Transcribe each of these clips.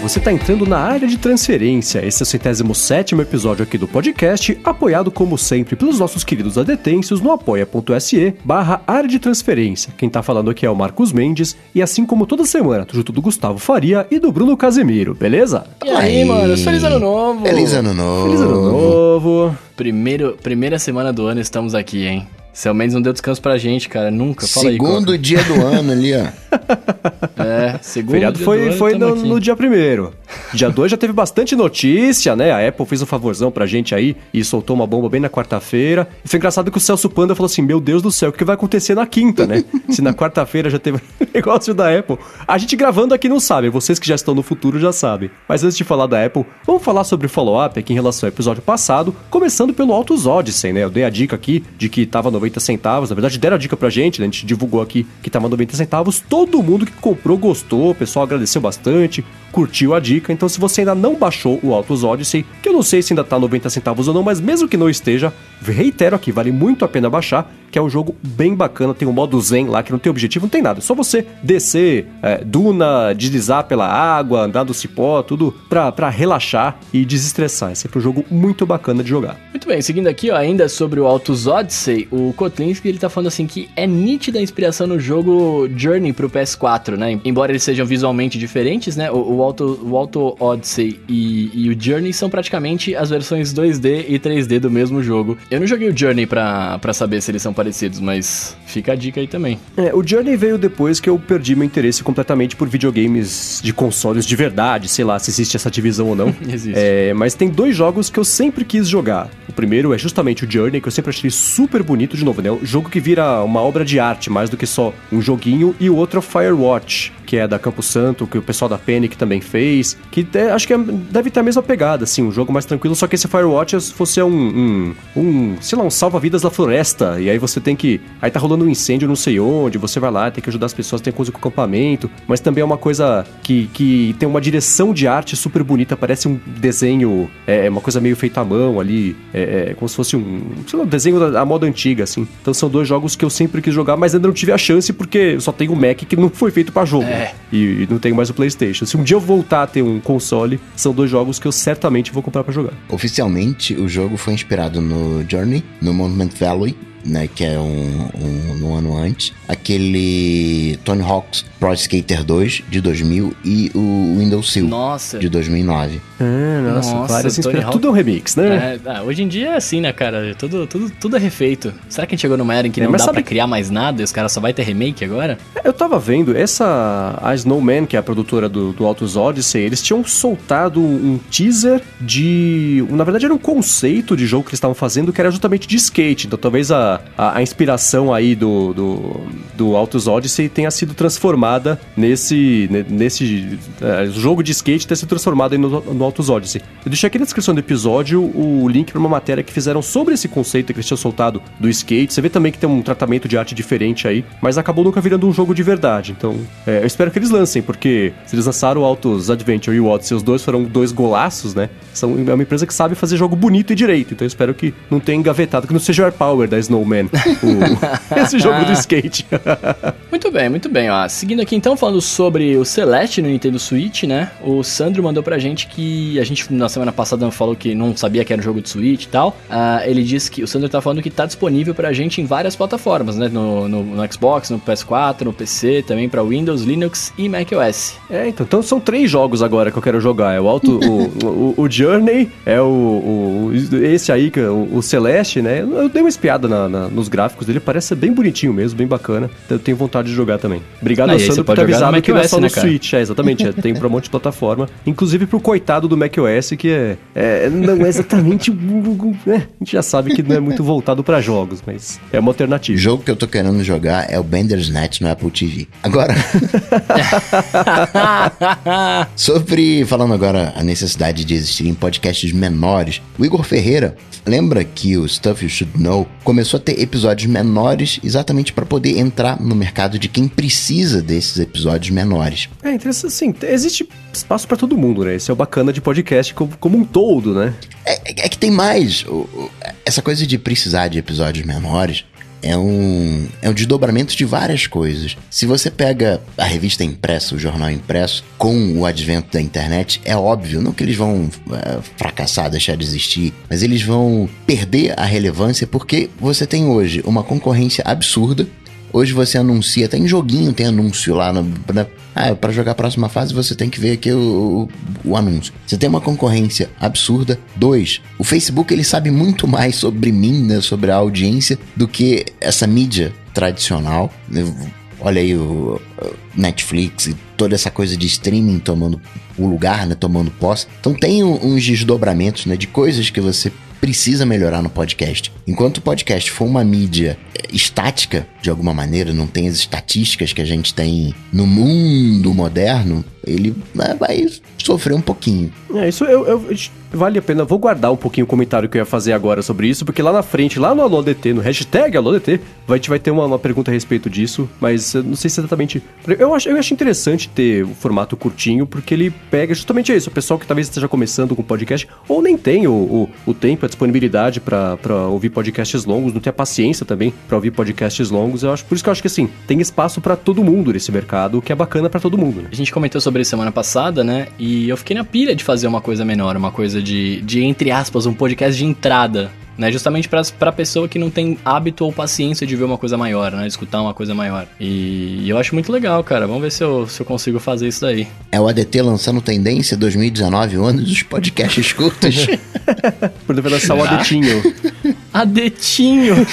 você está entrando na área de transferência. Esse é o centésimo sétimo episódio aqui do podcast, apoiado como sempre pelos nossos queridos adetêncios no apoia.se barra área de transferência. Quem tá falando aqui é o Marcos Mendes, e assim como toda semana, tô junto do Gustavo Faria e do Bruno Casemiro, beleza? E aí, mano? Feliz ano novo! Feliz ano novo! Feliz ano novo! Primeiro, primeira semana do ano estamos aqui, hein? Seu Mendes não deu descanso pra gente, cara. Nunca. Fala segundo aí, dia do ano ali, ó. É, segundo feriado dia foi, do ano, foi no, no dia primeiro. Dia 2 já teve bastante notícia, né? A Apple fez um favorzão pra gente aí e soltou uma bomba bem na quarta-feira. E foi engraçado que o Celso Panda falou assim: Meu Deus do céu, o que vai acontecer na quinta, né? Se na quarta-feira já teve negócio da Apple. A gente gravando aqui não sabe, vocês que já estão no futuro já sabem. Mas antes de falar da Apple, vamos falar sobre follow-up aqui em relação ao episódio passado, começando pelo Autos Odyssey, né? Eu dei a dica aqui de que tava 90 centavos. Na verdade, deram a dica pra gente, né? A gente divulgou aqui que tava 90 centavos. Todo mundo que comprou gostou, o pessoal agradeceu bastante, curtiu a dica. Então, se você ainda não baixou o Autos Odyssey, que eu não sei se ainda tá 90 centavos ou não, mas mesmo que não esteja, reitero aqui, vale muito a pena baixar, que é um jogo bem bacana, tem o modo Zen lá, que não tem objetivo, não tem nada, é só você descer é, duna, deslizar pela água, andar do cipó, tudo pra, pra relaxar e desestressar. É sempre um jogo muito bacana de jogar. Muito bem, seguindo aqui, ó, ainda sobre o Autos Odyssey, o Kotlinski, ele tá falando assim que é nítida a inspiração no jogo Journey pro PS4, né? Embora eles sejam visualmente diferentes, né? O, o, Auto, o Auto Odyssey e, e o Journey são praticamente as versões 2D e 3D do mesmo jogo. Eu não joguei o Journey pra, pra saber se eles são parecidos, mas fica a dica aí também. É, o Journey veio depois que eu perdi meu interesse completamente por videogames de consoles de verdade, sei lá se existe essa divisão ou não. Existe. É, mas tem dois jogos que eu sempre quis jogar. O primeiro é justamente o Journey, que eu sempre achei super bonito de novo, né? Um jogo que vira uma obra de arte, mais do que só um joguinho. E o outro é o Firewatch, que é da Campo Santo, que o pessoal da Panic também fez. Que é- acho que é- deve ter a mesma pegada, assim, um jogo mais tranquilo, só que esse Firewatch é se fosse um, um, um, sei lá, um salva-vidas da floresta. E aí você tem que. Aí tá rolando um incêndio não sei onde, você vai lá, tem que ajudar as pessoas, tem coisa com acampamento. Mas também é uma coisa que, que tem uma direção de arte super bonita, parece um desenho, é uma coisa meio feita à mão ali, é, é como se fosse um, sei lá, um desenho da, da moda antiga, assim. Então são dois jogos que eu sempre quis jogar, mas ainda não tive a chance porque só tenho o Mac que não foi feito pra jogo. É. E, e não tenho mais o PlayStation. Se um dia eu voltar a ter um console, são dois jogos que eu certamente vou comprar pra jogar. Oficialmente, o jogo foi inspirado no Journey, no Monument Valley, né, que é um, um, um ano antes, aquele Tony Hawk's Pro Skater 2 de 2000 e o Windows Seal Nossa. de 2009. Ah, nossa, Nossa, várias. Hawk. Tudo é um remix, né? É, ah, hoje em dia é assim, né, cara? Tudo, tudo, tudo é refeito. Será que a gente chegou numa era em que É, não dá sabe pra criar mais nada e os caras só vai ter remake agora? Eu tava vendo, essa a Snowman, que é a produtora do, do Autos Odyssey, eles tinham soltado um teaser de. Na verdade, era um conceito de jogo que eles estavam fazendo que era justamente de skate. Então talvez a, a, a inspiração aí do, do, do Autos Odyssey tenha sido transformada nesse. ne- nesse é, jogo de skate ter sido transformado no, no Autos Odyssey. Eu deixei aqui na descrição do episódio o link para uma matéria que fizeram sobre esse conceito que eles tinham soltado do skate. Você vê também que tem um tratamento de arte diferente aí, mas acabou nunca virando um jogo de verdade. Então, é, eu espero que eles lancem, porque se eles lançaram o Autos Adventure e o Odyssey, os dois foram dois golaços, né? São, é uma empresa que sabe fazer jogo bonito e direito. Então, eu espero que não tenha engavetado, que não seja o Air Power da Snowman, o- esse jogo do skate. Muito bem, muito bem. Ó. Seguindo aqui então, falando sobre o Celeste no Nintendo Switch, né? O Sandro mandou pra gente que a gente na semana passada falou que não sabia que era um jogo de Switch e tal. Ah, ele disse que o Sandro tá falando que tá disponível pra gente em várias plataformas, né? No, no, no Xbox, no PS4, no PC, também pra Windows, Linux e macOS. É, então, então são três jogos agora que eu quero jogar. É o Auto, o, o, o Journey, é o, o- esse aí, é o, o Celeste, né? Eu dei uma espiada na- na- nos gráficos dele, parece ser bem bonitinho mesmo, bem bacana. Então eu tenho vontade de jogar também. Obrigado Ah, Sandro você por ter pode jogar no avisado que não é só no né, cara? Switch. É, exatamente, é, tem pra um monte de plataforma. Inclusive pro coitado do macOS, que é, é não é exatamente... o- é, a gente já sabe que não é muito voltado pra jogos, mas é uma O alternativa. jogo que eu tô querendo jogar é o Bandersnatch no Apple TV. Agora, sobre falando agora a necessidade de existirem podcasts menores, o Igor Ferreira lembra que o Stuff You Should Know começou a ter episódios menores exatamente para poder entrar no mercado de quem precisa desses episódios menores. É interessante, assim, existe espaço pra todo mundo, né? Esse é o bacana de podcast como, como um todo, né? É, é que tem mais. essa coisa de precisar de episódios menores é um, é um desdobramento de várias coisas. Se você pega a revista impressa, o jornal impresso, com o advento da internet, é óbvio, não que eles vão é, fracassar, deixar de existir, mas eles vão perder a relevância porque você tem hoje uma concorrência absurda Hoje você anuncia, tem joguinho, tem anúncio lá. No, na, ah, para jogar a próxima fase você tem que ver aqui o, o, o, anúncio. Você tem uma concorrência absurda. Dois, o Facebook ele sabe muito mais sobre mim, né, sobre a audiência, do que essa mídia tradicional. Olha aí o Netflix e toda essa coisa de streaming tomando o lugar, né, tomando posse. Então tem uns desdobramentos, né, de coisas que você precisa melhorar no podcast. Enquanto o podcast for uma mídia eh, estática, de alguma maneira, não tem as estatísticas que a gente tem no mundo moderno, ele vai sofrer um pouquinho. É, isso eu, eu, vale a pena. Vou guardar um pouquinho o comentário que eu ia fazer agora sobre isso, porque lá na frente, lá no AloDT, no hashtag AloDT, vai, vai ter uma, uma pergunta a respeito disso, mas não sei se exatamente. Eu acho, eu acho interessante ter o formato curtinho, porque ele pega justamente isso. O pessoal que talvez esteja começando com podcast, ou nem tem o, o, o tempo, disponibilidade para ouvir podcasts longos, não tem a paciência também para ouvir podcasts longos. Eu acho, por isso que eu acho que assim, tem espaço para todo mundo nesse mercado, que é bacana para todo mundo. Né? A gente comentou sobre isso semana passada, né? E eu fiquei na pilha de fazer uma coisa menor, uma coisa de, de entre aspas, um podcast de entrada né? Justamente para a pessoa que não tem hábito ou paciência de ver uma coisa maior, né? Escutar uma coisa maior. E, e eu acho muito legal, cara. Vamos ver se eu, se eu consigo fazer isso daí. É o ADT lançando tendência 2019, o ano dos podcasts curtos. Poder lançar o ADTinho. ADTinho!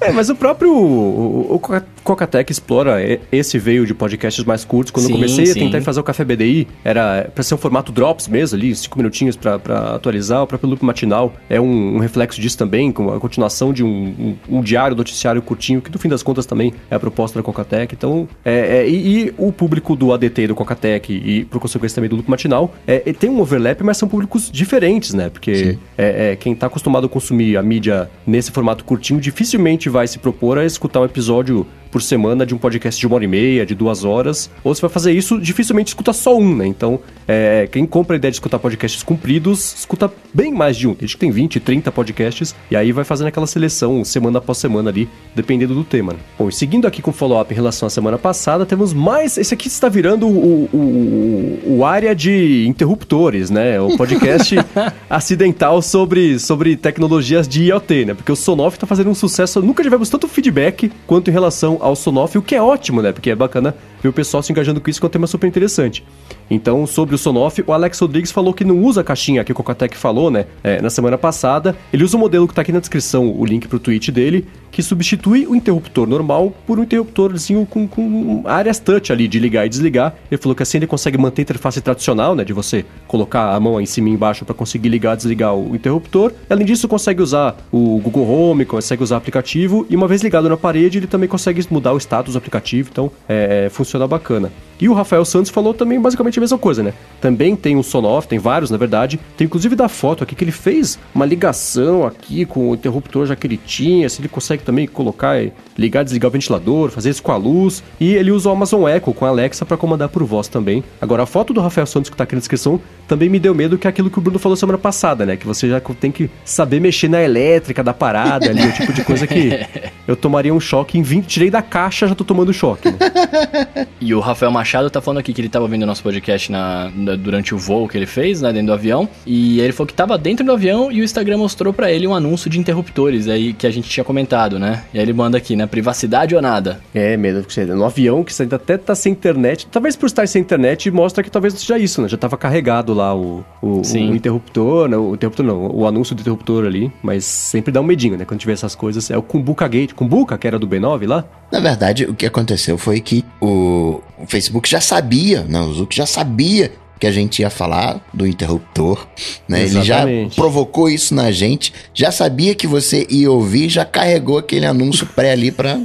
é, mas o próprio o, o Cocatec explora esse veio de podcasts mais curtos. Quando sim, eu comecei sim. a tentar fazer o Café BDI, era para ser um formato drops mesmo ali, cinco minutinhos para atualizar. O próprio Loop Matinal é um, um, reflexo disso também, com a continuação de um, um, um, diário noticiário curtinho, que no fim das contas também é a proposta da Cocatec. Então, é, é, e, e, o público do ADT do Cocatec e, por consequência, também do Loop Matinal, é, tem um overlap, mas são públicos diferentes, né? Porque é, é, quem está acostumado a consumir a mídia nesse formato curtinho dificilmente vai se propor a escutar um episódio por semana de um podcast de uma hora e meia, de duas horas. Ou você vai fazer isso, dificilmente escuta só um, né? Então, é, quem compra a ideia de escutar podcasts compridos, escuta bem mais de um. Tem gente que tem 20, 30 podcasts, e aí vai fazendo aquela seleção semana após semana ali, dependendo do tema. Né? Bom, e seguindo aqui com o follow-up em relação à semana passada, temos mais. Esse aqui está virando o, o, o área de interruptores, né? O podcast acidental sobre, sobre tecnologias de IoT, né? Porque o Sonoff está fazendo um sucesso. Nunca tivemos tanto feedback quanto em relação ao Sonoff, o que é ótimo, né? Porque é bacana ver o pessoal se engajando com isso, que é um tema super interessante. Então, sobre o Sonoff, o Alex Rodrigues falou que não usa a caixinha que o Cocatec falou, né, é, na semana passada. Ele usa o modelo que está aqui na descrição, o link para o tweet dele, que substitui o interruptor normal por um interruptorzinho com, com áreas touch ali, de ligar e desligar. Ele falou que assim ele consegue manter a interface tradicional, né, de você colocar a mão em cima e embaixo para conseguir ligar e desligar o interruptor. Além disso, consegue usar o Google Home, consegue usar aplicativo, e uma vez ligado na parede, ele também consegue mudar o status do aplicativo, então é, é funciona bacana. E o Rafael Santos falou também basicamente a mesma coisa, né? Também tem um Sonoff, tem vários na verdade. Tem inclusive da foto aqui que ele fez uma ligação aqui com o interruptor já que ele tinha. Se ele consegue também colocar, ligar desligar o ventilador, fazer isso com a luz. E ele usa o Amazon Echo com a Alexa para comandar por voz também. Agora a foto do Rafael Santos que tá aqui na descrição também me deu medo que é aquilo que o Bruno falou semana passada, né? Que você já tem que saber mexer na elétrica da parada ali, o tipo de coisa que eu tomaria um choque em 20, tirei da caixa, já tô tomando choque. Né? e o Rafael Machado tá falando aqui que ele tava ouvindo nosso podcast na, na, durante o voo que ele fez, né, dentro do avião, e ele falou que tava dentro do avião e o Instagram mostrou para ele um anúncio de interruptores aí que a gente tinha comentado, né? E aí ele manda aqui, né, privacidade ou nada. É, mesmo, no avião que você ainda até tá sem internet, talvez por estar sem internet mostra que talvez seja isso, né? Já tava carregado lá o, o, o interruptor, né? o interruptor não, o anúncio do interruptor ali, mas sempre dá um medinho, né? Quando tiver essas coisas, é o Kumbuka Gate, Kumbuka, que era do B9 lá? Na verdade, o que aconteceu foi que o, o Facebook já sabia, né? O Zuck já sabia que a gente ia falar do interruptor, né? Exatamente. Ele já provocou isso na gente, já sabia que você ia ouvir, já carregou aquele anúncio pré ali pra...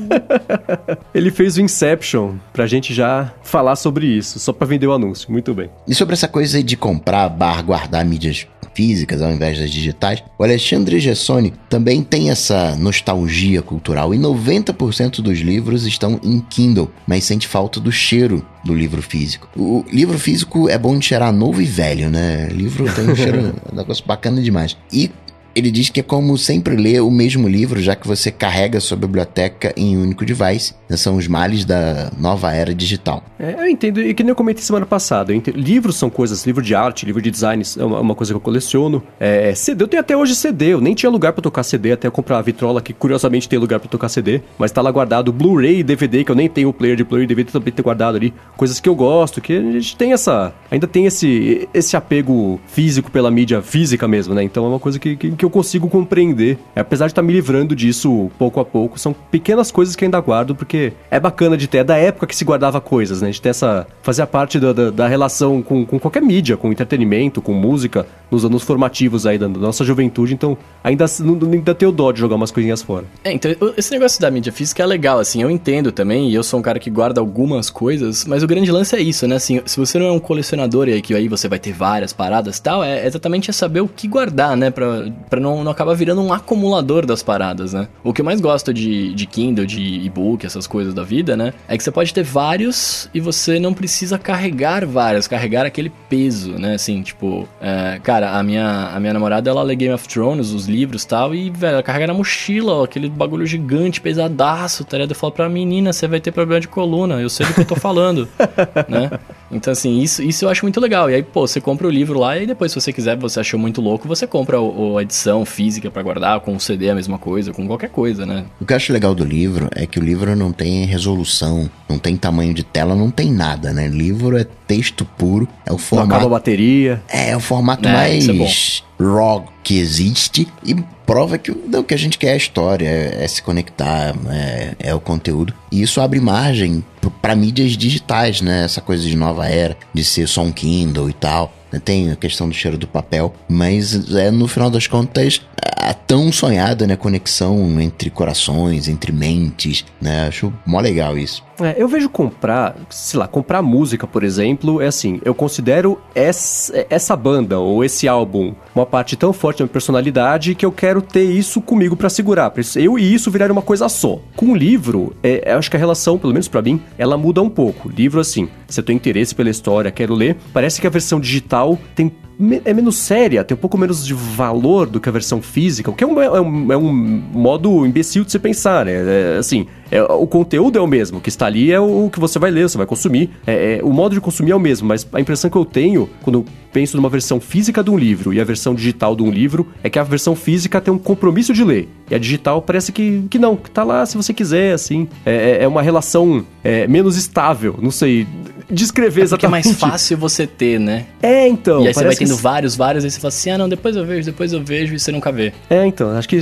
Ele fez o Inception pra gente já falar sobre isso, só pra vender o anúncio, muito bem. E sobre essa coisa de comprar, bar, guardar mídias físicas ao invés das digitais, o Alexandre Gessoni também tem essa nostalgia cultural e 90% dos livros estão em Kindle, mas sente falta do cheiro do livro físico. O livro físico é bom de cheirar novo e velho, né? O livro tem um cheiro, um negócio bacana demais. E Ele diz que é como sempre ler o mesmo livro, já que você carrega sua biblioteca em um único device. São os males da nova era digital. É, eu entendo, e que nem eu comentei semana passada. Livros são coisas, livro de arte, livro de design, é uma, uma coisa que eu coleciono. É, CD, eu tenho até hoje CD, eu nem tinha lugar para tocar CD, até eu comprar a vitrola, que curiosamente tem lugar para tocar CD, mas tá lá guardado Blu-ray e DVD, que eu nem tenho o player de Blu-ray e DVD também ter guardado ali. Coisas que eu gosto, que a gente tem essa. Ainda tem esse, esse apego físico pela mídia física mesmo, né? Então é uma coisa que, que, que eu consigo compreender. Apesar de estar tá me livrando disso pouco a pouco, são pequenas coisas que ainda guardo, porque é bacana de ter. É da época que se guardava coisas, né? De ter essa. fazia parte da, da, da relação com, com qualquer mídia, com entretenimento, com música, nos anos formativos aí da nossa juventude. Então ainda, ainda tenho dó de jogar umas coisinhas fora. É, então esse negócio da mídia física é legal, assim, eu entendo também, e eu sou um cara que guarda algumas coisas, mas o grande lance é isso, né? Assim, se você não é um colecionador e aí que aí você vai ter várias paradas e tal, é exatamente é saber o que guardar, né? Pra, pra não, não acabar virando um acumulador das paradas, né? O que eu mais gosto de, de Kindle, de e-book, essas coisas da vida, né? É que você pode ter vários e você não precisa carregar vários, carregar aquele peso, né? Assim, tipo, é, cara, a minha, a minha namorada, ela lê Game of Thrones, os livros e tal, e, velho, ela carrega na mochila, ó, aquele bagulho gigante, pesadaço, tá ligado? Eu falo pra menina, você vai ter problema de coluna, eu sei do que eu tô falando, né? Então, assim, isso, isso eu acho muito legal. E aí, pô, você compra o livro lá e depois, se você quiser, você achou muito louco, você compra o, a edição física para guardar, com o CD é a mesma coisa, com qualquer coisa, né? O que eu acho legal do livro é que o livro não tem resolução, não tem tamanho de tela, não tem nada, né? Livro é texto puro, é o formato... Não acaba a bateria. É, é o formato é, mais é raw que existe e prova que o que a gente quer é a história, é, é se conectar, é, é, o conteúdo. E isso abre margem para mídias digitais, né? Essa coisa de nova era, de ser só um Kindle e tal. Tem a questão do cheiro do papel, mas é no final das contas a tão sonhada né, conexão entre corações, entre mentes, né? Acho mó legal isso. É, eu vejo comprar, sei lá, comprar música, por exemplo, é assim, eu considero essa, essa banda ou esse álbum uma parte tão forte da minha personalidade que eu quero ter isso comigo para segurar. Eu e isso virar uma coisa só. Com o livro, é, acho que a relação, pelo menos para mim, ela muda um pouco. Livro, assim, se eu tenho interesse pela história, quero ler, parece que a versão digital tem é menos séria, tem um pouco menos de valor do que a versão física, o que é um, é um, é um modo imbecil de se pensar, né? É, assim, é, o conteúdo é o mesmo, o que está ali é o que você vai ler, você vai consumir. É, é, o modo de consumir é o mesmo, mas a impressão que eu tenho quando penso numa versão física de um livro e a versão digital de um livro é que a versão física tem um compromisso de ler. E a digital parece que, que não, que tá lá se você quiser, assim. É, uma relação menos estável, não sei descrever é exatamente. é mais fácil você ter, né? É, então. E aí você vai tendo que... vários, vários, aí você fala assim, ah, não, depois eu vejo, depois eu vejo, e você nunca vê. É, então. Acho que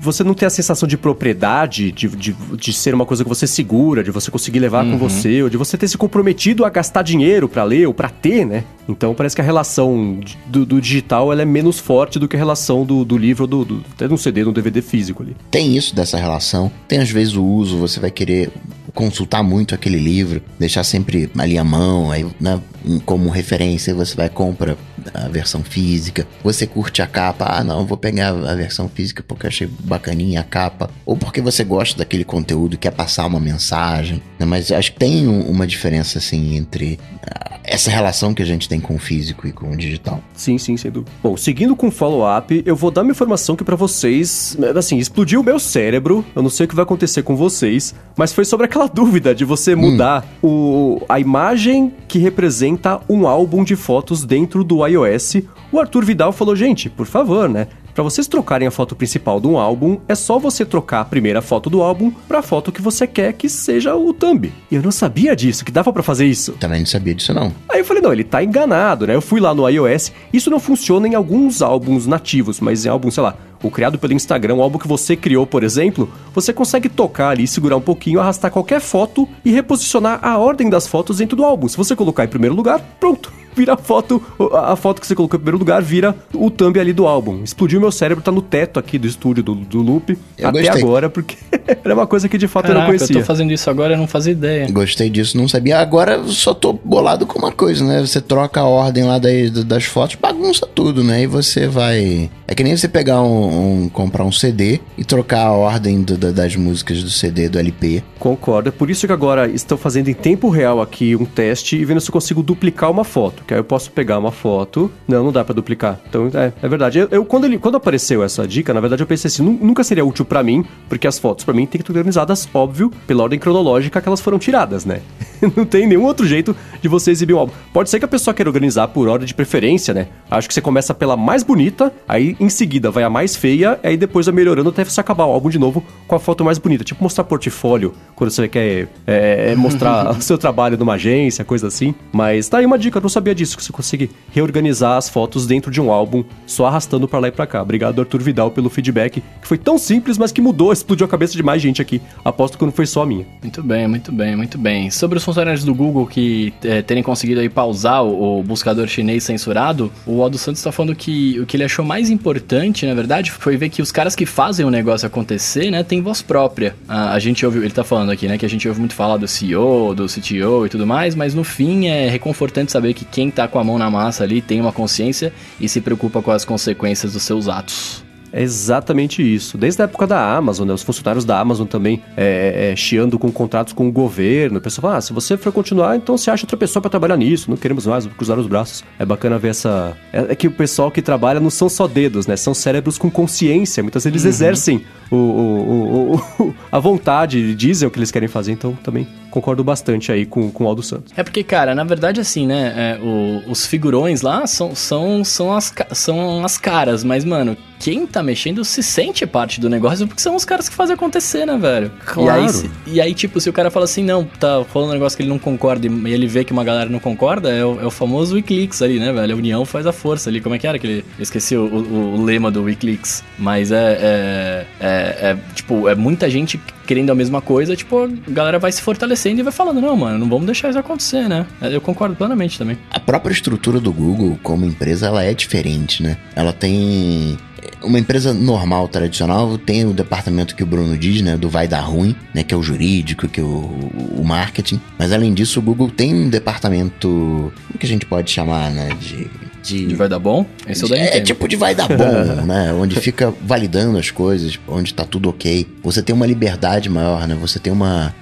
você não ter a sensação de propriedade, de, de, de ser uma coisa que você segura, de você conseguir levar uhum. com você, ou de você ter se comprometido a gastar dinheiro para ler ou para ter, né? Então parece que a relação do, do, digital ela é menos forte do que a relação do, do livro, do, do, até no CD, no DVD físico ali. Tem isso dessa relação. Tem às vezes o uso, você vai querer consultar muito aquele livro, deixar sempre ali a mão, aí, né, como referência, você vai compra a versão física. Você curte a capa, ah, não, vou pegar a versão física porque achei bacaninha a capa, ou porque você gosta daquele conteúdo, quer passar uma mensagem, né? Mas acho que tem uma diferença assim entre ah, essa relação que a gente tem com o físico e com o digital. Sim, sim, sem dúvida. Bom, seguindo com o follow-up, eu vou dar uma informação que para vocês, assim, explodiu o meu cérebro. Eu não sei o que vai acontecer com vocês, mas foi sobre aquela dúvida de você hum. mudar hum. o, a imagem que representa um álbum de fotos dentro do iOS. O Arthur Vidal falou: gente, por favor, né? Para vocês trocarem a foto principal de um álbum, é só você trocar a primeira foto do álbum para a foto que você quer que seja o thumb. E eu não sabia disso, que dava para fazer isso. Também não sabia disso não. Aí eu falei, não, ele tá enganado, né? Eu fui lá no iOS, isso não funciona em alguns álbuns nativos, mas em álbuns, sei lá, o criado pelo Instagram, o álbum que você criou, por exemplo, você consegue tocar ali, segurar um pouquinho, arrastar qualquer foto e reposicionar a ordem das fotos dentro do álbum. Se você colocar em primeiro lugar, pronto vira a foto, a foto que você colocou em primeiro lugar vira o thumb ali do álbum. Explodiu meu cérebro, tá no teto aqui do estúdio do, do Loop eu até gostei. agora, porque era uma coisa que de fato Caraca, eu não conhecia. eu tô fazendo isso agora, eu não fazia ideia. Gostei disso, não sabia. Agora só tô bolado com uma coisa, né? Você troca a ordem lá das, das fotos, bagunça tudo, né? E você vai... É que nem você pegar um, um comprar um CD e trocar a ordem do, das músicas do CD, do LP. Concordo. É por isso que agora estou fazendo em tempo real aqui um teste e vendo se eu consigo duplicar uma foto. Porque aí eu posso pegar uma foto. Não, não dá para duplicar. Então, é, é verdade. Eu, eu, quando, ele, quando apareceu essa dica, na verdade eu pensei assim, nunca seria útil para mim, porque as fotos para mim tem que ser organizadas, óbvio, pela ordem cronológica que elas foram tiradas, né? não tem nenhum outro jeito de você exibir um álbum. Pode ser que a pessoa queira organizar por ordem de preferência, né? Acho que você começa pela mais bonita, aí em seguida vai a mais feia, aí depois vai melhorando até você acabar o álbum de novo com a foto mais bonita. Tipo mostrar portfólio, quando você quer é, é mostrar o seu trabalho numa agência, coisa assim. Mas tá aí uma dica, eu não sabia disso, que você consegue reorganizar as fotos dentro de um álbum, só arrastando para lá e pra cá. Obrigado, Arthur Vidal, pelo feedback, que foi tão simples, mas que mudou, explodiu a cabeça de mais gente aqui. Aposto que não foi só a minha. Muito bem, muito bem, muito bem. Sobre os funcionários do Google que é, terem conseguido aí pausar o, o, buscador chinês censurado, o Aldo Santos tá falando que o que ele achou mais importante, na verdade, foi ver que os caras que fazem o negócio acontecer, né, tem voz própria. A, a gente ouviu, ele tá falando aqui, né, que a gente ouve muito falar do CEO, do CTO e tudo mais, mas no fim é reconfortante saber que quem tá com a mão na massa ali tem uma consciência e se preocupa com as consequências dos seus atos. É exatamente isso. Desde a época da Amazon, né? Os funcionários da Amazon também é, é, chiando com contratos com o governo. O pessoal fala, ah, se você for continuar, então você acha outra pessoa para trabalhar nisso. Não queremos mais cruzar os braços. É bacana ver essa... É, é, que o pessoal que trabalha não são só dedos, né? São cérebros com consciência. Muitas vezes eles uhum. exercem o, o, o, a vontade, dizem o que eles querem fazer. Então também concordo bastante aí com, com o Aldo Santos. É porque, cara, na verdade, assim, né? É, o, os figurões lá são, são, são, as, são as caras, mas, mano, quem tá mexendo se sente parte do negócio porque são os caras que fazem acontecer, né, velho? Claro. E aí, se, e aí, tipo, se o cara fala assim, não, tá falando um negócio que ele não concorda e ele vê que uma galera não concorda, é o, é o famoso Wikileaks ali, né, velho? A união faz a força ali. Como é que era que ele... Eu esqueci o, o, o lema do Wikileaks. Mas é, é, é, é, tipo, é muita gente querendo a mesma coisa, tipo, a galera vai se fortalecendo e vai falando, não, mano, não vamos deixar isso acontecer, né? Eu concordo plenamente também. A própria estrutura do Google como empresa, ela é diferente, né? Ela tem uma empresa normal, tradicional, tem o departamento que o Bruno diz, né? Do vai dar ruim, né? Que é o jurídico, que é o, o marketing. Mas além disso, o Google tem um departamento, o que a gente pode chamar, né? De de, de vai dar bom? Esse eu é, é tipo de vai dar bom, né? Onde fica validando as coisas, onde tá tudo ok. Você tem uma liberdade maior, né? Você tem uma.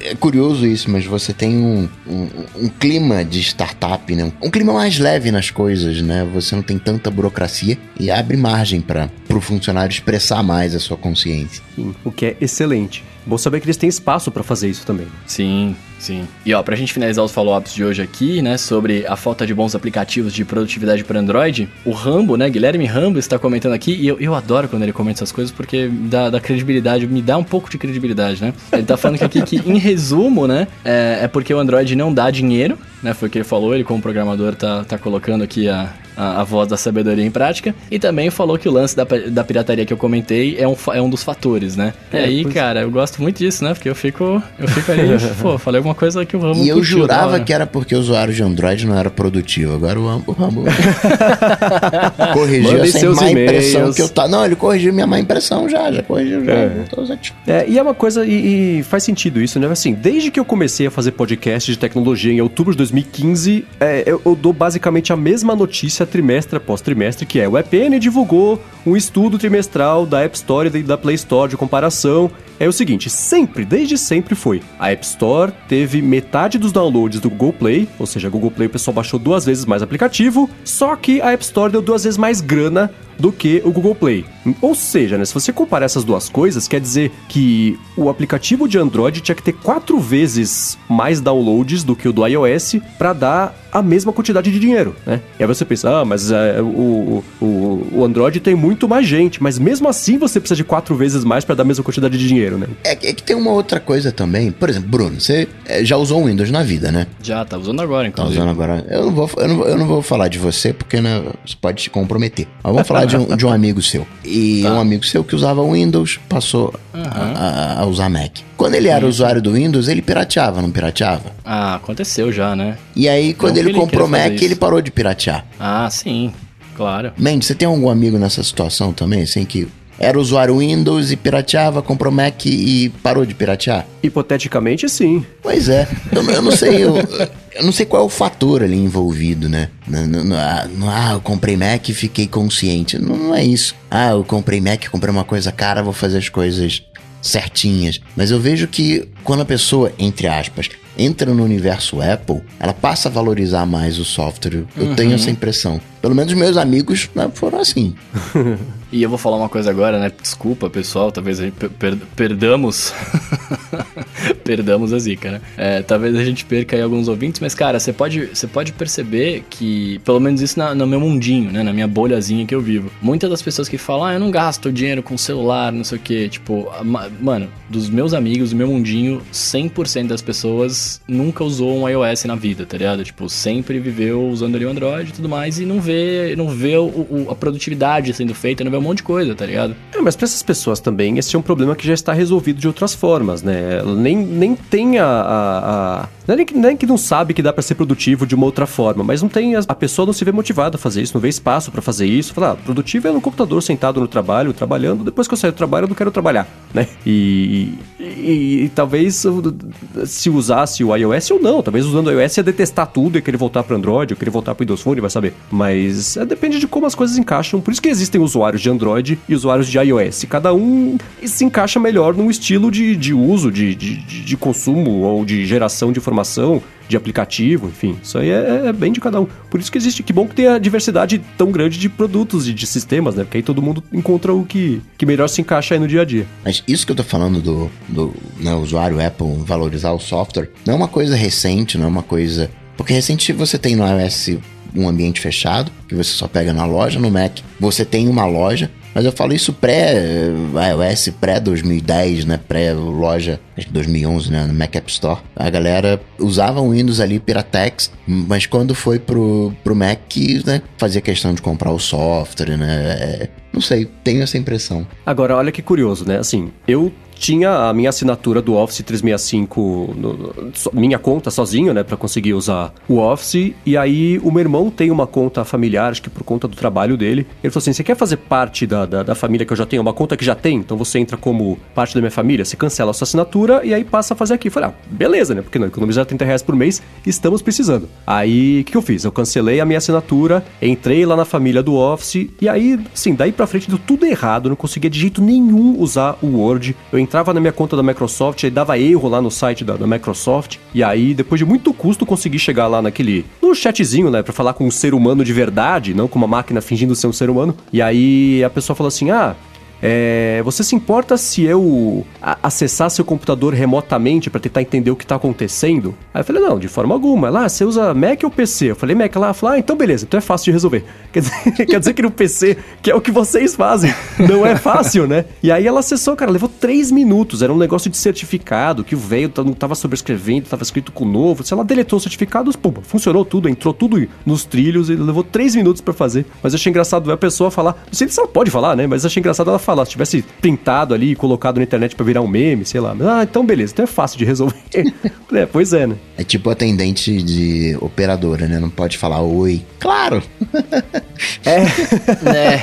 É curioso isso, mas você tem um, um, um clima de startup, né? Um clima mais leve nas coisas, né? Você não tem tanta burocracia e abre margem para o funcionário expressar mais a sua consciência. Sim, o que é excelente. Bom saber que eles têm espaço para fazer isso também. Sim, sim. E ó, pra gente finalizar os follow-ups de hoje aqui, né, sobre a falta de bons aplicativos de produtividade para Android, o Rambo, né, Guilherme Rambo está comentando aqui, e eu, eu adoro quando ele comenta essas coisas, porque dá, dá credibilidade, me dá um pouco de credibilidade, né? Ele tá falando aqui que, em resumo, né, é, é porque o Android não dá dinheiro, né, foi o que ele falou, ele como programador tá, tá colocando aqui a, a, a, voz da sabedoria em prática. E também falou que o lance da, da pirataria que eu comentei é um, é um dos fatores, né? É, e aí, pois... cara, eu gosto muito disso, né? Porque eu fico, eu fico ali, pô, falei alguma coisa que o Rambo E eu jurava que era porque o usuário de Android não era produtivo. Agora o Rambo, o Rambo corrigiu essa má impressão que eu tá. Não, ele corrigiu minha má impressão já, já corrigiu já. É. é e é uma coisa, e, e, faz sentido isso, né? Assim, desde que eu comecei a fazer podcast de tecnologia em outubro de 2015, é, eu, eu dou basicamente a mesma notícia trimestre após trimestre, que é o EPN divulgou um estudo trimestral da App Store e da Play Store de comparação. É o seguinte, sempre, desde sempre foi. A App Store teve metade dos downloads do Google Play, ou seja, Google Play o pessoal baixou duas vezes mais aplicativo, só que a App Store deu duas vezes mais grana do que o Google Play. Ou seja, né, se você comparar essas duas coisas, quer dizer que o aplicativo de Android tinha que ter quatro vezes mais downloads do que o do iOS para dar a mesma quantidade de dinheiro, né? E aí você pensa, ah, mas é, o, o, o Android tem muito mais gente, mas mesmo assim você precisa de quatro vezes mais para dar a mesma quantidade de dinheiro, né? É, é, que tem uma outra coisa também. Por exemplo, Bruno, você é, já usou o Windows na vida, né? Já, tá usando agora, inclusive. Tá usando agora. Eu não vou, eu não, eu não vou falar de você porque né, você pode te comprometer. Mas vamos falar de um, de um amigo seu. E tá. um amigo seu que usava Windows passou uhum. a, a, usar Mac. Quando ele era usuário do Windows, ele pirateava, não pirateava? Ah, aconteceu já, né? E aí, quando ele, ele comprou Mac, ele parou de piratear. Ah, sim. Claro. Mendes, você tem algum amigo nessa situação também, assim, que era usuário Windows e pirateava, comprou Mac e parou de piratear? Hipoteticamente, sim. Pois é. Eu, eu não sei, eu, eu, não sei qual é o fator ali envolvido, né? No, no, no, ah, ah, eu comprei Mac e fiquei consciente. Não, não, é isso. Ah, eu comprei Mac, comprei uma coisa cara, vou fazer as coisas certinhas. Mas eu vejo que quando a pessoa, entre aspas, entra no universo Apple, ela passa a valorizar mais o software. Eu uhum. tenho essa impressão. Pelo menos meus amigos né, foram assim. e eu vou falar uma coisa agora, né? Desculpa, pessoal, talvez a gente per perdamos. perdamos a zica, né? É, talvez a gente perca aí alguns ouvintes, mas, cara, você pode, você pode perceber que, pelo menos isso na, no meu mundinho, né? Na minha bolhazinha que eu vivo. Muitas das pessoas que falam, ah, eu não gasto dinheiro com celular, não sei o quê. Tipo, mano, dos meus amigos, do meu mundinho, 100% das pessoas nunca usou um iOS na vida, tá ligado? Tipo, sempre viveu usando ali o Android e tudo mais e não vê, não vê o, o, a produtividade sendo feita, não vê um monte de coisa, tá ligado? É, mas pra essas pessoas também, esse é um problema que já está resolvido de outras formas, né? Nem, nem tem a. a, a... Não, é nem que, nem que não sabe que dá para ser produtivo de uma outra forma, mas não tem. A, a pessoa não se vê motivada a fazer isso, não vê espaço para fazer isso. Fala, ah, produtivo é no computador sentado no trabalho, trabalhando, depois que eu saio do trabalho eu não quero trabalhar, né? E, e, e, e talvez se usasse o iOS ou não, talvez usando o iOS ia detestar tudo e querer voltar para Android, ou querer voltar para Windows Phone, vai saber. Mas é, depende de como as coisas encaixam. Por isso que existem usuários de Android e usuários de iOS. Cada um se encaixa melhor num estilo de, de uso, de, de, de consumo ou de geração de informação de aplicativo, enfim. Isso aí é, é, bem de cada um. Por isso que existe, que bom que tem a diversidade tão grande de produtos e de sistemas, né? Porque aí todo mundo encontra o que, que melhor se encaixa aí no dia a dia. Mas isso que eu tô falando do, do né, usuário Apple valorizar o software, não é uma coisa recente, não é uma coisa. Porque recente você tem no iOS um ambiente fechado, que você só pega na loja, no Mac você tem uma loja, mas eu falo isso pré iOS, pré 2010, né? Pré loja, acho que 2011, né? No Mac App Store. A galera usava o Windows ali Piratex, mas quando foi pro, pro Mac, né? Fazia questão de comprar o software, né? É, não sei, tenho essa impressão. Agora, olha que curioso, né? Assim, eu tinha a minha assinatura do Office 365, no, minha conta sozinho, né, para conseguir usar o Office. E aí o meu irmão tem uma conta familiar, acho que por conta do trabalho dele. Ele falou assim: você quer fazer parte da, da, da família que eu já tenho? Uma conta que já tem? Então você entra como parte da minha família, você cancela a sua assinatura e aí passa a fazer aqui. Eu falei, ah, beleza, né? Porque não, economizar 30 reais por mês, estamos precisando. Aí o que, eu fiz? Eu cancelei a minha assinatura, entrei lá na família do Office e aí, sim, daí pra frente deu tudo errado, não conseguia de jeito nenhum usar o Word. Eu entrava na minha conta da Microsoft, aí dava erro lá no site da, da Microsoft, e aí, depois de muito custo, consegui chegar lá naquele. no chatzinho, né, pra falar com um ser humano de verdade, não com uma máquina fingindo ser um ser humano. E aí a pessoa falou assim: ah. É, você se importa se eu acessar seu computador remotamente para tentar entender o que está acontecendo? Aí eu falei, não, de forma alguma. Lá, você usa Mac ou PC? Eu falei, Mac. Ela falou, ah, então beleza, então é fácil de resolver. Quer dizer, quer dizer que no PC, que é o que vocês fazem, não é fácil, né? E aí ela acessou, cara, levou três minutos. Era um negócio de certificado que o velho não estava sobrescrevendo, estava escrito com novo. Se ela deletou os certificados, pum, funcionou tudo, entrou tudo nos trilhos e levou três minutos para fazer. Mas eu achei engraçado a pessoa falar. Não sei se ela pode falar, né? Mas achei engraçado ela falar falar, se tivesse printado ali e colocado na internet para virar um meme, sei lá. Ah, então beleza, então é fácil de resolver. é, pois é, né? É tipo atendente de operadora, né? Não pode falar oi. Claro! é. é.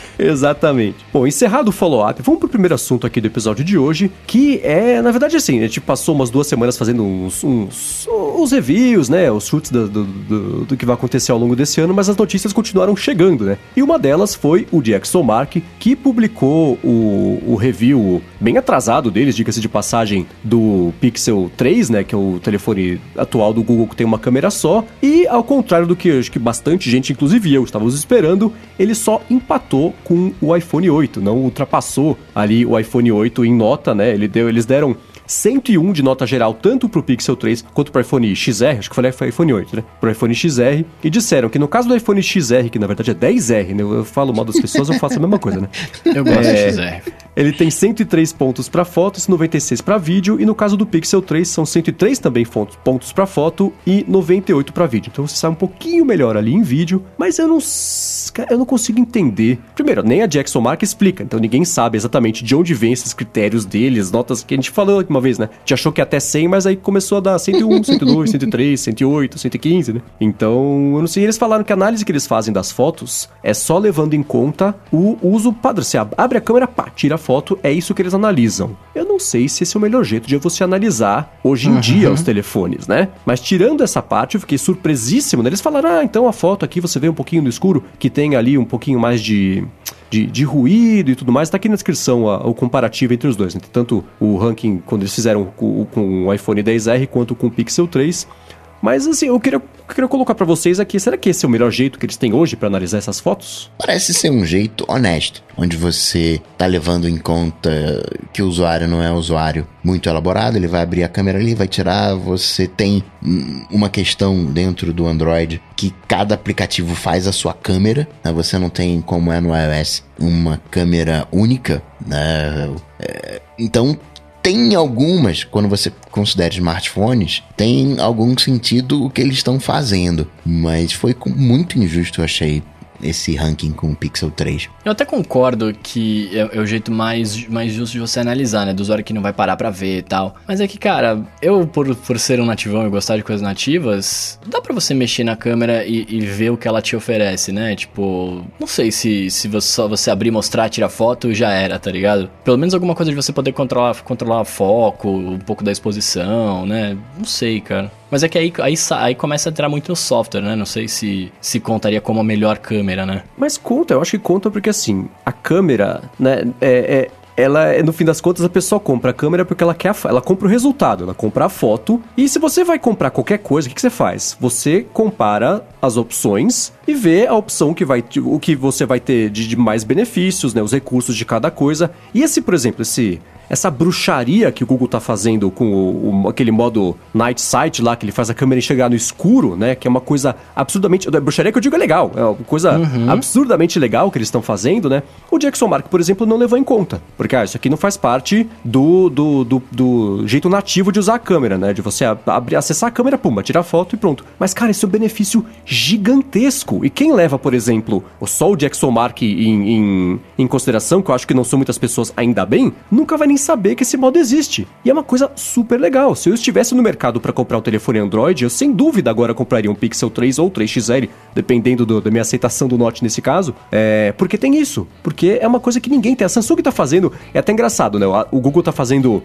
Exatamente. Bom, encerrado o follow-up, vamos pro primeiro assunto aqui do episódio de hoje, que é, na verdade, assim, a gente passou umas duas semanas fazendo uns, uns, uns reviews, né? Os chutes do, do, do, do, que vai acontecer ao longo desse ano, mas as notícias continuaram chegando, né? E uma delas foi o de Mark, que publicou o, o review bem atrasado deles, diga-se de passagem, do Pixel 3, né? Que é o telefone atual do Google que tem uma câmera só. E ao contrário do que acho que bastante gente, inclusive eu, estávamos esperando, ele só empatou com o iPhone 8, não ultrapassou ali o iPhone 8 em nota, né? Ele deu, eles deram 101 de nota geral, tanto pro Pixel 3 quanto pro iPhone XR, acho que falei iPhone 8, né? Pro iPhone XR, e disseram que no caso do iPhone XR, que na verdade é 10R, né? Eu falo mal das pessoas, eu faço a mesma coisa, né? Eu gosto é, do XR. Ele tem 103 pontos para fotos, 96 para vídeo, e no caso do Pixel 3 são 103 também pontos para foto e 98 para vídeo. Então você sai um pouquinho melhor ali em vídeo, mas eu não, eu não consigo entender. Primeiro, nem a Jackson Mark explica, então ninguém sabe exatamente de onde vem esses critérios deles, notas que a gente falou uma vez, né? Te achou que ia até 100, mas aí começou a dar 101, 102, 103, 108, 115, né? Então, eu não sei. Eles falaram que a análise que eles fazem das fotos é só levando em conta o uso padrão. Você abre a câmera, pá, tira a foto, é isso que eles analisam. Eu não sei se esse é o melhor jeito de você analisar hoje em uhum. dia os telefones, né? Mas tirando essa parte, eu fiquei surpresíssimo, né? Eles falaram, ah, então a foto aqui você vê um pouquinho no escuro, que tem ali um pouquinho mais de de, de ruído e tudo mais, tá aqui na descrição a, o comparativo entre os dois. Né? Tanto o ranking quando eles fizeram com, o iPhone 10R quanto com o Pixel 3. Mas assim, eu queria, queria colocar para vocês aqui, será que esse é o melhor jeito que eles têm hoje para analisar essas fotos? Parece ser um jeito honesto, onde você tá levando em conta que o usuário não é um usuário muito elaborado, ele vai abrir a câmera ali, vai tirar, você tem uma questão dentro do Android que cada aplicativo faz a sua câmera, né? você não tem como é no iOS uma câmera única, né? É, então tem algumas, quando você considera smartphones, tem algum sentido o que eles estão fazendo. Mas foi muito injusto, eu achei, esse ranking com o Pixel 3. Eu até concordo que é, é, o jeito mais, mais justo de você analisar, né? Do usuário que não vai parar pra ver e tal. Mas é que, cara, eu, por, por ser um nativão e gostar de coisas nativas, dá pra você mexer na câmera e, e ver o que ela te oferece, né? Tipo, não sei se, se você, só você abrir, mostrar, tirar foto, já era, tá ligado? Pelo menos alguma coisa de você poder controlar, controlar foco, um pouco da exposição, né? Não sei, cara. Mas é que aí, aí, aí começa a entrar muito no software, né? Não sei se se contaria como a melhor câmera, né? Mas conta, eu acho que conta porque assim, a câmera, né, é, é ela, no fim das contas, a pessoa compra a câmera porque ela quer, ela compra o resultado, ela compra a foto. E se você vai comprar qualquer coisa, o que, que você faz? Você compara as opções e vê a opção que vai, o que você vai ter de, de mais benefícios, né, os recursos de cada coisa. E esse, por exemplo, esse essa bruxaria que o Google tá fazendo com o, o, aquele modo Night Sight lá, que ele faz a câmera enxergar no escuro, né? Que é uma coisa absurdamente. Bruxaria que eu digo é legal, é uma coisa uhum. absurdamente legal que eles estão fazendo, né? O Jackson Mark, por exemplo, não levou em conta. Porque, ah, isso aqui não faz parte do, do, do, do jeito nativo de usar a câmera, né? De você abrir, acessar a câmera, puma, tirar foto e pronto. Mas, cara, isso é um benefício gigantesco. E quem leva, por exemplo, só o Jackson Mark em, em, em consideração, que eu acho que não são muitas pessoas ainda bem, nunca vai nem saber que esse modo existe. E é uma coisa super legal. Se eu estivesse no mercado para comprar um telefone Android, eu sem dúvida agora compraria um Pixel 3 ou 3XL, dependendo do, da minha aceitação do Note nesse caso. É, porque tem isso. Porque é uma coisa que ninguém tem. A Samsung tá fazendo. É até engraçado, né? O Google tá fazendo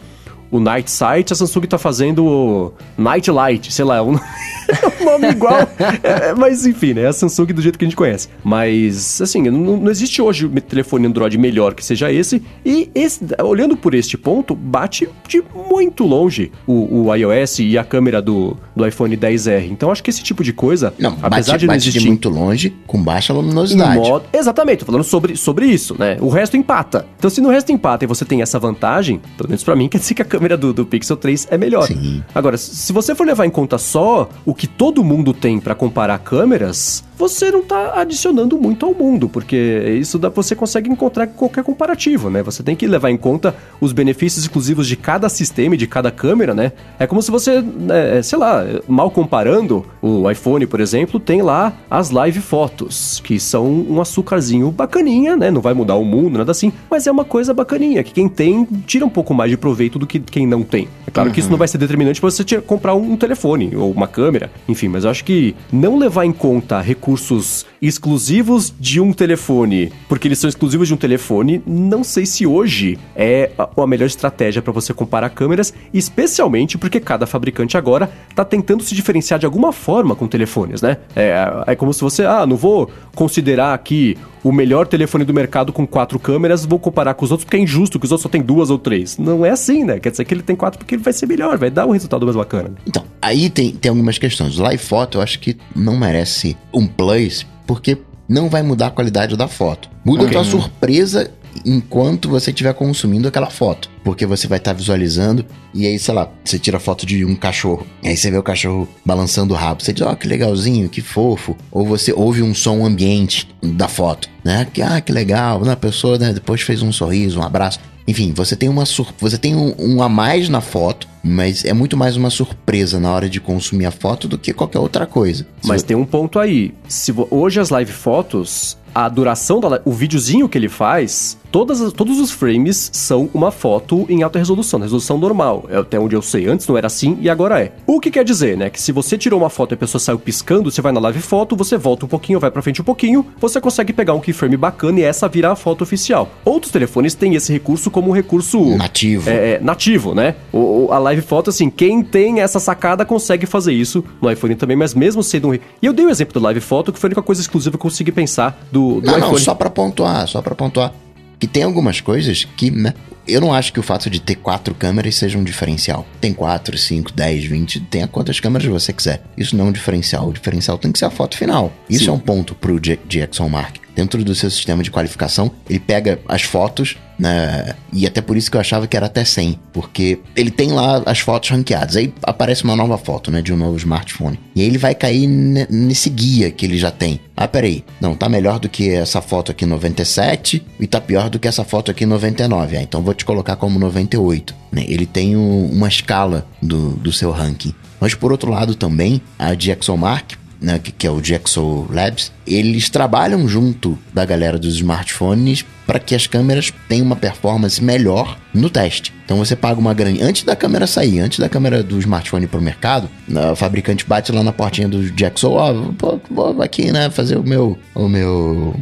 o Night Sight, a Samsung tá fazendo o Night Light, sei lá, é um, nome igual. É, mas enfim, né? É a Samsung do jeito que a gente conhece. Mas, assim, não, não existe hoje telefone Android melhor que seja esse. E esse, olhando por este ponto, bate de muito longe o, o iOS e a câmera do, do iPhone 10R. Então acho que esse tipo de coisa, não, apesar bate, de não bate existir... de muito longe, com baixa luminosidade. Modo, exatamente, tô falando sobre, sobre isso, né? O resto empata. Então se no resto empata e você tem essa vantagem, pelo menos pra mim, quer dizer que a câmera câmera do, do Pixel 3 é melhor. Sim. Agora, se você for levar em conta só o que todo mundo tem para comparar câmeras, você não tá adicionando muito ao mundo, porque isso dá, você consegue encontrar qualquer comparativo, né? Você tem que levar em conta os benefícios exclusivos de cada sistema e de cada câmera, né? É como se você, né, sei lá, mal comparando, o iPhone, por exemplo, tem lá as live fotos, que são um açúcarzinho bacaninha, né? Não vai mudar o mundo, nada assim, mas é uma coisa bacaninha, que quem tem tira um pouco mais de proveito do que quem não tem. É claro uhum. que isso não vai ser determinante para você comprar um telefone ou uma câmera, enfim, mas eu acho que não levar em conta recursos recursos exclusivos de um telefone, porque eles são exclusivos de um telefone, não sei se hoje é a, melhor estratégia para você comparar câmeras, especialmente porque cada fabricante agora está tentando se diferenciar de alguma forma com telefones, né? É, é como se você, ah, não vou considerar aqui o melhor telefone do mercado com quatro câmeras, vou comparar com os outros porque é injusto que os outros só tem duas ou três. Não é assim, né? Quer dizer que ele tem quatro porque ele vai ser melhor, vai dar um resultado mais bacana. Então, aí tem, tem algumas questões. Live Photo eu acho que não merece um plus, porque não vai mudar a qualidade da foto. Muda okay. a tua surpresa enquanto você estiver consumindo aquela foto. Porque você vai estar tá visualizando e aí, sei lá, você tira foto de um cachorro. Aí você vê o cachorro balançando o rabo. Você diz, ó, oh, que legalzinho, que fofo. Ou você ouve um som ambiente da foto, né? Que, ah, que legal. A pessoa né, depois fez um sorriso, um abraço. Enfim, você tem uma sur você tem um, um, a mais na foto, mas é muito mais uma surpresa na hora de consumir a foto do que qualquer outra coisa. Mas tem um ponto aí. Se hoje as live fotos, a duração da o videozinho que ele faz todas, todos os frames são uma foto em alta resolução, resolução normal. É até onde eu sei, antes não era assim e agora é. O que quer dizer, né? Que se você tirou uma foto e a pessoa saiu piscando, você vai na live foto, você volta um pouquinho, vai pra frente um pouquinho, você consegue pegar um keyframe bacana e essa virar a foto oficial. Outros telefones têm esse recurso como um recurso nativo. É, é, nativo, né? O, a live foto, assim, quem tem essa sacada consegue fazer isso no iPhone também, mas mesmo sendo um. E eu dei o um exemplo do live foto, que foi a única coisa exclusiva que eu consegui pensar do, do, do Não, iPhone. não, só pra pontuar, só pra pontuar. Que tem algumas coisas que, né? Eu não acho que o fato de ter quatro câmeras seja um diferencial. Tem quatro, cinco, dez, vinte, tenha quantas câmeras você quiser. Isso não é um diferencial. O diferencial tem que ser a foto final. Isso Sim. é um ponto pro Jackson Mark. Dentro do seu sistema de qualificação, ele pega as fotos, né? E até por isso que eu achava que era até 100. Porque ele tem lá as fotos ranqueadas. Aí aparece uma nova foto, né? De um novo smartphone. E aí ele vai cair ne- nesse guia que ele já tem. Ah, peraí. Não, tá melhor do que essa foto aqui 97 e tá pior do que essa foto aqui 99. Ah, então vou te colocar como 98. né? Ele tem um- uma escala do, do seu ranking. Mas por outro lado também, a DxOMark né, que, que é o Jaxo Labs, eles trabalham junto da galera dos smartphones para que as câmeras tenham uma performance melhor no teste. Então você paga uma grande. Antes da câmera sair, antes da câmera do smartphone para o mercado, o fabricante bate lá na portinha do Jaxo, ó, pô, vou aqui, né, fazer o meu. O meu.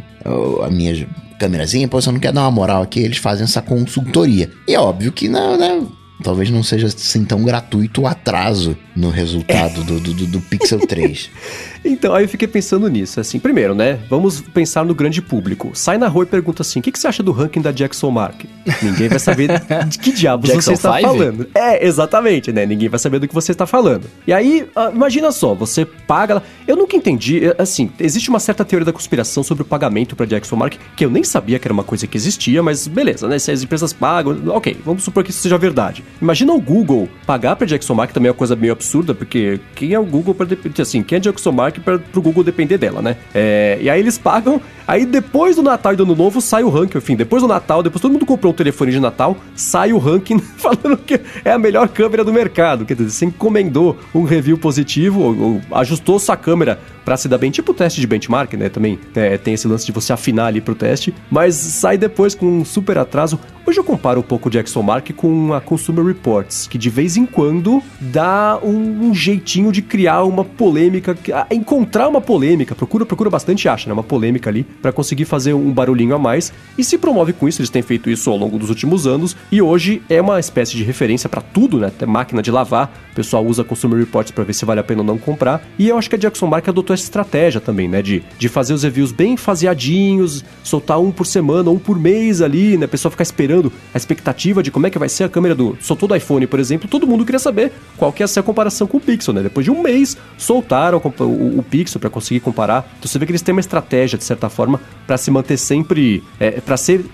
a minha câmerazinha, pô, você não quer dar uma moral aqui, eles fazem essa consultoria. E é óbvio que não, né? Talvez não seja assim tão gratuito o atraso no resultado do, do, do- do Pixel 3. Então, aí eu fiquei pensando nisso, assim, primeiro, né, vamos pensar no grande público. Sai na rua e pergunta assim, o que, que você acha do ranking da Jackson Mark? Ninguém vai saber de que diabos Jackson você está Five? falando. É, exatamente, né, ninguém vai saber do que você está falando. E aí, ah, imagina só, você paga. Eu nunca entendi, eh, assim, existe uma certa teoria da conspiração sobre o pagamento para Jackson Mark, que eu nem sabia que era uma coisa que existia, mas beleza, né, se as empresas pagam, ok, vamos supor que isso seja verdade. Imagina o Google pagar para Jackson Mark, também é uma coisa meio absurda, porque quem é o Google para depender, assim, quem é Jackson Mark para o Google depender dela, né? É, e aí eles pagam, aí depois do Natal e do Ano Novo sai o ranking, enfim, depois do Natal, depois todo mundo comprou um telefone de Natal, sai o ranking falando que é a melhor câmera do mercado. Quer dizer, você encomendou um review positivo, ou, ou ajustou sua câmera para se dar bem, tipo o teste de benchmark, né? Também é, tem esse lance de você afinar ali pro teste, mas sai depois com um super atraso. Hoje eu comparo um pouco Jackson Mark com a Consumer Reports, que de vez em quando dá um, um jeitinho de criar uma polêmica, encontrar uma polêmica, procura, procura bastante acha, né? Uma polêmica ali para conseguir fazer um barulhinho a mais e se promove com isso. Eles têm feito isso ao longo dos últimos anos e hoje é uma espécie de referência para tudo, né? Até máquina de lavar, o pessoal usa Consumer Reports para ver se vale a pena ou não comprar. E eu acho que a Jackson Mark adotou essa estratégia também, né? De, de fazer os reviews bem faseadinhos, soltar um por semana, um por mês ali, né? A pessoa ficar esperando a expectativa de como é que vai ser a câmera do. Soltou do iPhone, por exemplo, todo mundo queria saber qual que ia ser a comparação com o Pixel, né? Depois de um mês, soltaram o, o- o Pixel para conseguir comparar. Então você vê que eles têm uma estratégia, de certa forma, para se manter sempre. É, para ser.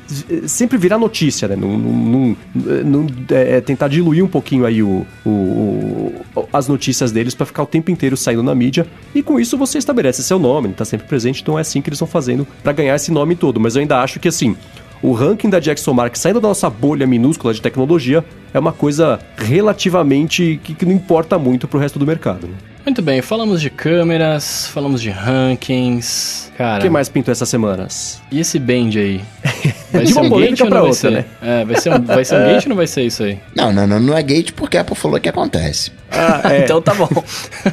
sempre virar notícia, né? Num- num- num- é, tentar diluir um pouquinho aí o, o- o- as notícias deles para ficar o tempo inteiro saindo na mídia. E com isso você estabelece seu nome, ele tá sempre presente, então é assim que eles estão fazendo para ganhar esse nome todo. Mas eu ainda acho que assim. O ranking da Jackson Mark saindo da nossa bolha minúscula de tecnologia é uma coisa relativamente que, que não importa muito pro resto do mercado. né? Muito bem, falamos de câmeras, falamos de rankings. O Cara, que mais pintou essas semanas? e esse band aí? Vai De ser uma um gate ou pra não vai outra, ser? né? É, vai ser um, vai ser um gate ou não vai ser isso aí? Não, não, não, não é gate porque a Apple falou que acontece. Ah, é. Então tá bom.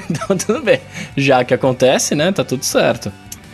então tudo bem. Já que acontece, né? Tá tudo certo.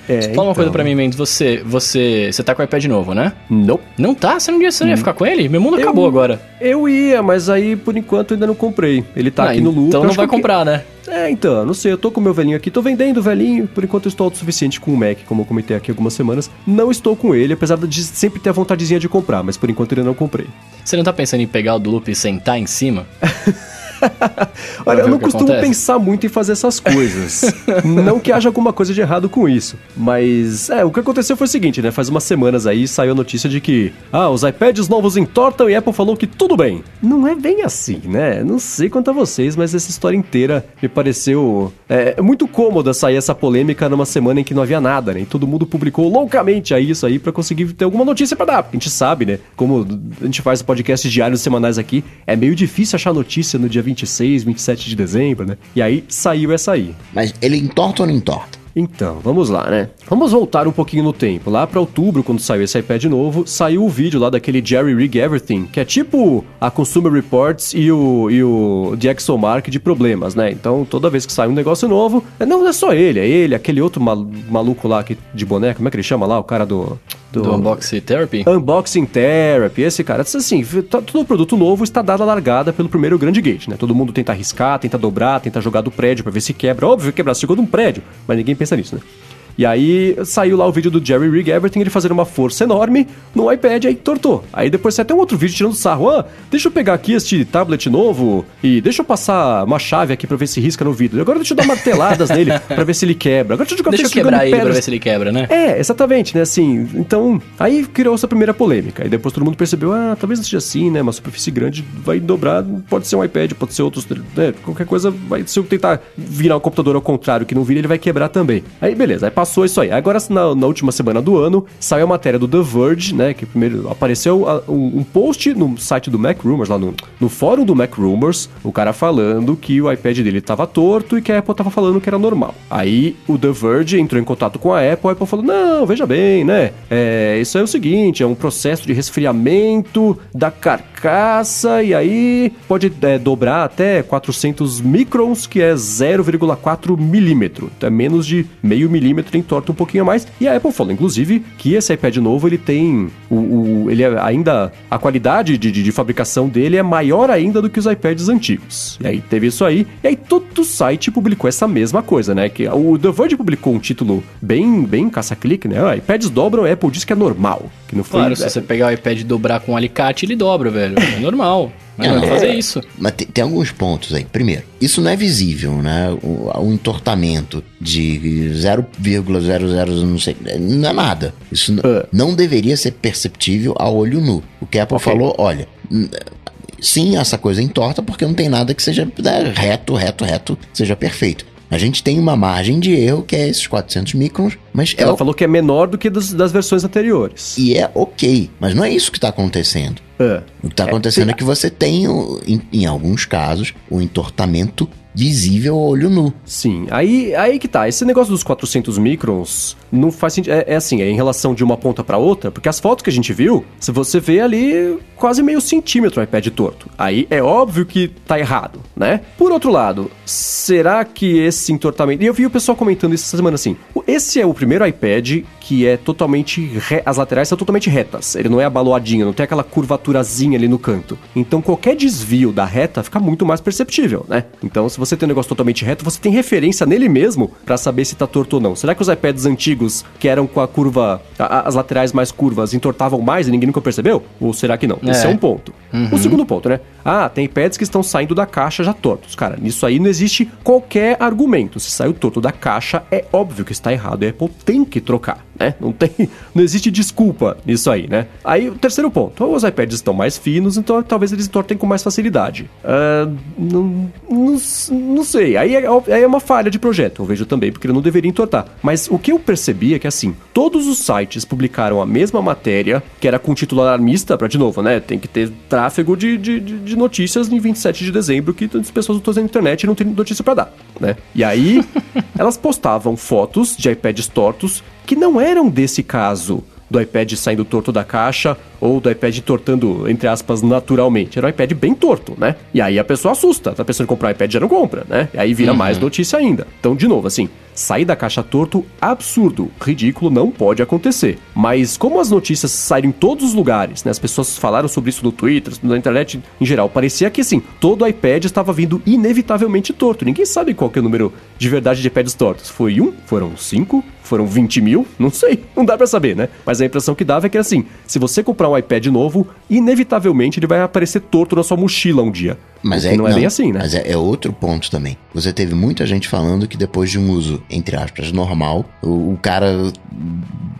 É, Fala uma então. coisa pra mim, Mendes. Você, você, você tá com o iPad novo, né? Não. Não tá? Você não ia, você não ia ficar com ele? Meu mundo Eu- acabou agora. Eu ia, mas aí por enquanto ainda não comprei. Ele tá Ah, aqui no loop. Então não vai que- comprar, né? É, então, não sei, eu tô com o meu velhinho aqui, tô vendendo o velhinho, por enquanto eu estou autossuficiente com o Mac, como eu comentei aqui algumas semanas. Não estou com ele, apesar de sempre ter a vontadezinha de comprar, mas por enquanto ainda não comprei. Você não tá pensando em pegar o do loop e sentar em cima? Olha, eu não costumo acontece. pensar muito em fazer essas coisas. não que haja alguma coisa de errado com isso. Mas, é, o que aconteceu foi o seguinte, né? Faz umas semanas aí saiu a notícia de que, ah, os iPads novos entortam e Apple falou que tudo bem. Não é bem assim, né? Não sei quanto a vocês, mas essa história inteira me pareceu é, muito cômoda sair essa polêmica numa semana em que não havia nada, né? E todo mundo publicou loucamente aí isso aí pra conseguir ter alguma notícia pra dar. A gente sabe, né? Como a gente faz podcasts diários semanais aqui, é meio difícil achar notícia no dia 26, 27 de dezembro, né? E aí saiu essa aí. Mas ele entorta ou não entorta? Então, vamos lá, né? Vamos voltar um pouquinho no tempo. Lá pra outubro, quando saiu esse iPad novo, saiu o vídeo lá daquele Jerry Rig Everything, que é tipo a Consumer Reports e o, e o DxOMark de problemas, né? Então, toda vez que sai um negócio novo, não é só ele, é ele, aquele outro mal- maluco lá que, de boneco, como é que ele chama lá? O cara do... Do, Unboxing Therapy? Unboxing Therapy, esse cara, assim, tá- todo produto novo está dado a largada pelo primeiro grande gate, né? Todo mundo tenta arriscar, tenta dobrar, tenta jogar do prédio pra ver se quebra. Óbvio que quebrar chegou de um prédio, mas ninguém pensa nisso, né? E aí saiu lá o vídeo do Jerry Rig Everything, ele fazendo uma força enorme no iPad, aí tortou. Aí depois você até um outro vídeo tirando sarro. Ah, deixa eu pegar aqui este tablet novo e deixa eu passar uma chave aqui pra ver se risca no vidro. Agora deixa eu dar marteladas nele pra ver se ele quebra. Agora deixa eu Deixa eu quebrar ele pra ver se ele quebra, né? É, exatamente, né? Assim, então, aí criou essa primeira polêmica. E depois todo mundo percebeu, ah, talvez não seja assim, né? Uma superfície grande vai dobrar, pode ser um iPad, pode ser outros, né? Qualquer coisa, vai, se eu tentar virar o computador ao contrário que não vira, ele vai quebrar também. Aí, beleza, aí passou isso aí. Agora, na, na última semana do ano, saiu a matéria do The Verge, né? Que primeiro apareceu a, um, um, post no site do Mac Rumors, lá no, no fórum do Mac Rumors, o cara falando que o iPad dele tava torto e que a Apple tava falando que era normal. Aí o The Verge entrou em contato com a Apple, a Apple falou: não, veja bem, né? É, isso é o seguinte, é um processo de resfriamento da carcaça e aí pode é, dobrar até 400 microns, que é 0,4 milímetro. Então é menos de meio milímetro, entorta um pouquinho mais. E a Apple falou, inclusive, que esse iPad novo ele tem o, o ele é ainda a qualidade de, de, de, fabricação dele é maior ainda do que os iPads antigos. E aí teve isso aí. E aí todo site publicou essa mesma coisa, né? Que o The Verge publicou um título bem bem caça-clique, né? Ah, iPads dobram, a Apple diz que é normal. Que não foi, claro, se você pegar o iPad e dobrar com um alicate, ele dobra, velho. É normal. Mas não, é, fazer isso. Mas tem, tem, alguns pontos aí. Primeiro, isso não é visível, né? O, o entortamento de 0,00, não sei, não é nada. Isso uh. não deveria ser perceptível a olho nu. O que a Apple okay. falou, olha, sim, essa coisa entorta porque não tem nada que seja né, reto, reto, reto, seja perfeito. A gente tem uma margem de erro que é esses 400 microns, mas ela é falou que é menor do que das, das versões anteriores. E é ok, mas não é isso que está acontecendo. É. O que está acontecendo é, é, que você tem, em, em alguns casos, o entortamento visível ao olho nu. Sim, aí, aí que tá. Esse negócio dos 400 microns não faz sentido. É, é assim, é em relação de uma ponta para outra, porque as fotos que a gente viu, se você vê ali quase meio centímetro o iPad torto. Aí é óbvio que tá errado, né? Por outro lado, será que esse entortamento. E eu vi o pessoal comentando isso essa semana assim. Esse é o primeiro iPad que é totalmente. Re... As laterais são totalmente retas. Ele não é abaloadinho, não tem aquela curvaturazinha ali no canto. Então qualquer desvio da reta fica muito mais perceptível, né? Então se você tem um negócio totalmente reto, você tem referência nele mesmo para saber se tá torto ou não. Será que os iPads antigos, que eram com a curva. A, as laterais mais curvas, entortavam mais e ninguém nunca percebeu? Ou será que não? É. Esse é um ponto. Uhum. O segundo ponto, né? Ah, tem iPads que estão saindo da caixa já tortos. Cara, nisso aí não existe qualquer argumento. Se saiu torto da caixa, é óbvio que está errado. A Apple tem que trocar, né? Não tem, não existe desculpa nisso aí, né? Aí o terceiro ponto, os iPads estão mais finos, então talvez eles tortem com mais facilidade. Uh, não, não, não, sei. Aí é, é, uma falha de projeto, eu vejo também, porque ele não deveria entortar. Mas o que eu percebi é que assim, todos os sites publicaram a mesma matéria, que era com título alarmista, para de novo, né? Tem que ter tráfego de, de, de notícias em 27 de dezembro que as pessoas não estão na internet e não tem notícia para dar, né? E aí, elas postavam fotos de iPads tortos que não eram desse caso do iPad saindo torto da caixa ou do iPad tortando, entre aspas, naturalmente. Era um iPad bem torto, né? E aí a pessoa assusta. Tá pensando em comprar um iPad, já não compra, né? E aí vira uhum. mais notícia ainda. Então, de novo, assim, sair da caixa torto, absurdo, ridículo, não pode acontecer. Mas como as notícias saíram em todos os lugares, né? As pessoas falaram sobre isso no Twitter, na internet em geral, parecia que assim, todo iPad estava vindo inevitavelmente torto. Ninguém sabe qual é o número de verdade de iPads tortos. Foi um? Foram cinco? Foram 20 mil? Não sei, não dá para saber, né? Mas a impressão que dava é que assim, se você comprar um iPad novo, inevitavelmente ele vai aparecer torto na sua mochila um dia. Mas é, não, é bem assim, né? Mas é, é, outro ponto também. Você teve muita gente falando que depois de um uso, entre aspas, normal, o, o cara.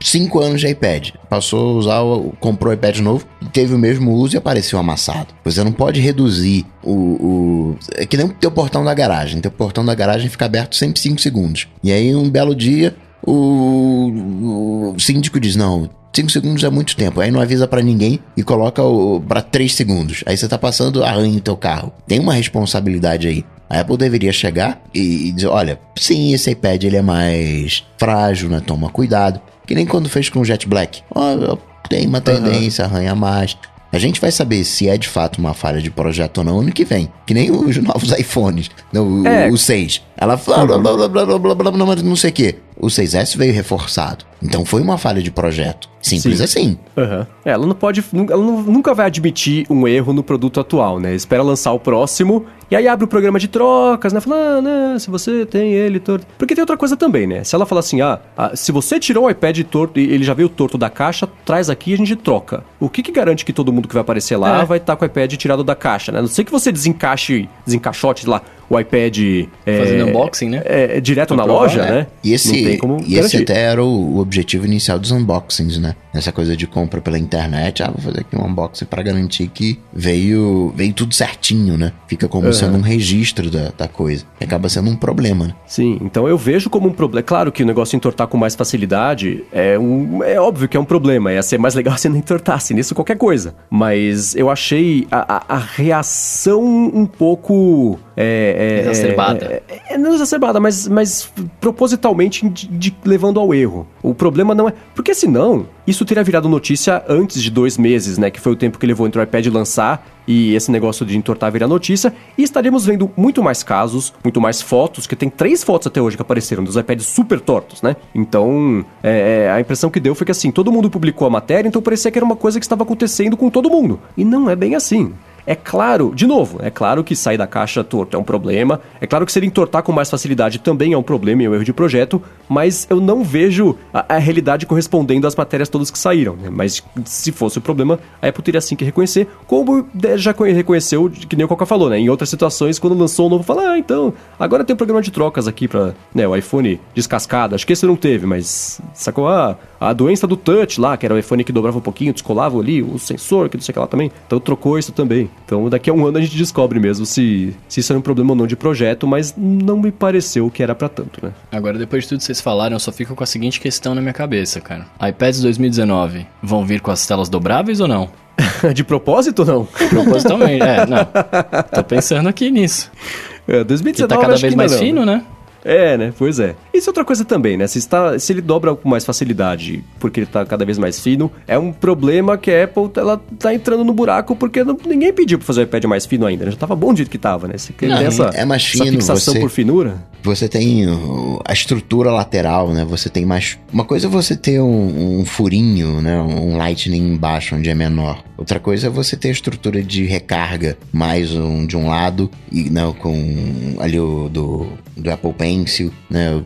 Cinco anos de iPad. Passou a usar, comprou o iPad novo, teve o mesmo uso e apareceu amassado. Você não pode reduzir o. o é que nem o teu portão da garagem. Teu portão da garagem fica aberto sempre 5 segundos. E aí, um belo dia, o, o síndico diz: Não, 5 segundos é muito tempo. Aí não avisa para ninguém e coloca para 3 segundos. Aí você tá passando, arranha o teu carro. Tem uma responsabilidade aí. A Apple deveria chegar e, e dizer, olha, sim, esse iPad ele é mais frágil, né? Toma cuidado. Que nem quando fez com o Jet Black. Oh, tem uma tendência, uhum. arranha mais. A gente vai saber se é de fato uma falha de projeto ou não ano que vem. Que nem os novos iPhones, o, é. o 6. Ela fala blá blá blá blá blá blá blá, blá, blá, não sei o quê. O 6S veio reforçado. Então foi uma falha de projeto. Simples Sim. assim. Aham. É, ela não pode. Ela nu- nunca vai admitir um erro no produto atual, né? Espera lançar o próximo e aí abre o programa de trocas, né? Fala, ah, né, se você tem ele torto. Porque tem outra coisa também, né? Se ela falar assim, ah, ah, se você tirou o iPad torto e ele já veio torto da caixa, traz aqui e a gente troca. O que, que garante que todo mundo que vai aparecer lá É. vai estar com o iPad tirado da caixa, né? A não sei que você desencaixe, desencaixote lá o iPad. É, Fazendo unboxing, né? É, é direto na loja, é. né? E esse, não tem como e esse até era o, o objetivo inicial dos unboxings, né? Essa coisa de compra pela internet. Ah, vou fazer aqui um unboxing pra garantir que veio, veio tudo certinho, né? Fica como Aham. sendo um registro da, da coisa. E acaba sendo um problema, né? Sim, então eu vejo como um problema. Claro que o negócio entortar com mais facilidade é um. É óbvio que é um problema. Ia ser mais legal se não entortasse nisso qualquer coisa. Mas eu achei a, a- a reação um pouco. É, é, Exacerbada. É, é, não exacerbada, mas, mas propositalmente de- de- levando ao erro. O problema não é. Porque senão, isso teria virado notícia antes de dois meses, né? Que foi o tempo que levou entre o iPad lançar e esse negócio de entortar virar notícia. E estaríamos vendo muito mais casos, muito mais fotos, que tem três fotos até hoje que apareceram dos iPads super tortos, né? Então, é, é, a impressão que deu foi que assim, todo mundo publicou a matéria, então parecia que era uma coisa que estava acontecendo com todo mundo. E não é bem assim. É claro, de novo, é claro que sair da caixa torto é um problema. É claro que se ele entortar com mais facilidade também é um problema e um erro de projeto, mas eu não vejo a, a realidade correspondendo às matérias todas que saíram. né? Mas se fosse o problema, a Apple teria sim que reconhecer, como já conhe- reconheceu, que nem o Coca falou, né? Em outras situações, quando lançou o novo, fala, ah, então, agora tem um programa de trocas aqui pra né, o iPhone descascado. Acho que esse não teve, mas sacou? Ah, a doença do touch lá, que era o iPhone que dobrava um pouquinho, descolava ali o sensor, que não sei o que lá também. Então trocou isso também. Então daqui a um ano a gente descobre mesmo se, se isso era um problema ou não de projeto, mas não me pareceu que era pra tanto, né? Agora, depois de tudo que vocês falaram, eu só fico com a seguinte questão na minha cabeça, cara. iPads 2019 vão vir com as telas dobráveis ou não? de propósito ou não? Propositalmente, é, não. Tô pensando aqui nisso. É, Que 2019 tá cada vez que mais não, fino, né? É, né? Pois é. Isso é outra coisa também, né? Se, está, se ele dobra com mais facilidade porque ele tá cada vez mais fino, é um problema que a Apple ela tá entrando no buraco porque não- ninguém pediu pra fazer o iPad mais fino ainda. né? Já tava bom do jeito que tava, né? Tem Não, essa, é mais essa fino, fixação você- por finura. Você tem a estrutura lateral, né? Você tem mais. Uma coisa é você ter um, um furinho, né? Um lightning embaixo, onde é menor. Outra coisa é você ter a estrutura de recarga mais um de um lado e né, com ali o do, do Apple Pencil, né?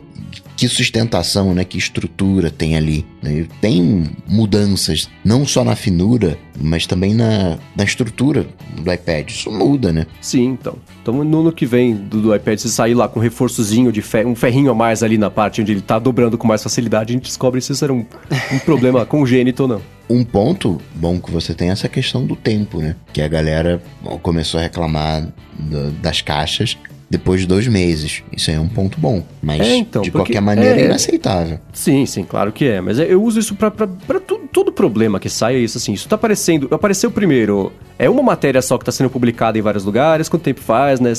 Que sustentação, né? Que estrutura tem ali. né? Tem mudanças, não só na finura, mas também na, na estrutura do iPad. Isso muda, né? Sim, então. Então no ano que vem do, do iPad, se sair lá com um reforçozinho de ferro, um ferrinho a mais ali na parte onde ele tá dobrando com mais facilidade, a gente descobre se isso era um, um problema congênito ou não. Um ponto bom que você tem é essa questão do tempo, né? Que a galera começou a reclamar do- das caixas depois de dois meses. Isso aí é um ponto bom. Mas, É, então, de qualquer maneira, é é- inaceitável. Sim, sim, claro que é. Mas eu uso isso pra, pra, pra tu- todo problema que sai, é isso assim. Isso tá aparecendo. Apareceu primeiro. É uma matéria só que tá sendo publicada em vários lugares. Quanto tempo faz, né?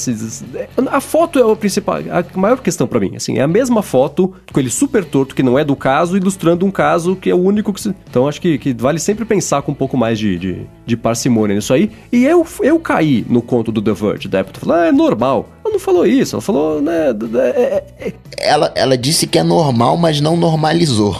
A foto é o principal. A maior questão pra mim. Assim, é a mesma foto com ele super torto, que não é do caso, ilustrando um caso que é o único que se. Então acho que, que vale sempre pensar com um pouco mais de, de, de parcimônia nisso aí. E eu, eu caí no conto do The Verge, da época. Falei, ah, é normal. Não falou isso. Ela falou, né? é- é- Ela, ela disse que é normal, mas não normalizou.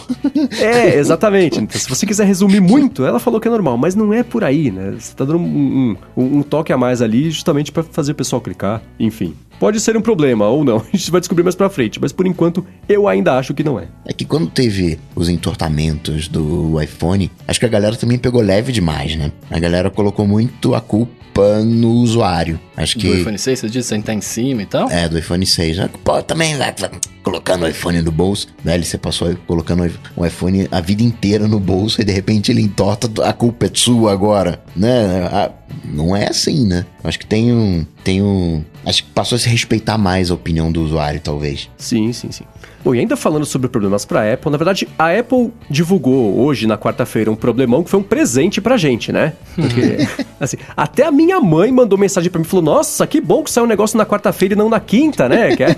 É, exatamente. Então, se você quiser resumir muito, ela falou que é normal, mas não é por aí, né? Você tá dando um, um- um toque a mais ali justamente pra fazer o pessoal clicar. Enfim. Pode ser um problema ou não, a gente vai descobrir mais pra frente, mas por enquanto eu ainda acho que não é. É que quando teve os entortamentos do iPhone, acho que a galera também pegou leve demais, né? A galera colocou muito a culpa no usuário. Acho que. Do iPhone 6, você disse, sentar em cima e tal? É, do iPhone 6. né? Pô, também vai vai colocando o iPhone no bolso. Velho, você passou colocando o iPhone a vida inteira no bolso e de repente ele entorta, a culpa é sua agora, né? A- não é assim, né? Acho que tem um, tem um... Acho que passou a se respeitar mais a opinião do usuário, talvez. Sim, sim, sim. Bom, e ainda falando sobre problemas para Apple, na verdade, a Apple divulgou hoje, na quarta-feira, um problemão que foi um presente pra gente, né? Porque, assim, até a minha mãe mandou mensagem para mim e falou: Nossa, que bom que saiu um negócio na quarta-feira e não na quinta, né? Que é...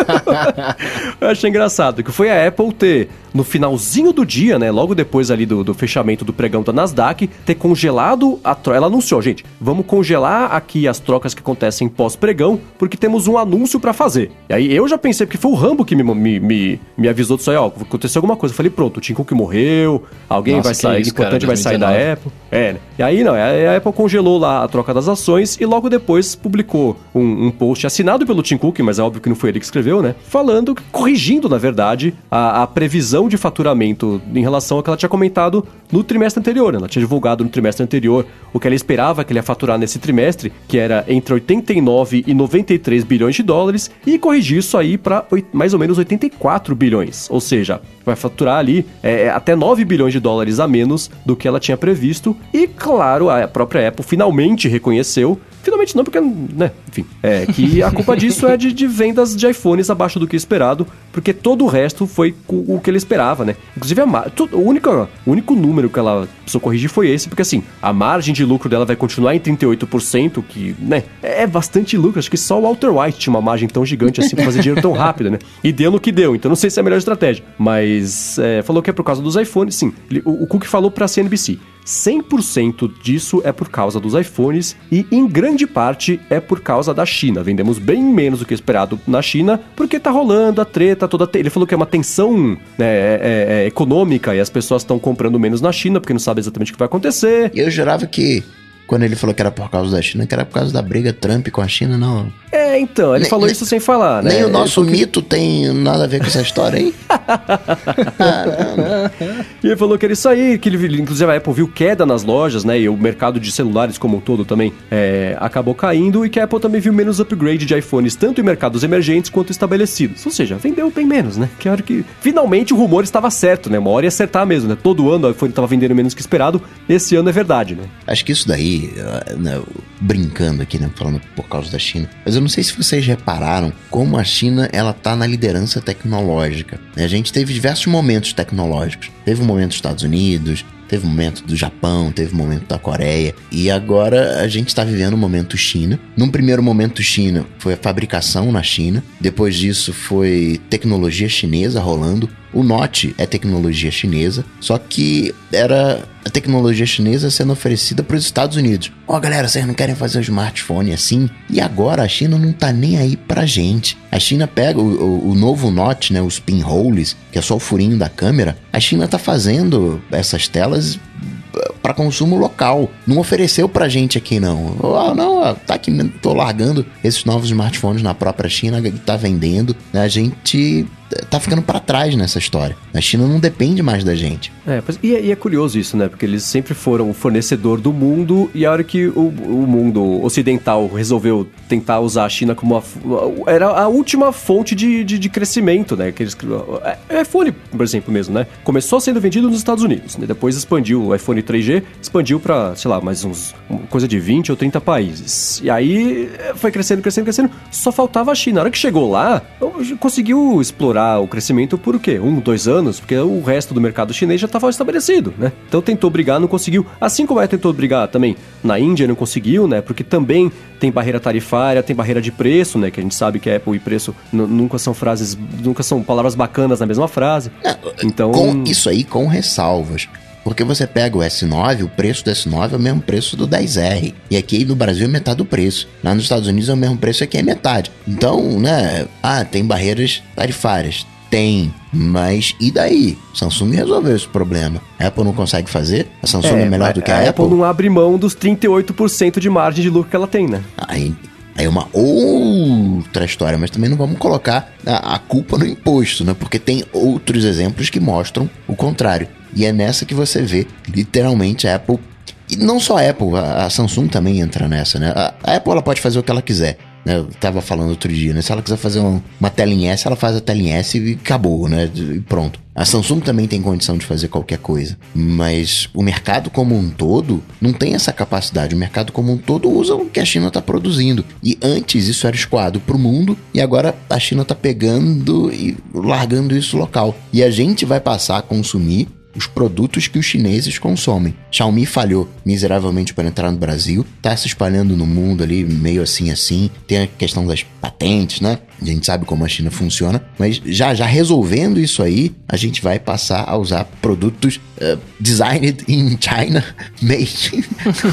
Eu achei engraçado, que foi a Apple ter no finalzinho do dia, né, logo depois ali do, do fechamento do pregão da Nasdaq, ter congelado a troca. Ela anunciou, gente, vamos congelar aqui as trocas que acontecem pós-pregão, porque temos um anúncio para fazer. E aí eu já pensei, porque foi o Rambo que me, me, me, me avisou disso aí, ó, aconteceu alguma coisa. Eu falei, pronto, o Tim Cook morreu, alguém Nossa, vai sair, isso, importante cara, vai sair da Apple. É, né? E aí não, a Apple congelou lá a troca das ações e logo depois publicou um, um post assinado pelo Tim Cook, mas é óbvio que não foi ele que escreveu, né? Falando, corrigindo, na verdade, a, a previsão de faturamento em relação ao que ela tinha comentado no trimestre anterior. Né? Ela tinha divulgado no trimestre anterior o que ela esperava que ele ia faturar nesse trimestre, que era entre 89 e 93 bilhões de dólares, e corrigir isso aí para mais ou menos 84 bilhões. Ou seja, vai faturar ali é, é, até 9 bilhões de dólares a menos do que ela tinha previsto. E claro, a própria Apple finalmente reconheceu Finalmente não, porque, né, enfim, é que a culpa disso é de, de, vendas de iPhones abaixo do que esperado, porque todo o resto foi o, que ele esperava, né? Inclusive, a o, único, o único número que ela precisou corrigir foi esse, porque assim, a margem de lucro dela vai continuar em 38%, que, né, é bastante lucro. Acho que só o Walter White tinha uma margem tão gigante assim pra fazer dinheiro tão rápido, né? E deu no que deu, então não sei se é a melhor estratégia. Mas é, falou que é por causa dos iPhones, sim. Ele, o, o Cook falou pra CNBC. 100% disso é por causa dos iPhones e, em grande parte, é por causa da China. Vendemos bem menos do que esperado na China, porque tá rolando a treta toda. Ele falou que é uma tensão né, é, é, é econômica e as pessoas estão comprando menos na China porque não sabem exatamente o que vai acontecer. Eu jurava que quando ele falou que era por causa da China, que era por causa da briga Trump com a China, não. É, então, ele nem, falou isso sem falar, né? Nem o nosso porque... mito tem nada a ver com essa história aí. e ele falou que era isso aí, que ele, inclusive a Apple viu queda nas lojas, né? E o mercado de celulares como um todo também é, acabou caindo e que a Apple também viu menos upgrade de iPhones, tanto em mercados emergentes quanto estabelecidos. Ou seja, vendeu bem menos, né? Que hora que. Finalmente o rumor estava certo, né? Uma hora ia acertar mesmo, né? Todo ano o iPhone estava vendendo menos que esperado. Esse ano é verdade, né? Acho que isso daí né, brincando aqui, né, falando por causa da China. Mas eu não sei se vocês repararam como a China ela tá na liderança tecnológica. A gente teve diversos momentos tecnológicos. Teve um momento dos Estados Unidos, teve um momento do Japão, teve um momento da Coreia, e agora a gente está vivendo um momento China. Num primeiro momento China foi a fabricação na China, depois disso foi tecnologia chinesa rolando. O Note é tecnologia chinesa, só que era a tecnologia chinesa sendo oferecida para os Estados Unidos. Ó, oh, galera, vocês não querem fazer um smartphone assim? E agora a China não tá nem aí pra gente. A China pega o, o, o novo Note, né, os pinholes, que é só o furinho da câmera. A China tá fazendo essas telas para consumo local. Não ofereceu pra gente aqui, não. Oh, não, tá aqui, tô largando esses novos smartphones na própria China, tá vendendo. A gente tá ficando para trás nessa história. A China não depende mais da gente. É, e, é, e, é curioso isso, né? Porque eles sempre foram o fornecedor do mundo e a hora que o, o mundo ocidental resolveu tentar usar a China como a, era a última fonte de, de, de crescimento, né? Que eles, é, é iPhone, por exemplo, mesmo, né? Começou sendo vendido nos Estados Unidos, né? depois expandiu o iPhone 3G, expandiu para, sei lá, mais uns coisa de 20 ou 30 países. E aí foi crescendo, crescendo, crescendo. Só faltava a China. A hora que chegou lá, conseguiu explorar o crescimento por o quê? Um, dois anos? Porque o resto do mercado chinês já estava estabelecido, né? Então tentou brigar, não conseguiu. Assim como é tentou brigar também na Índia, não conseguiu, né? Porque também tem barreira tarifária, tem barreira de preço, né? Que a gente sabe que Apple e preço nunca são frases, nunca são palavras bacanas na mesma frase. então com isso aí com ressalvas. Porque você pega o S9, o preço do S9 é o mesmo preço do 10R. E aqui no Brasil é metade do preço. Lá nos Estados Unidos é o mesmo preço, aqui é metade. Então, né? Ah, tem barreiras tarifárias. Tem, mas e daí? Samsung resolveu esse problema. A Apple não consegue fazer? A Samsung é, é melhor do que a, a Apple? Apple não abre mão dos 38% de margem de lucro que ela tem, né? Aí, aí é uma outra história, mas também não vamos colocar a, a culpa no imposto, né? Porque tem outros exemplos que mostram o contrário. E é nessa que você vê, literalmente, a Apple. E não só a Apple, a, Samsung também entra nessa, né? A, a, Apple ela pode fazer o que ela quiser. Né? Eu tava falando outro dia, né? Se ela quiser fazer uma, uma tela em S, ela faz a tela em S e acabou, né? E pronto. A Samsung também tem condição de fazer qualquer coisa, mas o mercado como um todo não tem essa capacidade. O mercado como um todo usa o que a China está produzindo. E antes isso era escoado para o mundo e agora a China está pegando e largando isso local. E a gente vai passar a consumir os produtos que os chineses consomem. Xiaomi falhou miseravelmente para entrar no Brasil, tá se espalhando no mundo ali meio assim assim. Tem a questão das patentes, né? A gente sabe como a China funciona, mas já já resolvendo isso aí, a gente vai passar a usar produtos uh, designed in China, made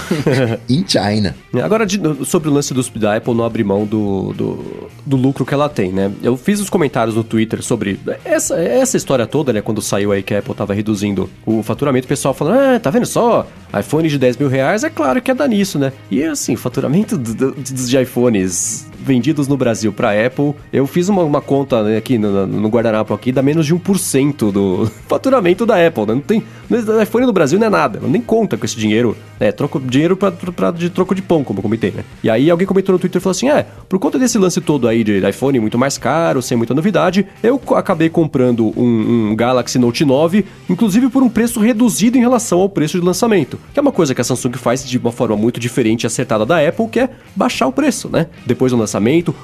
in China. Agora, de, sobre o lance dos, da Apple não abrir mão do, do, do, lucro que ela tem, né? Eu fiz os comentários no Twitter sobre essa, essa história toda, né? Quando saiu aí que a Apple tava reduzindo o faturamento, o pessoal falando, ah, tá vendo só? iPhone de 10 mil reais, é claro que é dar nisso, né? E assim, faturamento dos de iPhones vendidos no Brasil para Apple, eu fiz uma, uma conta né, aqui no, no, guardanapo aqui, dá menos de 1% do faturamento da Apple, né? Não tem, o iPhone no Brasil não é nada, nem conta com esse dinheiro, né? Troco, dinheiro pra, pra, de troco de pão, como eu comentei, né? E aí alguém comentou no Twitter e falou assim, é, por conta desse lance todo aí de iPhone muito mais caro, sem muita novidade, eu acabei comprando um, um Galaxy Note 9, inclusive por um preço reduzido em relação ao preço de lançamento, que é uma coisa que a Samsung faz de uma forma muito diferente e acertada da Apple, que é baixar o preço, né? Depois do lançamento,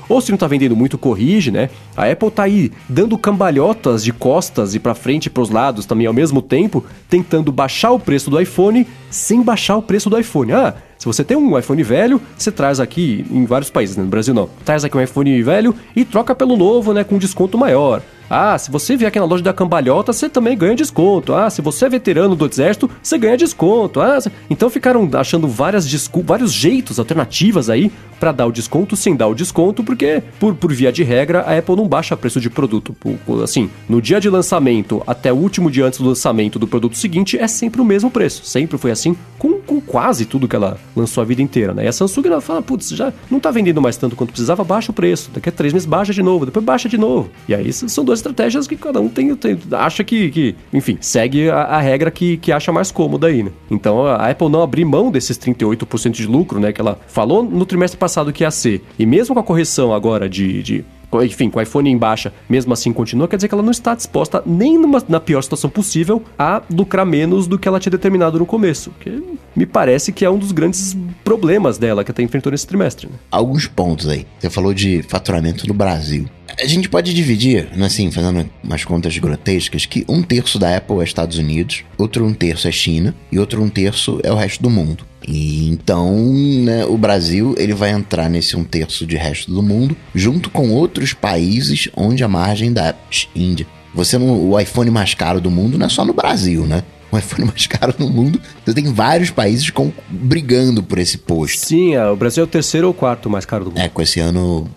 ou se não tá vendendo muito, corrige, né? A Apple tá aí dando cambalhotas de costas e para frente e pros lados também ao mesmo tempo, tentando baixar o preço do iPhone sem baixar o preço do iPhone. Ah, se você tem um iPhone velho, você traz aqui em vários países, né? no Brasil não. Traz aqui um iPhone velho e troca pelo novo, né, com desconto maior. Ah, se você vier aqui na loja da cambalhota, você também ganha desconto. Ah, se você é veterano do exército, você ganha desconto. Ah, então ficaram achando várias vários jeitos, alternativas aí para dar o desconto sem dar o desconto, porque por, por via de regra a Apple não baixa preço de produto. Assim, no dia de lançamento até o último dia antes do lançamento do produto seguinte é sempre o mesmo preço. Sempre foi assim com, com quase tudo que ela lançou a vida inteira, né? E a Samsung ela fala, putz, já não tá vendendo mais tanto quanto precisava, baixa o preço. Daqui a três meses baixa de novo, depois baixa de novo. E aí são duas estratégias que cada um tem, tem acha que, que, enfim, segue a, a, regra que, que acha mais cômoda aí, né? Então a Apple não abrir mão desses 38% de lucro, né, que ela falou no trimestre passado que ia ser. E mesmo com a correção agora de, de enfim, com o iPhone em baixa, mesmo assim continua, quer dizer que ela não está disposta, nem numa, na pior situação possível, a lucrar menos do que ela tinha determinado no começo. Que me parece que é um dos grandes problemas dela que até enfrentou nesse trimestre. Né? Alguns pontos aí. Você falou de faturamento no Brasil. A gente pode dividir, assim, fazendo umas contas grotescas, que um terço da Apple é Estados Unidos, outro um terço é China e outro um terço é o resto do mundo. E então, né, o Brasil ele vai entrar nesse um terço de resto do mundo, junto com outros países onde a margem da Índia. Você não, o iPhone mais caro do mundo não é só no Brasil, né? O iPhone mais caro no mundo, você tem vários países com, brigando por esse posto. Sim, é, o Brasil é o terceiro ou quarto mais caro do mundo. É, com esse ano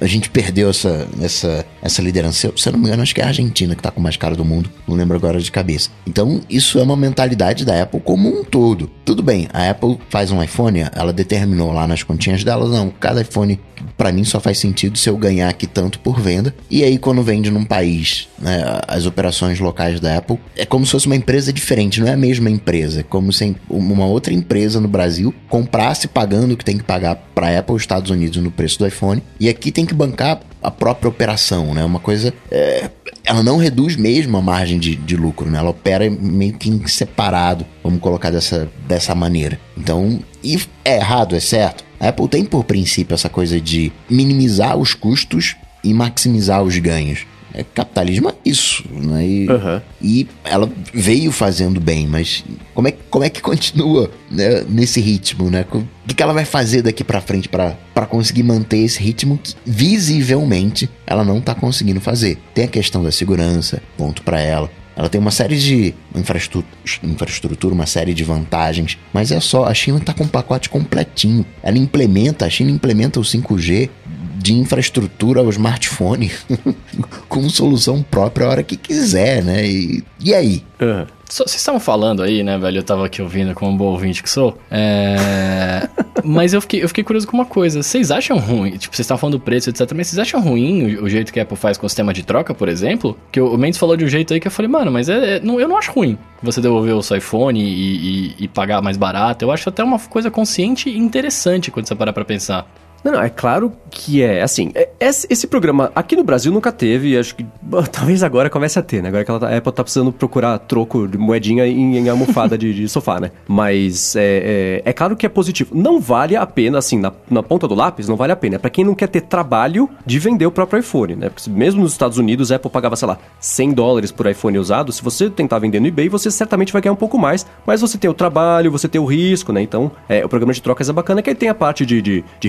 a gente perdeu essa, essa, essa liderança. Se eu não me engano, acho que é a Argentina que tá com mais cara do mundo. Não lembro agora de cabeça. Então, isso é uma mentalidade da Apple como um todo. Tudo bem, a Apple faz um iPhone, ela determinou lá nas continhas dela, não, cada iPhone para mim só faz sentido se eu ganhar aqui tanto por venda. E aí, quando vende num país, né, as operações locais da Apple, é como se fosse uma empresa diferente, não é a mesma empresa. É como se uma outra empresa no Brasil comprasse pagando o que tem que pagar para Apple, Estados Unidos, no preço do iPhone. E aqui tem que bancar a própria operação, né? Uma coisa. É, ela não reduz mesmo a margem de, de lucro, né? Ela opera meio que separado, vamos colocar dessa, dessa maneira. Então, e é errado, é certo? A Apple tem por princípio essa coisa de minimizar os custos e maximizar os ganhos. É, capitalismo é isso, né? E, uhum. e, ela veio fazendo bem, mas como é, como é que continua né, nesse ritmo, né? O que, que ela vai fazer daqui para frente para conseguir manter esse ritmo que visivelmente ela não tá conseguindo fazer? Tem a questão da segurança, ponto para ela. Ela tem uma série de infraestrutura, uma série de vantagens, mas é só, a China está com um pacote completinho. Ela implementa, a China implementa o 5G de infraestrutura ao smartphone com solução própria a hora que quiser, né? E, e aí? Uhum. Vocês estavam falando aí, né, velho? Eu tava aqui ouvindo como um bom ouvinte que sou. É... mas eu fiquei, eu fiquei curioso com uma coisa. Vocês acham ruim? Tipo, vocês estavam falando do preço, etc. Mas vocês acham ruim o, o, jeito que a Apple faz com o sistema de troca, por exemplo? Que o Mendes falou de um jeito aí que eu falei, mano, mas é, é não, eu não acho ruim você devolver o seu iPhone e, e, e pagar mais barato. Eu acho até uma coisa consciente e interessante quando você parar pra pensar. Não, não, é claro que é. Assim, é, esse programa aqui no Brasil nunca teve, acho que talvez agora comece a ter, né? Agora que ela, a Apple tá precisando procurar troco de moedinha em, em almofada de, de, sofá, né? Mas é, é, é, claro que é positivo. Não vale a pena, assim, na, na ponta do lápis, não vale a pena. É pra quem não quer ter trabalho de vender o próprio iPhone, né? Porque mesmo nos Estados Unidos, a Apple pagava, sei lá, 100 dólares por iPhone usado. Se você tentar vender no eBay, você certamente vai ganhar um pouco mais, mas você tem o trabalho, você tem o risco, né? Então, é, o programa de trocas é bacana, que aí tem a parte de, de, de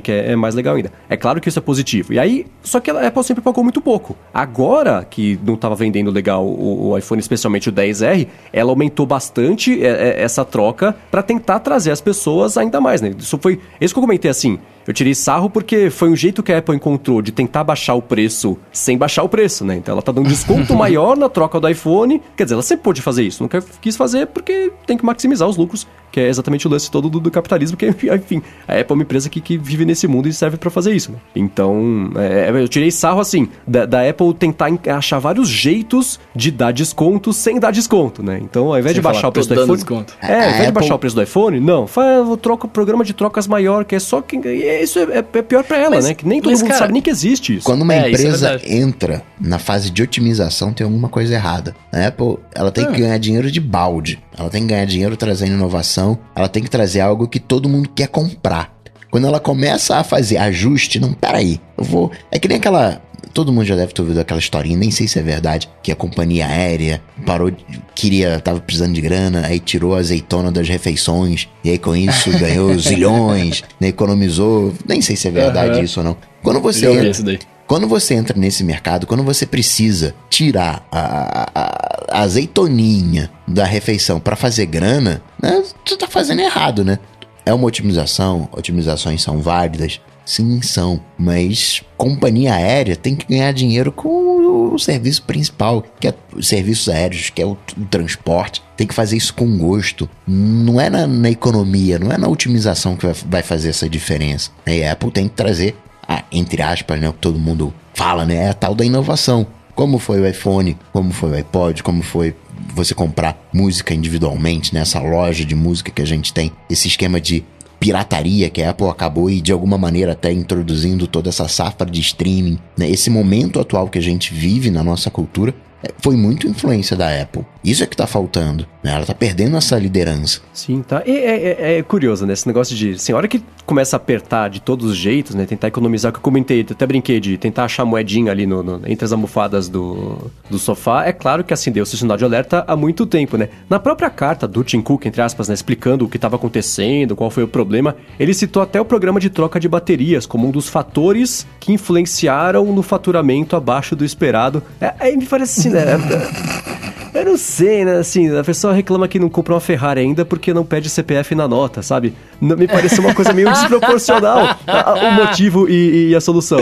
que é, é mais legal ainda. É claro que isso é positivo. E aí, só que a Apple sempre pagou muito pouco. Agora que não estava vendendo legal o, o, iPhone, especialmente o 10R, ela aumentou bastante é, é, essa troca para tentar trazer as pessoas ainda mais, né? Isso foi. Isso que eu comentei assim. Eu tirei sarro porque foi um jeito que a Apple encontrou de tentar baixar o preço sem baixar o preço, né? Então ela tá dando um desconto maior na troca do iPhone. Quer dizer, ela sempre pôde fazer isso. Nunca quis fazer porque tem que maximizar os lucros, que é exatamente o lance todo do, do capitalismo, que enfim, a Apple é uma empresa que, que vive nesse mundo e serve para fazer isso, né? Então, é, eu tirei sarro assim, da, da, Apple tentar achar vários jeitos de dar desconto sem dar desconto, né? Então, ao invés de baixar falar, o preço do iPhone. Desconto. É, ao invés Apple... de baixar o preço do iPhone, não, faz o troco, programa de trocas maior, que é só quem isso é, é, é pior para ela, mas, né? Que nem todo mundo cara, sabe nem que existe isso. Quando uma é, é empresa entra na fase de otimização, tem alguma coisa errada. A Apple, ela tem que ganhar dinheiro de balde. Ela tem que ganhar dinheiro trazendo inovação. Ela tem que trazer algo que todo mundo quer comprar. Quando ela começa a fazer ajuste, não, peraí, eu vou. É que nem aquela Todo mundo já deve ter ouvido aquela historinha, nem sei se é verdade, que a companhia aérea parou, queria, tava precisando de grana, aí tirou a azeitona das refeições, e aí com isso ganhou zilhões, né, economizou, nem sei se é verdade uhum. isso ou não. Quando você entra, quando você entra nesse mercado, quando você precisa tirar a, a, a azeitoninha da refeição para fazer grana, né, você tá fazendo errado, né? É uma otimização, otimizações são válidas, Sim, são. Mas companhia aérea tem que ganhar dinheiro com o serviço principal, que é os serviços aéreos, que é o, o transporte. Tem que fazer isso com gosto. Não é na, na economia, não é na otimização que vai, vai, fazer essa diferença. A Apple tem que trazer, ah, entre aspas, né, o que todo mundo fala, né? É a tal da inovação. Como foi o iPhone, como foi o iPod, como foi você comprar música individualmente né? loja de música que a gente tem, esse esquema de pirataria que a Apple acabou e de alguma maneira até introduzindo toda essa safra de streaming, né? esse momento atual que a gente vive na nossa cultura, é, foi muito influência da Apple. Isso é que tá faltando. Né? Ela tá perdendo essa liderança. Sim, tá. E é, é, é, curioso, né? Esse negócio de. Assim, a hora que começa a apertar de todos os jeitos, né? Tentar economizar, que eu comentei, até brinquei de tentar achar moedinha ali no, no, entre as almofadas do, do sofá. É claro que acendeu o sinal de alerta há muito tempo, né? Na própria carta do Tim Cook, entre aspas, né? Explicando o que estava acontecendo, qual foi o problema, ele citou até o programa de troca de baterias como um dos fatores que influenciaram no faturamento abaixo do esperado. É, aí me parece assim, né? Eu não sei, né? Assim, a pessoa reclama que não comprou uma Ferrari ainda porque não pede CPF na nota, sabe? Não, me parece uma coisa meio desproporcional o motivo e, e, a solução.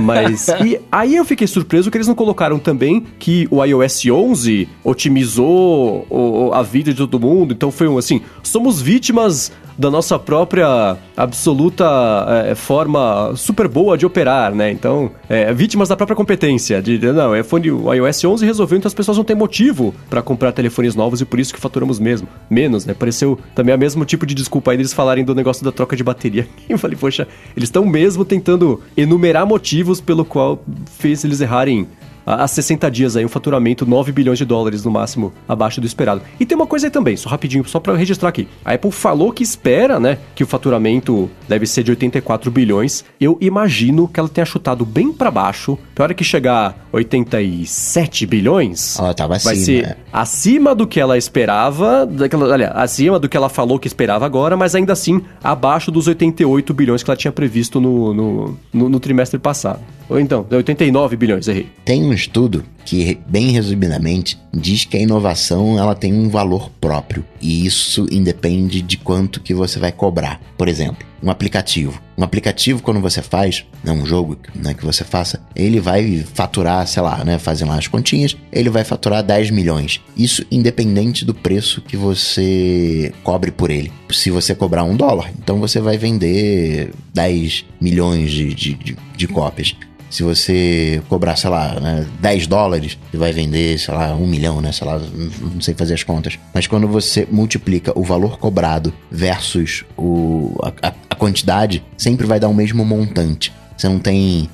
Mas. E aí eu fiquei surpreso que eles não colocaram também que o iOS 11 otimizou o, a vida de todo mundo. Então foi um assim: somos vítimas da nossa própria absoluta é, forma super boa de operar, né? Então, é, vítimas da própria competência. De, não, é iPhone, o iOS 11 resolveu, então as pessoas não têm motivo para comprar telefones novos e por isso que faturamos mesmo, menos, né? Pareceu também o mesmo tipo de desculpa aí deles falarem do negócio da troca de bateria. Eu falei, poxa, eles estão mesmo tentando enumerar motivos pelo qual fez eles errarem há 60 dias aí um faturamento 9 bilhões de dólares no máximo abaixo do esperado. E tem uma coisa aí também, só rapidinho, só para registrar aqui. A Apple falou que espera, né, que o faturamento deve ser de 84 bilhões. Eu imagino que ela tenha chutado bem para baixo. Pra hora que chegar 87 bilhões, ela tava vai ser né? acima do que ela esperava, daquela, aliás, acima do que ela falou que esperava agora, mas ainda assim abaixo dos 88 bilhões que ela tinha previsto no, no, no, no trimestre passado. Ou então, 89 bilhões, errei. Tem um estudo que, bem resumidamente, diz que a inovação ela tem um valor próprio e isso independe de quanto que você vai cobrar. Por exemplo, um aplicativo. Um aplicativo, quando você faz, né, um jogo né, que você faça, ele vai faturar, sei lá, né, fazendo lá as continhas, ele vai faturar 10 milhões. Isso independente do preço que você cobre por ele. Se você cobrar um dólar, então você vai vender 10 milhões de, de, de, de cópias. Se você cobrar, sei lá, né, 10 dólares, você vai vender, sei lá, um milhão, né? Sei lá, não sei fazer as contas. Mas quando você multiplica o valor cobrado versus o, a, a quantidade sempre vai dar o mesmo montante. Você não tem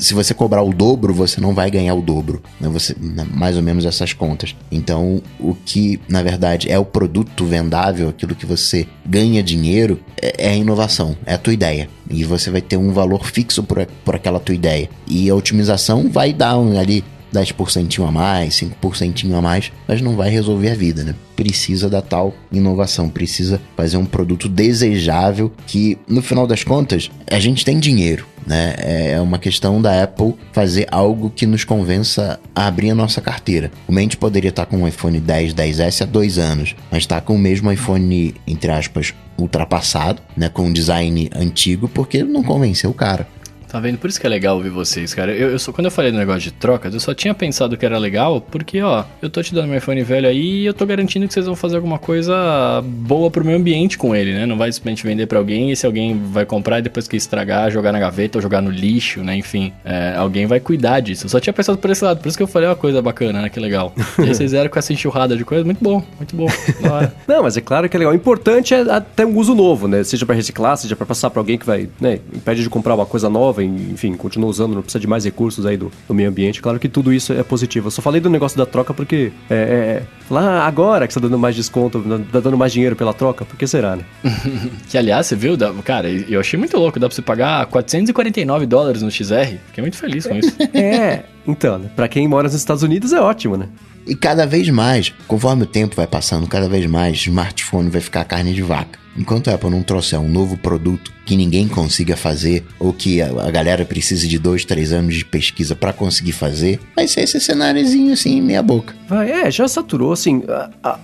se você cobrar o dobro, você não vai ganhar o dobro. Né? Você, né, mais ou menos essas contas. Então, o que, na verdade, é o produto vendável, aquilo que você ganha dinheiro, é, é a inovação, é a tua ideia. E você vai ter um valor fixo por, por aquela tua ideia. E a otimização vai dar um, ali 10% a mais, 5% a mais, mas não vai resolver a vida, né? Precisa da tal inovação, precisa fazer um produto desejável que, no final das contas, a gente tem dinheiro, né? É uma questão da Apple fazer algo que nos convença a abrir a nossa carteira. O Mente poderia estar com um iPhone 10, 10S há dois anos, mas está com o mesmo iPhone, entre aspas, ultrapassado, né? Com um design antigo, porque não convenceu o cara. Tá vendo? Por isso que é legal ouvir vocês, cara. Eu, eu só, quando eu falei do negócio de trocas, eu só tinha pensado que era legal porque, ó, eu tô te dando meu iPhone velho aí e eu tô garantindo que vocês vão fazer alguma coisa boa pro meu ambiente com ele, né? Não vai simplesmente vender para alguém e se alguém vai comprar e depois que estragar, jogar na gaveta ou jogar no lixo, né? Enfim, é, alguém vai cuidar disso. Eu só tinha pensado por esse lado, por isso que eu falei uma coisa bacana, né? Que legal. E aí vocês vieram com essa enxurrada de coisa, muito bom, muito bom. Não, mas é claro que é legal. O importante é até um uso novo, né? Seja para reciclar, seja para passar para alguém que vai, né? Impede de comprar uma coisa nova, enfim, continua usando, não precisa de mais recursos aí do, do meio ambiente. Claro que tudo isso é positivo. Eu só falei do negócio da troca porque é, é, lá agora que você tá dando mais desconto, tá dando mais dinheiro pela troca, por que será, né? que aliás, você viu, cara, eu achei muito louco, dá pra você pagar 449 dólares no XR. Fiquei muito feliz com isso. é, então, né? Pra quem mora nos Estados Unidos é ótimo, né? E cada vez mais, conforme o tempo vai passando, cada vez mais smartphone vai ficar carne de vaca. Enquanto a Apple não trouxer um novo produto que ninguém consiga fazer, ou que a, galera precise de dois, três anos de pesquisa para conseguir fazer, vai ser esse cenáriozinho assim, meia boca. Vai, é, já saturou, assim, a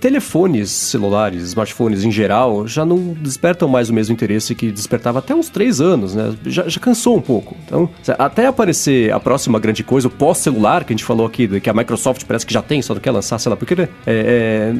telefones celulares, smartphones em geral, já não despertam mais o mesmo interesse que despertava até uns três anos, né? Já, já cansou um pouco. Então, até aparecer a próxima grande coisa, o pós-celular, que a gente falou aqui, que a Microsoft parece que já tem, só não quer lançar, sei lá, porque né? é,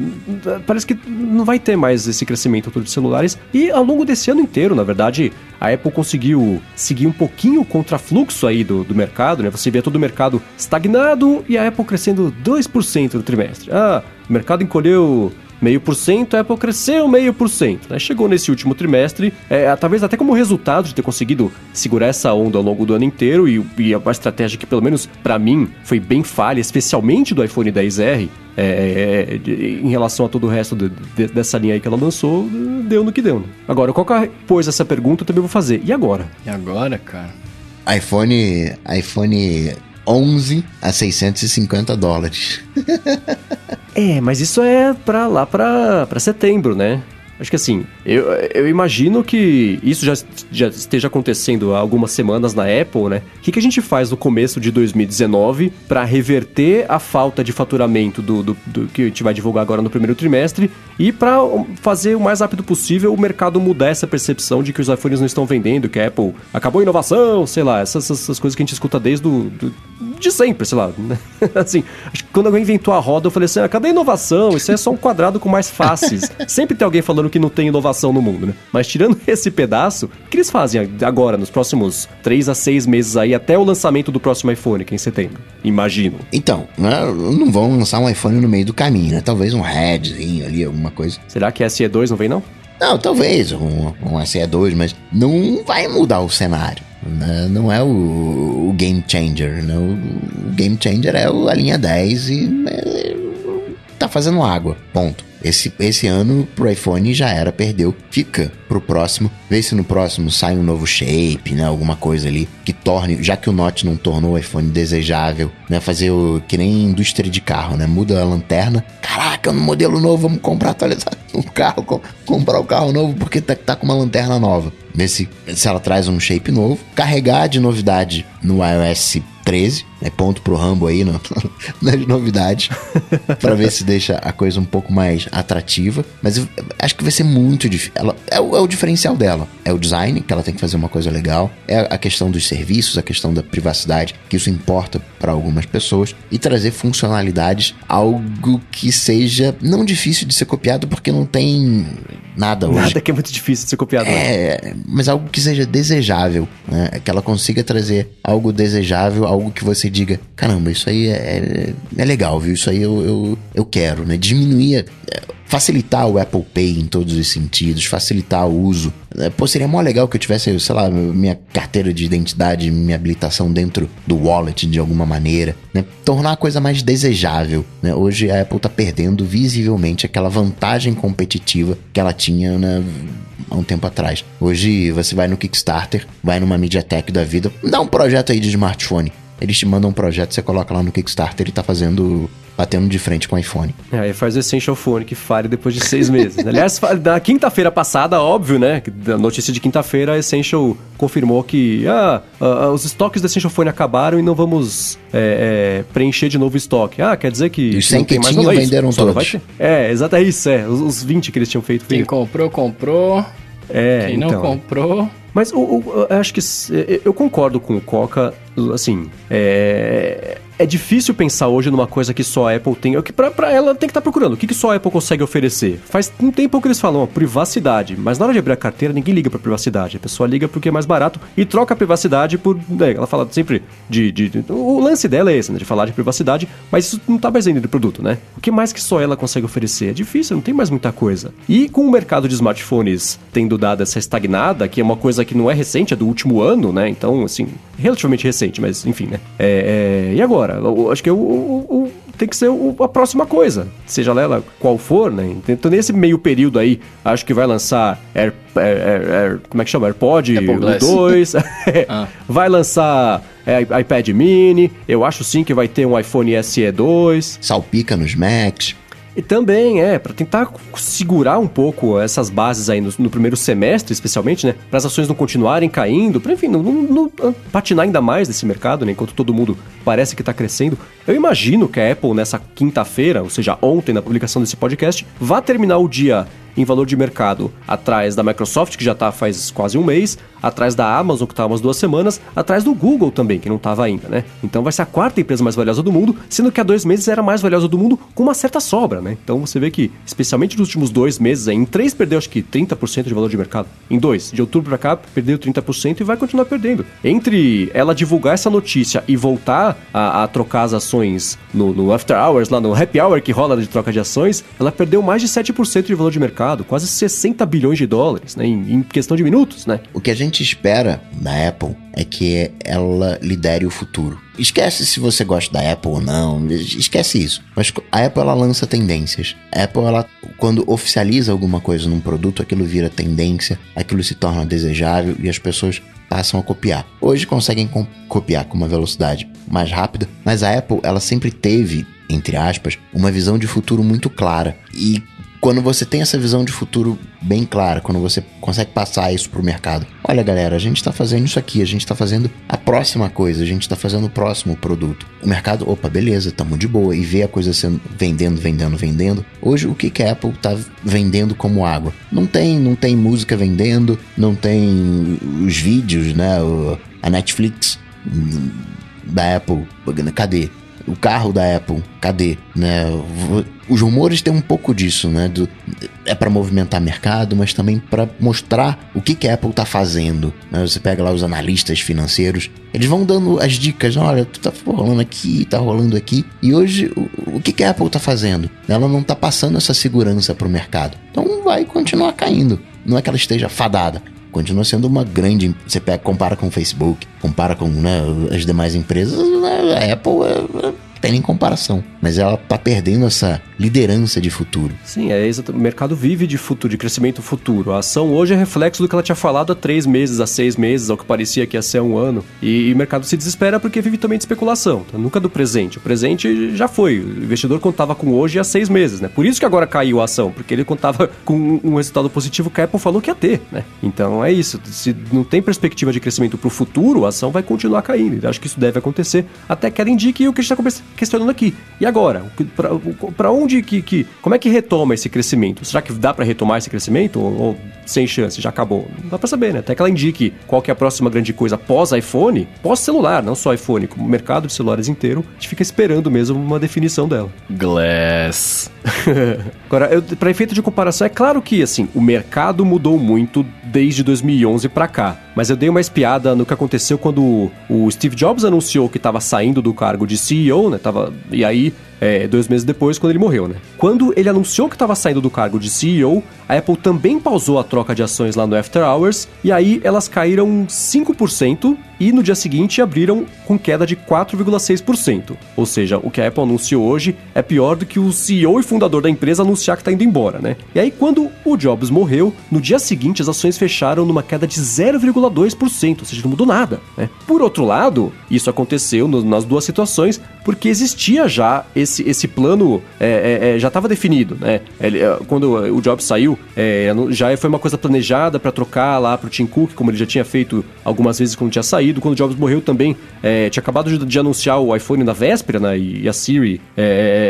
é, parece que não vai ter mais esse crescimento todo de celulares. E ao longo desse ano inteiro, na verdade, a Apple conseguiu seguir um pouquinho o contrafluxo aí do, do mercado, né? Você vê todo o mercado estagnado e a Apple crescendo 2% no trimestre. Ah, o mercado encolheu meio por cento, a Apple cresceu meio por cento. Né? Chegou nesse último trimestre, é, talvez até como resultado de ter conseguido segurar essa onda ao longo do ano inteiro e, e estratégia que pelo menos para mim foi bem falha, especialmente do iPhone 10R. É, é, é em relação a todo o resto de, de, dessa linha aí que ela lançou, deu no que deu. Né? Agora, qualquer pôs essa pergunta, eu também vou fazer. E agora? E agora, cara? iPhone, iPhone 11 a 650 dólares. é, mas isso é pra lá pra setembro, né? Acho que assim, eu, eu imagino que isso já, já esteja acontecendo há algumas semanas na Apple, né? O que, que a gente faz no começo de 2019 para reverter a falta de faturamento do, do, do, que a gente vai divulgar agora no primeiro trimestre e para fazer o mais rápido possível o mercado mudar essa percepção de que os iPhones não estão vendendo, que a Apple acabou a inovação, sei lá, essas, essas coisas que a gente escuta desde do, do de sempre, sei lá. Né? assim, acho que quando alguém inventou a roda, eu falei assim: ah, cadê a inovação? Isso é só um quadrado com mais faces. sempre tem alguém falando que não tem inovação no mundo, né? Mas tirando esse pedaço, o que eles fazem agora, nos próximos 3 a 6 meses aí, até o lançamento do próximo iPhone, que é em setembro? Imagino. Então, né, não vão lançar um iPhone no meio do caminho, né? Talvez um Redzinho ali, alguma coisa. Será que SE2 não vem, não? Não, talvez um, um SE2, mas não vai mudar o cenário. Né? Não é o, o, game changer. Né? O, o, game changer é a linha 10 e é, tá fazendo água. Ponto. Esse, esse ano pro iPhone já era, perdeu. Fica pro próximo. Vê se no próximo sai um novo shape, né? Alguma coisa ali que torne, já que o Note não tornou o iPhone desejável, né? Fazer o que nem indústria de carro, né? Muda a lanterna. Caraca, no modelo novo, vamos comprar atualizar o carro, com, comprar o carro novo porque tá, tá com uma lanterna nova. Ver se, se ela traz um shape novo. Carregar de novidade no iOS 13, né? Ponto pro Rambo aí no, nas novidades, para ver se deixa a coisa um pouco mais atrativa. Mas eu acho que vai ser muito difícil. Ela, é, o, é o diferencial dela. É o design, que ela tem que fazer uma coisa legal. É a questão dos serviços, a questão da privacidade, que isso importa para algumas pessoas. E trazer funcionalidades, algo que seja não difícil de ser copiado, porque não tem nada hoje. Nada que é muito difícil de ser copiado. É, mas algo que seja desejável, né? Que ela consiga trazer algo desejável, algo que você diga, caramba, isso aí é, é, é legal, viu? Isso aí eu, eu, eu quero, né? Diminuir, é, facilitar o Apple Pay em todos os sentidos, facilitar o uso É, Pô, seria mó legal que eu tivesse, sei lá, minha carteira de identidade, minha habilitação dentro do wallet de alguma maneira, né? Tornar a coisa mais desejável, né? Hoje a Apple tá perdendo visivelmente aquela vantagem competitiva que ela tinha, né? há um tempo atrás. Hoje você vai no Kickstarter, vai numa MediaTek da vida, dá um projeto aí de smartphone. Eles te mandam um projeto, você coloca lá no Kickstarter e tá fazendo batendo de frente com o iPhone. É, aí faz o Essential Phone que fale depois de seis meses. Aliás, na quinta-feira passada, óbvio, né? Da notícia de quinta-feira, a Essential confirmou que ah, ah, os estoques do Essential Phone acabaram e não vamos é, é, preencher de novo o estoque. Ah, quer dizer que. E os 100 não tem que mais, tinham não é isso, venderam só não todos. É, exato, é isso, é. Os, os 20 que eles tinham feito. Quem feito. comprou, comprou. É, Quem não então. comprou. Mas o, o- eu acho que s- eu eu concordo com o Coca, assim, é, é difícil pensar hoje numa coisa que só a Apple tem, o que pra, ela tem que estar procurando. O que, que só a Apple consegue oferecer? Faz um tempo que eles falam, ó, privacidade, mas na hora de abrir a carteira ninguém liga pra privacidade, a pessoa liga porque é mais barato e troca a privacidade por, né, ela fala sempre de, de- de- o lance dela é esse, né, de falar de privacidade, mas isso não tá mais dentro do produto, né? O que mais que só ela consegue oferecer? É difícil, não tem mais muita coisa. E com o mercado de smartphones tendo dado essa estagnada, que é uma coisa que não é recente, é do último ano, né? Então, assim, relativamente recente, mas enfim, né? É, é, e agora? Eu acho que o, o- o- tem que ser o- a próxima coisa, seja ela qual for, né? Então, nesse meio período aí, acho que vai lançar Air, Air- Air- Air- como é que chama? AirPod Apple Glass. 2, Ah. vai lançar é, iPad mini, eu acho sim que vai ter um iPhone SE 2, Salpica nos Macs. E também é, para tentar segurar um pouco essas bases aí no, no primeiro semestre, especialmente, né? Para as ações não continuarem caindo, para enfim, não, não- não patinar ainda mais nesse mercado, né? Enquanto todo mundo parece que tá crescendo. Eu imagino que a Apple nessa quinta-feira, ou seja, ontem na publicação desse podcast, vá terminar o dia em valor de mercado atrás da Microsoft, que já tá faz quase um mês, atrás da Amazon, que tá há umas duas semanas, atrás do Google também, que não tava ainda, né? Então vai ser a quarta empresa mais valiosa do mundo, sendo que há dois meses era a mais valiosa do mundo com uma certa sobra, né? Então você vê que, especialmente nos últimos dois meses, em três perdeu acho que 30% de valor de mercado. Em dois, de outubro pra cá, perdeu 30% e vai continuar perdendo. Entre ela divulgar essa notícia e voltar a, a trocar as ações no, no After Hours, lá no Happy Hour que rola de troca de ações, ela perdeu mais de 7% de valor de mercado, quase 60 bilhões de dólares, né? Em, em questão de minutos, né? O que a gente espera da Apple é que ela lidere o futuro. Esquece se você gosta da Apple ou não, esquece isso. Mas a Apple ela lança tendências. A Apple ela quando oficializa alguma coisa num produto, aquilo vira tendência, aquilo se torna desejável e as pessoas passam a copiar. Hoje conseguem copiar com uma velocidade mais rápida, mas a Apple ela sempre teve, entre aspas, uma visão de futuro muito clara. E quando você tem essa visão de futuro bem clara, quando você consegue passar isso pro mercado, olha galera, a gente tá fazendo isso aqui, a gente tá fazendo a próxima coisa, a gente tá fazendo o próximo produto. O mercado, opa, beleza, tamo de boa, e vê a coisa sendo vendendo, vendendo, vendendo. Hoje o que que a Apple tá vendendo como água? Não tem, não tem música vendendo, não tem os vídeos, né, o- a Netflix hum, da Apple, cadê? O carro da Apple, cadê? Né? Os rumores têm um pouco disso, né? Do, é para movimentar mercado, mas também para mostrar o que, que a Apple tá fazendo. né? Você pega lá os analistas financeiros, eles vão dando as dicas. Olha, tu tá rolando aqui, tá rolando aqui. E hoje, o, o que, que a Apple tá fazendo? Ela não tá passando essa segurança pro mercado. Então vai continuar caindo. Não é que ela esteja fadada. Continua sendo uma grande. Você pega, compara com o Facebook, compara com né, as demais empresas, né, a Apple é, é, tem nem comparação. Mas ela tá perdendo essa liderança de futuro. Sim, é exato. O mercado vive de futuro, de crescimento futuro. A ação hoje é reflexo do que ela tinha falado há três meses, há seis meses, ao que parecia que ia ser um ano. E, e o mercado se desespera porque vive também de especulação. Então, nunca do presente. O presente já foi. O investidor contava com hoje há seis meses, né? Por isso que agora caiu a ação, porque ele contava com um resultado positivo que a Apple falou que ia ter, né? Então é isso. Se não tem perspectiva de crescimento para o futuro, a ação vai continuar caindo. Eu acho que isso deve acontecer até que ela indique o que está questionando aqui. E agora? Para onde que, que. Como é que retoma esse crescimento? Será que dá para retomar esse crescimento? Ou, ou sem chance, já acabou? Não dá para saber, né? Até que ela indique qual que é a próxima grande coisa pós-iPhone, pós-celular, não só iPhone, como o mercado de celulares inteiro, a gente fica esperando mesmo uma definição dela. Glass. Agora, para efeito de comparação, é claro que assim, o mercado mudou muito desde 2011 para cá. Mas eu dei uma espiada no que aconteceu quando o Steve Jobs anunciou que estava saindo do cargo de CEO, né? Tava, e aí é, dois meses depois, quando ele morreu, né? Quando ele anunciou que estava saindo do cargo de CEO, a Apple também pausou a troca de ações lá no After Hours, e aí elas caíram 5% e no dia seguinte abriram com queda de 4,6%. Ou seja, o que a Apple anunciou hoje é pior do que o CEO e fundador da empresa anunciar que está indo embora, né? E aí, quando o Jobs morreu, no dia seguinte as ações fecharam numa queda de 0,2%, ou seja, não mudou nada, né? Por outro lado, isso aconteceu nas duas situações porque existia já esse, esse plano, é, é, é já estava definido, né? Ele, é, quando o Jobs saiu, é, já foi uma coisa planejada para trocar lá para o Tim Cook, como ele já tinha feito algumas vezes quando tinha saído. Quando o Jobs morreu também, tinha acabado de, de, anunciar o iPhone na véspera, né? E, a Siri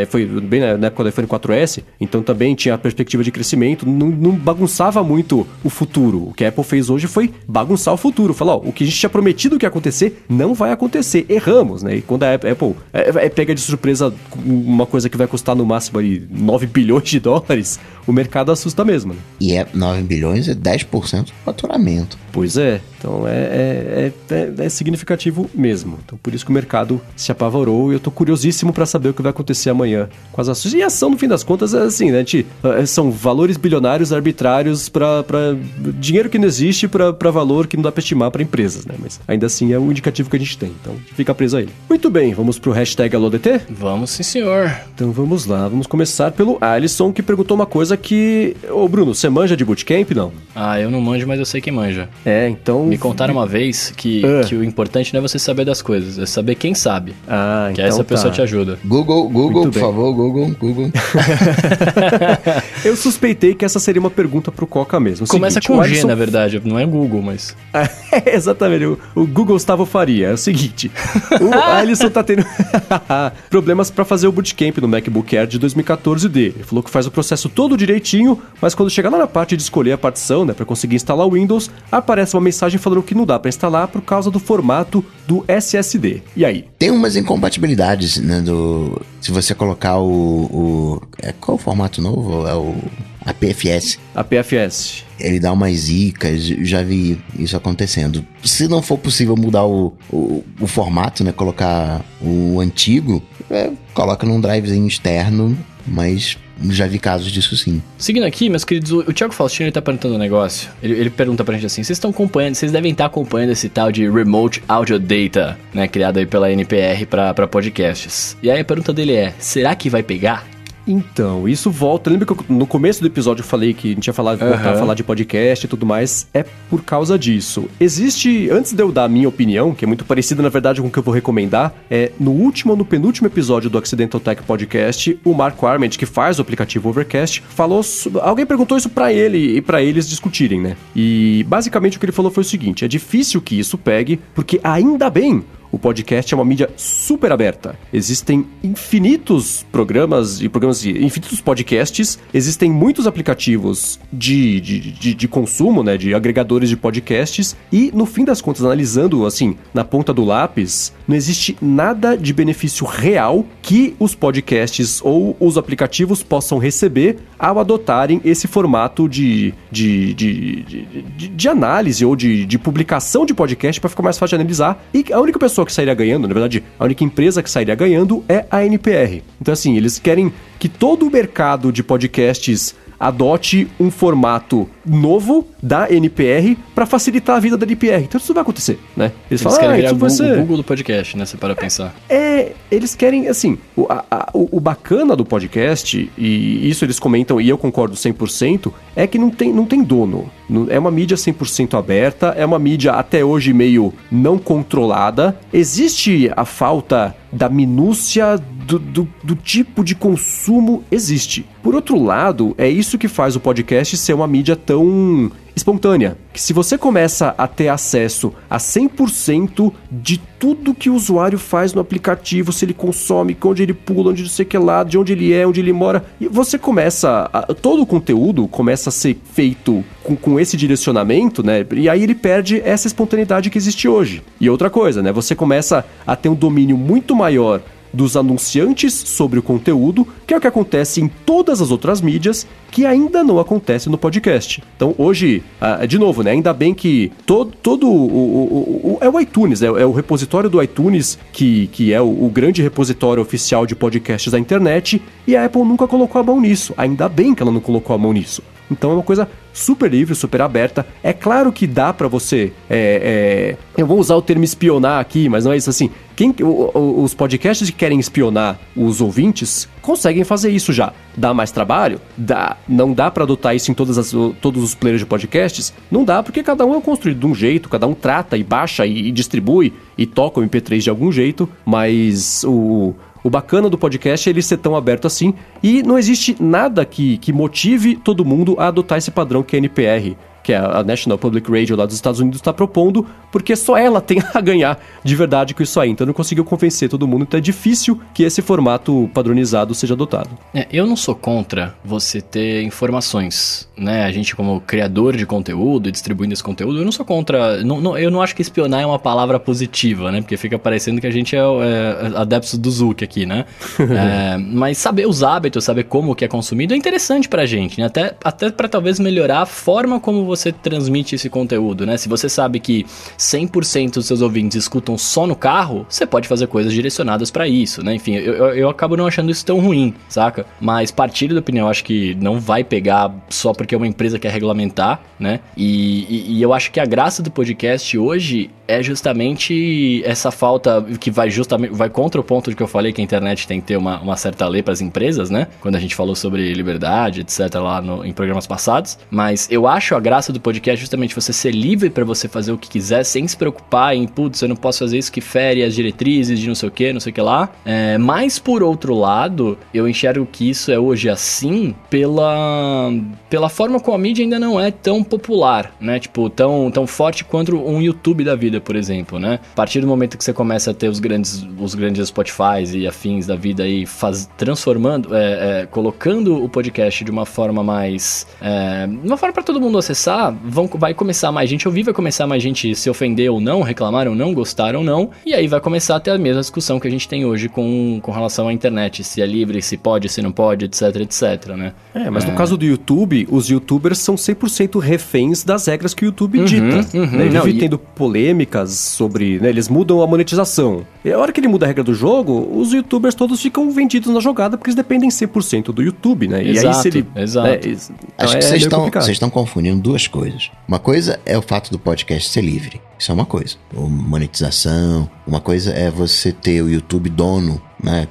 foi bem na época do iPhone 4S, então também tinha a perspectiva de crescimento, não, não bagunçava muito o futuro. O que a Apple fez hoje foi bagunçar o futuro. Falar, ó, o que a gente tinha prometido que ia acontecer não vai acontecer. Erramos, né? E quando a Apple é, é pega de surpresa uma coisa que vai custar no máximo ali 9 bilhões de dólares, o mercado assusta mesmo. Né? E é 9 bilhões é 10% do faturamento. Pois é, então é, é, é, é, significativo mesmo. Então por isso que o mercado se apavorou e eu tô curiosíssimo para saber o que vai acontecer amanhã com as ações. E a ação, no fim das contas, é assim, né? Gente, são valores bilionários arbitrários para dinheiro que não existe para valor que não dá para estimar para empresas, né? Mas ainda assim é o indicativo que a gente tem. Então fica preso a ele. Muito bem, vamos pro hashtag AloDT? Vamos sim, senhor. Então vamos lá, vamos começar pelo Alisson que perguntou uma coisa que. Ô Bruno, você manja de bootcamp? Não? Ah, eu não manjo, mas eu sei que manja. É, então. Me contaram uma vez que, uh. que o importante não é você saber das coisas, é saber quem sabe. Ah, que então essa tá. pessoa te ajuda. Google, Google, por favor, Google, Google. eu suspeitei que essa seria uma pergunta pro Coca mesmo. Começa seguinte, com G, na verdade, não é Google, mas. é, exatamente, o, o Google Gustavo Faria. É o seguinte: o Alisson tá tendo problemas para fazer o bootcamp no MacBook Air de 2014 dele. Ele falou que faz o processo todo direitinho, mas quando chegar lá na parte de escolher a partição, né, para conseguir instalar o Windows, aparece uma mensagem falando que não dá para instalar por causa do formato do SSD. E aí? Tem umas incompatibilidades, né, do... Se você colocar o... o... É, qual o formato novo? É o... A PFS. A PFS. Ele dá umas zicas, já vi isso acontecendo. Se não for possível mudar o, o, o formato, né? Colocar o antigo, é, coloca num drivezinho externo, mas já vi casos disso sim. Seguindo aqui, meus queridos, o, Thiago Faustino ele tá perguntando um negócio. Ele, ele pergunta pra gente assim: vocês estão acompanhando, vocês devem estar acompanhando esse tal de Remote Audio Data, né? Criado aí pela NPR para podcasts. E aí a pergunta dele é: será que vai pegar? Então, isso volta. Lembra que eu, no começo do episódio eu falei que a gente ia falar, uhum. voltar a falar de podcast e tudo mais? É por causa disso. Existe, antes de eu dar a minha opinião, que é muito parecida na verdade com o que eu vou recomendar, é no último ou no penúltimo episódio do Accidental Tech Podcast, o Mark Arment, que faz o aplicativo Overcast, falou. Alguém perguntou isso para ele e para eles discutirem, né? E basicamente o que ele falou foi o seguinte: é difícil que isso pegue, porque ainda bem o podcast é uma mídia super aberta. Existem infinitos programas e programas de infinitos podcasts. Existem muitos aplicativos de, de, de, de, consumo, né? De agregadores de podcasts. E, no fim das contas, analisando assim, na ponta do lápis, não existe nada de benefício real que os podcasts ou os aplicativos possam receber ao adotarem esse formato de, de, de, de, de análise ou de, de publicação de podcast para ficar mais fácil de analisar. E a única pessoa pessoa que sairia ganhando, na verdade, a única empresa que sairia ganhando é a NPR. Então, assim, eles querem que todo o mercado de podcasts adote um formato novo da NPR para facilitar a vida da NPR. Então isso vai acontecer, né? Eles, eles falam, querem ah, virar Google, ser... o Google do podcast, né? Você para pensar. É, eles querem, assim, o, a, o, o, bacana do podcast, e isso eles comentam, e eu concordo 100%, é que não tem, não tem dono. É uma mídia 100% aberta, é uma mídia até hoje meio não controlada. Existe a falta da minúcia do, do, do, tipo de consumo existe. Por outro lado, é isso que faz o podcast ser uma mídia tão espontânea. Que se você começa a ter acesso a 100% de tudo que o usuário faz no aplicativo, se ele consome, onde ele pula, onde não sei que lá, de onde ele é, onde ele mora, e você começa. A, todo o conteúdo começa a ser feito com, com esse direcionamento, né? E aí ele perde essa espontaneidade que existe hoje. E outra coisa, né? Você começa a ter um domínio muito maior dos anunciantes sobre o conteúdo, que é o que acontece em todas as outras mídias, que ainda não acontece no podcast. Então hoje, ah, de novo, né? Ainda bem que todo, todo o, o, o, é o iTunes, é, é, o repositório do iTunes que, que é o, o grande repositório oficial de podcasts da internet, e a Apple nunca colocou a mão nisso. Ainda bem que ela não colocou a mão nisso. Então é uma coisa super livre, super aberta. É claro que dá para você. É, é, eu vou usar o termo espionar aqui, mas não é isso assim. Quem, os podcasts que querem espionar os ouvintes conseguem fazer isso já. Dá mais trabalho? Dá. Não dá para adotar isso em todas as, todos os players de podcasts? Não dá, porque cada um é construído de um jeito, cada um trata e baixa e, e distribui e toca o MP3 de algum jeito, mas o o bacana do podcast é ele ser tão aberto assim e não existe nada que, que motive todo mundo a adotar esse padrão que é NPR que é a National Public Radio lá dos Estados Unidos está propondo, porque só ela tem a ganhar de verdade com isso aí. Então não conseguiu convencer todo mundo, então é difícil que esse formato padronizado seja adotado. É, eu não sou contra você ter informações, né? A gente como criador de conteúdo e distribuindo esse conteúdo, eu não sou contra, não, não, eu não acho que espionar é uma palavra positiva, né? Porque fica parecendo que a gente é, é adeptos do Zuc aqui, né? é, mas saber os hábitos, saber como que é consumido é interessante pra gente, né? Até, até para talvez melhorar a forma como você transmite esse conteúdo, né? Se você sabe que 100% dos seus ouvintes escutam só no carro, você pode fazer coisas direcionadas para isso, né? Enfim, eu, eu, eu, acabo não achando isso tão ruim, saca? Mas partilho da opinião, acho que não vai pegar só porque uma empresa quer regulamentar, né? E, e, e eu acho que a graça do podcast hoje é justamente essa falta que vai justamente vai contra o ponto de que eu falei que a internet tem que ter uma, uma certa lei para as empresas, né? Quando a gente falou sobre liberdade, etc, lá no, em programas passados. Mas eu acho a graça do podcast justamente você ser livre para você fazer o que quiser sem se preocupar em, putz, eu não posso fazer isso que fere as diretrizes de não sei o que, não sei o que lá. É, mas por outro lado, eu enxergo que isso é hoje assim pela, pela forma como a mídia ainda não é tão popular, né? Tipo, tão, tão forte quanto um YouTube da vida por exemplo, né? A partir do momento que você começa a ter os grandes, os grandes Spotify e afins da vida aí, faz, transformando, é, é, colocando o podcast de uma forma mais. É, uma forma para todo mundo acessar, vão, vai começar mais gente ouvir, vai começar mais gente se ofender ou não, reclamar ou não, gostar ou não, e aí vai começar a ter a mesma discussão que a gente tem hoje com, com relação à internet, se é livre, se pode, se não pode, etc, etc, né? É, mas no é. caso do YouTube, os youtubers são 100% reféns das regras que o YouTube uhum, dita. Uhum, né? Ele não, vive e... tendo polêmica sobre. Né, eles mudam a monetização. E a hora que ele muda a regra do jogo, os youtubers todos ficam vendidos na jogada porque eles dependem 100% do YouTube, né? Exato, e aí se ele. Exato. Né, então Acho é que vocês estão, vocês estão confundindo duas coisas. Uma coisa é o fato do podcast ser livre. Isso é uma coisa. Ou monetização. Uma coisa é você ter o YouTube dono, né?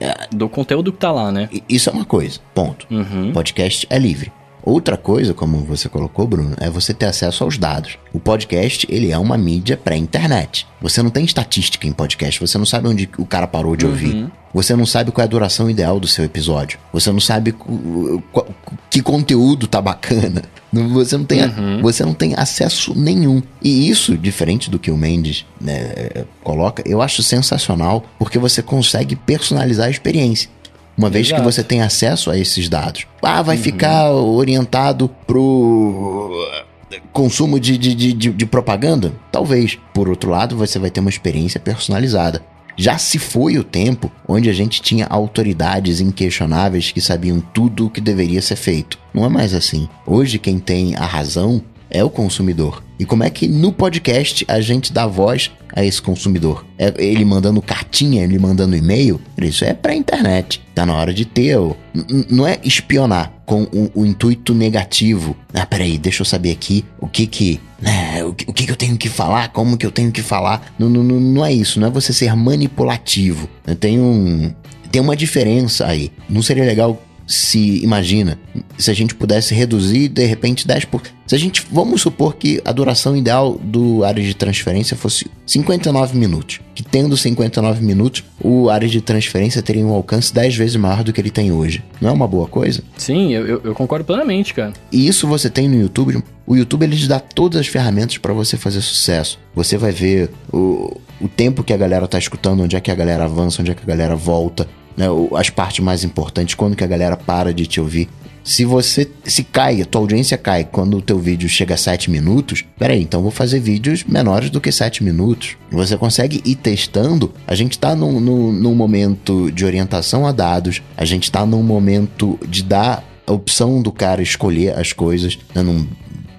É, do conteúdo que tá lá, né? Isso é uma coisa. Ponto. Uhum. Podcast é livre. Outra coisa, como você colocou, Bruno, é você ter acesso aos dados. O podcast, ele é uma mídia pré-internet. Você não tem estatística em podcast, você não sabe onde o cara parou de uhum. ouvir. Você não sabe qual é a duração ideal do seu episódio. Você não sabe que conteúdo tá bacana. Você não tem, uhum. você não tem acesso nenhum. E isso, diferente do que o Mendes né, coloca, eu acho sensacional porque você consegue personalizar a experiência. Uma vez Exato. que você tem acesso a esses dados. Ah, vai uhum. ficar orientado pro consumo de, de, de, de, propaganda? Talvez. Por outro lado, você vai ter uma experiência personalizada. Já se foi o tempo onde a gente tinha autoridades inquestionáveis que sabiam tudo o que deveria ser feito. Não é mais assim. Hoje, quem tem a razão é o consumidor. E como é que no podcast a gente dá voz a esse consumidor? É ele mandando cartinha, ele mandando e-mail? Isso é pra internet. Tá na hora de ter. Não é espionar com o, o, intuito negativo. Ah, peraí, deixa eu saber aqui o que que. Né, o, que, o que, que eu tenho que falar, como que eu tenho que falar. Não, não, não é isso, não é você ser manipulativo. Tem um. Tem uma diferença aí. Não seria legal se imagina se a gente pudesse reduzir de repente 10%. Por... Se a gente, vamos supor que a duração ideal do área de transferência fosse 59 minutos, que tendo 59 minutos, o área de transferência teria um alcance 10 vezes maior do que ele tem hoje. Não é uma boa coisa? Sim, eu, eu, concordo plenamente, cara. E isso você tem no YouTube. O YouTube ele te dá todas as ferramentas para você fazer sucesso. Você vai ver o, o tempo que a galera tá escutando, onde é que a galera avança, onde é que a galera volta né, as partes mais importantes, quando que a galera para de te ouvir. se você se cai, a tua audiência cai quando o teu vídeo chega a 7 minutos, peraí, então vou fazer vídeos menores do que 7 minutos. Você consegue ir testando. A gente tá num, num, num momento de orientação a dados, a gente tá num momento de dar a opção do cara escolher as coisas, né, num,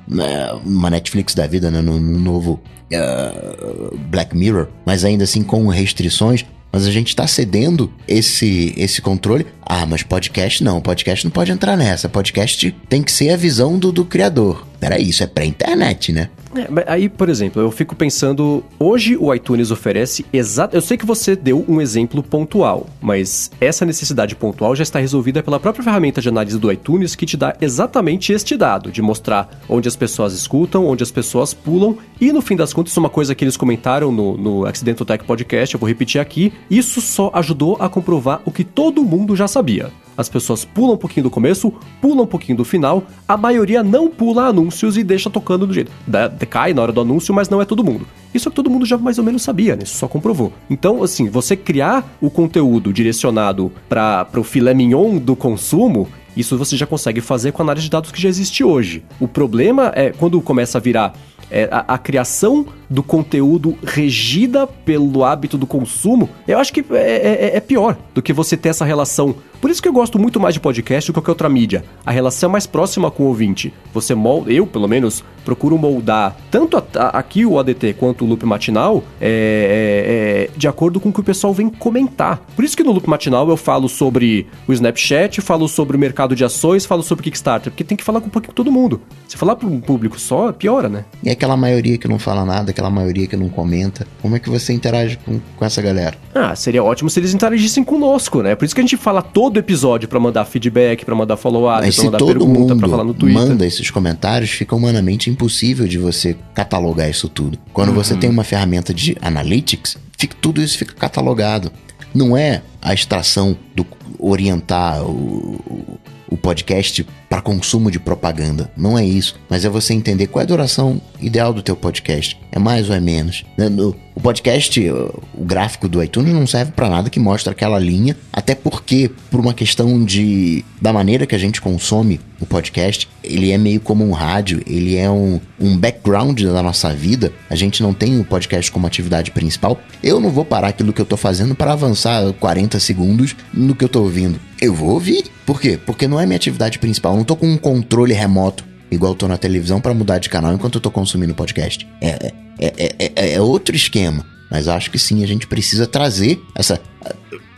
né, uma Netflix da vida, né, num, num novo uh, Black Mirror, mas ainda assim com restrições. Mas a gente está cedendo esse, esse controle. Ah, mas podcast não. Podcast não pode entrar nessa. Podcast tem que ser a visão do, do criador. Peraí, isso é pré-internet, né? É, aí, por exemplo, eu fico pensando, hoje o iTunes oferece exato. Eu sei que você deu um exemplo pontual, mas essa necessidade pontual já está resolvida pela própria ferramenta de análise do iTunes que te dá exatamente este dado, de mostrar onde as pessoas escutam, onde as pessoas pulam, e no fim das contas, uma coisa que eles comentaram no, no Accidental Tech Podcast, eu vou repetir aqui, isso só ajudou a comprovar o que todo mundo já sabia. As pessoas pulam um pouquinho do começo, pulam um pouquinho do final, a maioria não pula anúncios e deixa tocando do jeito. Decai na hora do anúncio, mas não é todo mundo. Isso é que todo mundo já mais ou menos sabia, né? Isso só comprovou. Então, assim, você criar o conteúdo direcionado para o filé mignon do consumo, isso você já consegue fazer com a análise de dados que já existe hoje. O problema é quando começa a virar é, a, a, criação do conteúdo regida pelo hábito do consumo, eu acho que é, é, é pior do que você ter essa relação por isso que eu gosto muito mais de podcast do que qualquer outra mídia. A relação é mais próxima com o ouvinte. Você molda, eu pelo menos, procuro moldar tanto a, a, aqui o ADT quanto o loop matinal é, é, é, de acordo com o que o pessoal vem comentar. Por isso que no loop matinal eu falo sobre o Snapchat, falo sobre o mercado de ações, falo sobre Kickstarter, porque tem que falar com um pouquinho todo mundo. Se falar para um público só, piora, né? E aquela maioria que não fala nada, aquela maioria que não comenta, como é que você interage com, com essa galera? Ah, seria ótimo se eles interagissem conosco, né? Por isso que a gente fala todo todo episódio para mandar feedback, para mandar follow-up, pra mandar todo pergunta, pra falar no Twitter. manda esses comentários, fica humanamente impossível de você catalogar isso tudo. Quando uhum. você tem uma ferramenta de analytics, fica, tudo isso fica catalogado. Não é a extração do orientar o, o podcast para consumo de propaganda. Não é isso. Mas é você entender qual é a duração ideal do teu podcast. É mais ou é menos. Né, o podcast, o gráfico do iTunes não serve para nada que mostre aquela linha, até porque, por uma questão de da maneira que a gente consome o podcast, ele é meio como um rádio, ele é um, um background da nossa vida. A gente não tem o podcast como atividade principal. Eu não vou parar aquilo que eu tô fazendo para avançar 40 segundos no que eu tô ouvindo. Eu vou ouvir. Por quê? Porque não é minha atividade principal. Não tô com um controle remoto igual eu tô na televisão para mudar de canal enquanto eu tô consumindo podcast. É, é, é, é, é outro esquema. Mas acho que sim, a gente precisa trazer essa.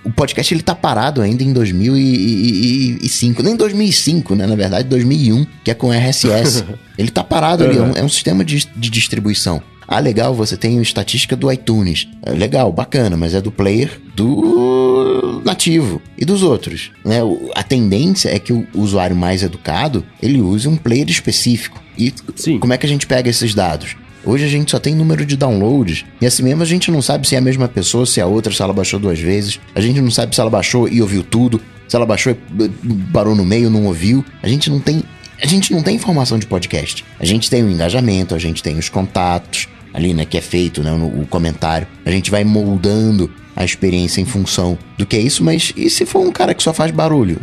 O podcast ele tá parado ainda em 2005, nem 2005, né? Na verdade, 2001, que é com RSS. ele tá parado ali, é um, é um sistema de, de distribuição. Ah, legal, você tem estatística do iTunes. É legal, bacana, mas é do player do nativo e dos outros. Né? A tendência é que o usuário mais educado ele use um player específico. E Sim. como é que a gente pega esses dados? Hoje a gente só tem número de downloads e assim mesmo a gente não sabe se é a mesma pessoa, se é a outra, se ela baixou duas vezes. A gente não sabe se ela baixou e ouviu tudo, se ela baixou e parou no meio, não ouviu. A gente não tem a gente não tem informação de podcast. A gente tem o engajamento, a gente tem os contatos ali, né, que é feito, né, no, o comentário. A gente vai moldando a experiência em função do que é isso, mas e se for um cara que só faz barulho?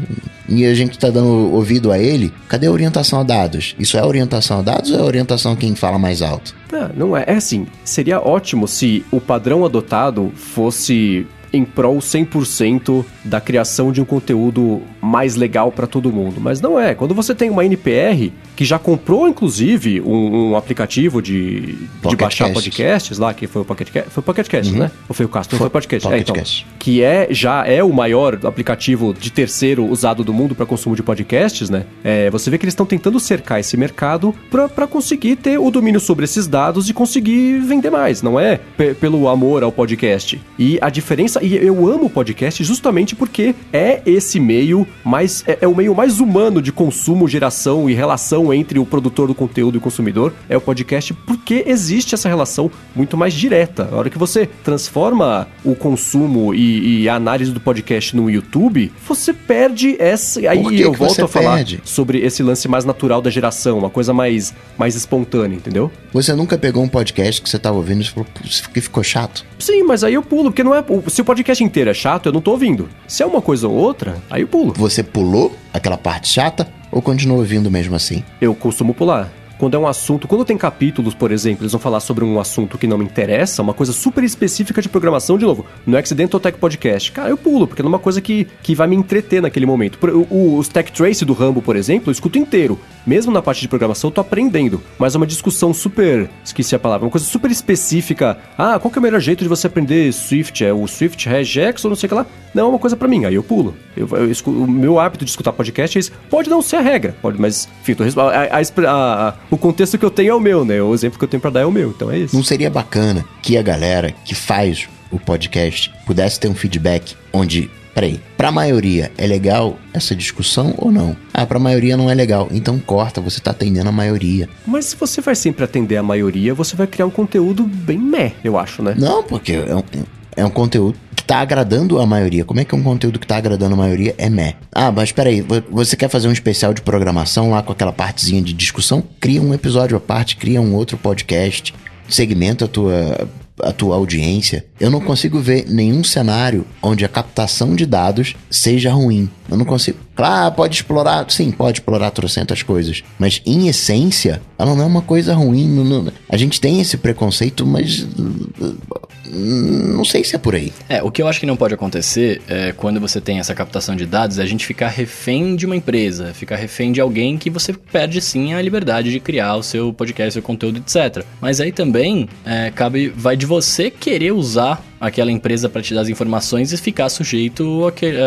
E a gente tá dando ouvido a ele, cadê a orientação a dados? Isso é orientação a dados ou é orientação a quem fala mais alto? Não, não é. É assim, seria ótimo se o padrão adotado fosse em prol 100% da criação de um conteúdo mais legal para todo mundo. Mas não é. Quando você tem uma NPR que já comprou, inclusive, um, um aplicativo de, de baixar podcasts lá, que foi o Pocket Cast. Foi o Pocket Cast, uhum. né? Ou foi o Castro? Foi, foi o Podcast. Pocket é, então, Que é, já é o maior aplicativo de terceiro usado do mundo para consumo de podcasts, né? É, você vê que eles estão tentando cercar esse mercado para conseguir ter o domínio sobre esses dados e conseguir vender mais. Não é pelo amor ao podcast. E a diferença e eu amo o podcast justamente porque é esse meio mais. É, é, o meio mais humano de consumo, geração e relação entre o produtor do conteúdo e o consumidor. É o podcast porque existe essa relação muito mais direta. A hora que você transforma o consumo e, e a análise do podcast no YouTube, você perde essa. Aí que eu que volto a falar perde? sobre esse lance mais natural da geração, uma coisa mais, mais espontânea, entendeu? Você nunca pegou um podcast que você estava ouvindo e ficou chato? Sim, mas aí eu pulo, porque não é. Se o podcast inteiro é chato, eu não tô ouvindo. Se é uma coisa ou outra, aí eu pulo. Você pulou aquela parte chata, ou continua ouvindo mesmo assim? Eu costumo pular quando é um assunto, quando tem capítulos, por exemplo, eles vão falar sobre um assunto que não me interessa, uma coisa super específica de programação, de novo, no Accidental Tech Podcast, cara, eu pulo, porque é uma coisa que, que vai me entreter naquele momento. O, os Tech Trace do Rambo, por exemplo, eu escuto inteiro. Mesmo na parte de programação, eu tô aprendendo. Mas é uma discussão super. Esqueci a palavra, uma coisa super específica. Ah, qual que é o melhor jeito de você aprender Swift? É o Swift Regex ou não sei o que lá? Não é uma coisa para mim, aí eu pulo. Eu, eu, o meu hábito de escutar podcast é isso. Pode não ser a regra, pode, mas, enfim, tô, a, a, a, o contexto que eu tenho é o meu, né? O exemplo que eu tenho para dar é o meu, então é isso. Não seria bacana que a galera que faz o podcast pudesse ter um feedback onde Peraí, pra maioria é legal essa discussão ou não? Ah, pra maioria não é legal. Então corta, você tá atendendo a maioria. Mas se você vai sempre atender a maioria, você vai criar um conteúdo bem meh, eu acho, né? Não, porque é um, é um conteúdo que tá agradando a maioria. Como é que um conteúdo que tá agradando a maioria é meh? Ah, mas peraí, você quer fazer um especial de programação lá com aquela partezinha de discussão? Cria um episódio à parte, cria um outro podcast, segmenta a tua a tua audiência, eu não consigo ver nenhum cenário onde a captação de dados seja ruim. Eu não consigo. Claro, pode explorar. Sim, pode explorar trocentas coisas. Mas, em essência, ela não é uma coisa ruim. Não, não, a gente tem esse preconceito, mas. Não sei se é por aí. É, o que eu acho que não pode acontecer é quando você tem essa captação de dados, é a gente ficar refém de uma empresa, ficar refém de alguém que você perde sim a liberdade de criar o seu podcast, seu conteúdo, etc. Mas aí também é, cabe, vai de você querer usar aquela empresa para te dar as informações e ficar sujeito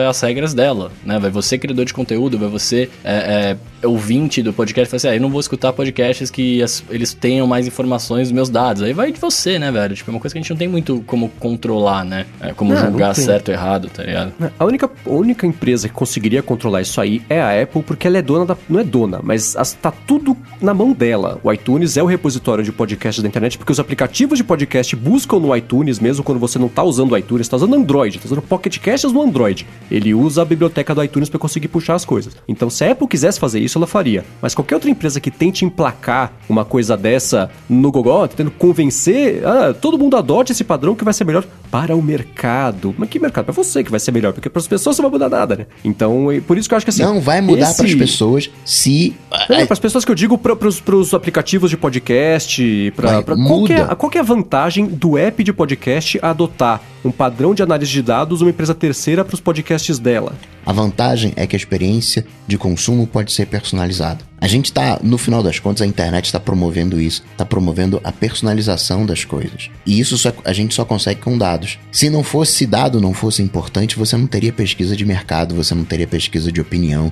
às regras dela, né? Vai você, criador de conteúdo, vai você, é, é, ouvinte do podcast, fala assim, ah, eu não vou escutar podcasts que as, eles tenham mais informações dos meus dados. Aí vai de você, né, velho? Tipo, é uma coisa que a gente não tem muito como controlar, né? É, como não, julgar não certo ou errado, tá ligado? A única, a única empresa que conseguiria controlar isso aí é a Apple, porque ela é dona da... Não é dona, mas as, tá tudo na mão dela. O iTunes é o repositório de podcasts da internet, porque os aplicativos de podcast buscam no iTunes, mesmo quando você não tá usando o iTunes, tá usando Android, tá usando Pocket Casts no Android. Ele usa a biblioteca do iTunes para conseguir puxar as coisas. Então, se a Apple quisesse fazer isso, ela faria. Mas qualquer outra empresa que tente emplacar uma coisa dessa no Google, tentando convencer, ah, todo mundo adote esse padrão que vai ser melhor para o mercado. Mas que mercado? Para você que vai ser melhor, porque para as pessoas não vai mudar nada, né? Então, por isso que eu acho que assim. Não vai mudar esse... para as pessoas se. É, para as pessoas que eu digo, para os aplicativos de podcast, para qual, qual é a vantagem do app de podcast adotar um padrão de análise de dados uma empresa terceira para os podcasts dela. A vantagem é que a experiência de consumo pode ser personalizada. A gente está, no final das contas, a internet está promovendo isso, está promovendo a personalização das coisas. E isso só, a gente só consegue com dados. Se não fosse se dado não fosse importante, você não teria pesquisa de mercado, você não teria pesquisa de opinião,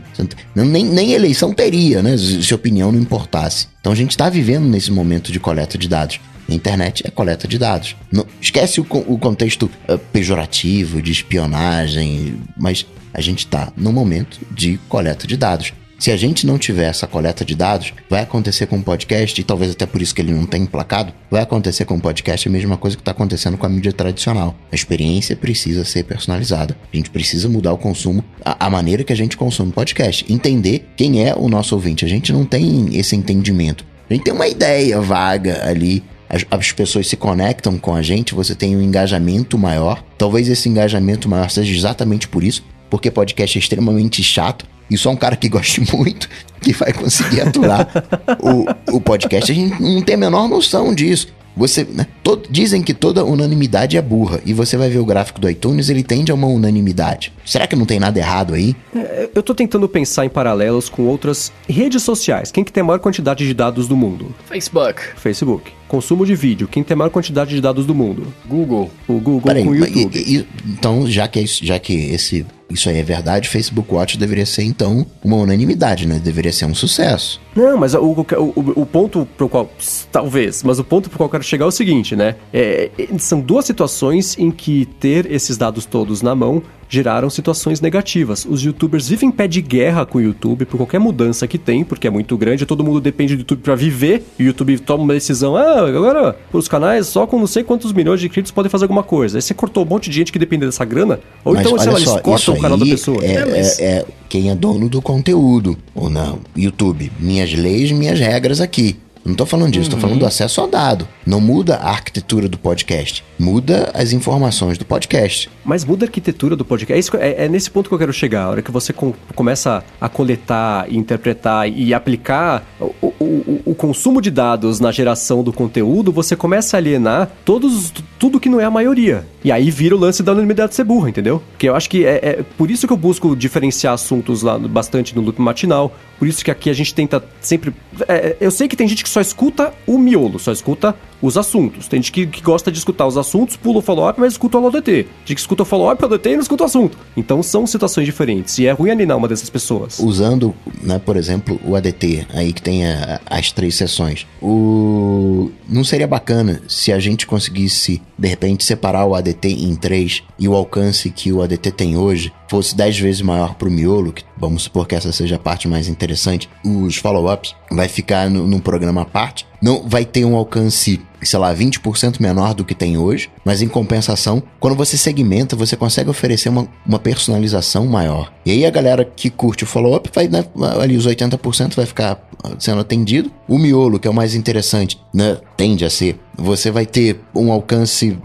não, nem, nem eleição teria, né? Se opinião não importasse. Então a gente está vivendo nesse momento de coleta de dados. A internet é coleta de dados. Não, esquece o, o contexto uh, pejorativo de espionagem, mas a gente está no momento de coleta de dados. Se a gente não tiver essa coleta de dados, vai acontecer com o podcast, e talvez até por isso que ele não tem emplacado, vai acontecer com o podcast a mesma coisa que está acontecendo com a mídia tradicional. A experiência precisa ser personalizada. A gente precisa mudar o consumo, a, a maneira que a gente consome podcast. Entender quem é o nosso ouvinte. A gente não tem esse entendimento. A gente tem uma ideia vaga ali as pessoas se conectam com a gente, você tem um engajamento maior. Talvez esse engajamento maior seja exatamente por isso, porque podcast é extremamente chato. E só um cara que goste muito que vai conseguir aturar o, o podcast. A gente não tem a menor noção disso. Você, né, todo, dizem que toda unanimidade é burra. E você vai ver o gráfico do iTunes, ele tende a uma unanimidade. Será que não tem nada errado aí? É, eu tô tentando pensar em paralelos com outras redes sociais. Quem que tem a maior quantidade de dados do mundo? Facebook. Facebook. Consumo de vídeo. Quem tem a maior quantidade de dados do mundo? Google. O Google Peraí, com o YouTube. E, e, então, já que, é já que esse isso aí é verdade, Facebook Watch deveria ser então uma unanimidade, né? Deveria ser um sucesso. Não, mas o, o, o, ponto pro qual. Talvez, mas o ponto pro qual eu quero chegar é o seguinte, né? É, são duas situações em que ter esses dados todos na mão geraram situações negativas. Os youtubers vivem em pé de guerra com o YouTube por qualquer mudança que tem, porque é muito grande, todo mundo depende do YouTube para viver, e o YouTube toma uma decisão, ah, agora os canais só com não sei quantos milhões de inscritos podem fazer alguma coisa. Aí você cortou um monte de gente que depende dessa grana, ou Mas então, sei lá, eles cortam o canal da pessoa. É, é, mas... é, é quem é dono do conteúdo, ou não, YouTube. Minhas leis, minhas regras aqui. Não tô falando disso, uhum. tô falando do acesso ao dado. Não muda a arquitetura do podcast, muda as informações do podcast. Mas muda a arquitetura do podcast. É, isso, é, é nesse ponto que eu quero chegar. A hora que você com, começa a coletar, interpretar e aplicar o, o, o, consumo de dados na geração do conteúdo, você começa a alienar todos, tudo que não é a maioria. E aí vira o lance da unanimidade ser burra, entendeu? Porque eu acho que é, é por isso que eu busco diferenciar assuntos lá bastante no loop matinal. Por isso que aqui a gente tenta sempre. É, eu sei que tem gente que só escuta o miolo, só escuta os assuntos. Tem gente que, que gosta de escutar os assuntos, pula o follow-up, mas escuta o ADT. Tem gente que escuta o follow-up, o ADT e não escuta o assunto. Então são situações diferentes. E é ruim alienar uma dessas pessoas. Usando, né, por exemplo, o ADT, aí que tem a, as três sessões. O... Não seria bacana se a gente conseguisse, de repente, separar o ADT em três e o alcance que o ADT tem hoje fosse 10 vezes maior para o miolo, que vamos supor que essa seja a parte mais interessante, os follow-ups vai ficar num programa à parte, não vai ter um alcance, sei lá, 20% menor do que tem hoje, mas em compensação, quando você segmenta, você consegue oferecer uma, uma personalização maior. E aí a galera que curte o follow-up vai, né, ali os 80% vai ficar sendo atendido. O miolo, que é o mais interessante, né, tende a ser, você vai ter um alcance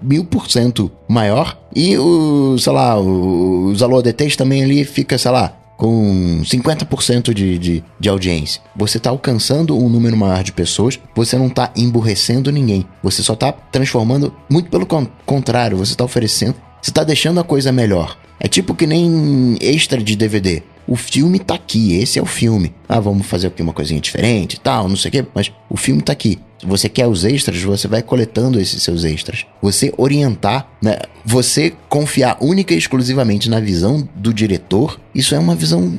mil por cento maior e o, sei lá, os alô também ali fica, sei lá, com 50% de, de, de audiência. Você está alcançando um número maior de pessoas, você não está emburrecendo ninguém. Você só está transformando, muito pelo contrário, você está oferecendo, você está deixando a coisa melhor. É tipo que nem extra de DVD. O filme tá aqui, esse é o filme. Ah, vamos fazer aqui uma coisinha diferente tal, não sei o quê, mas o filme tá aqui. Você quer os extras, você vai coletando esses seus extras. Você orientar, né? você confiar única e exclusivamente na visão do diretor, isso é uma visão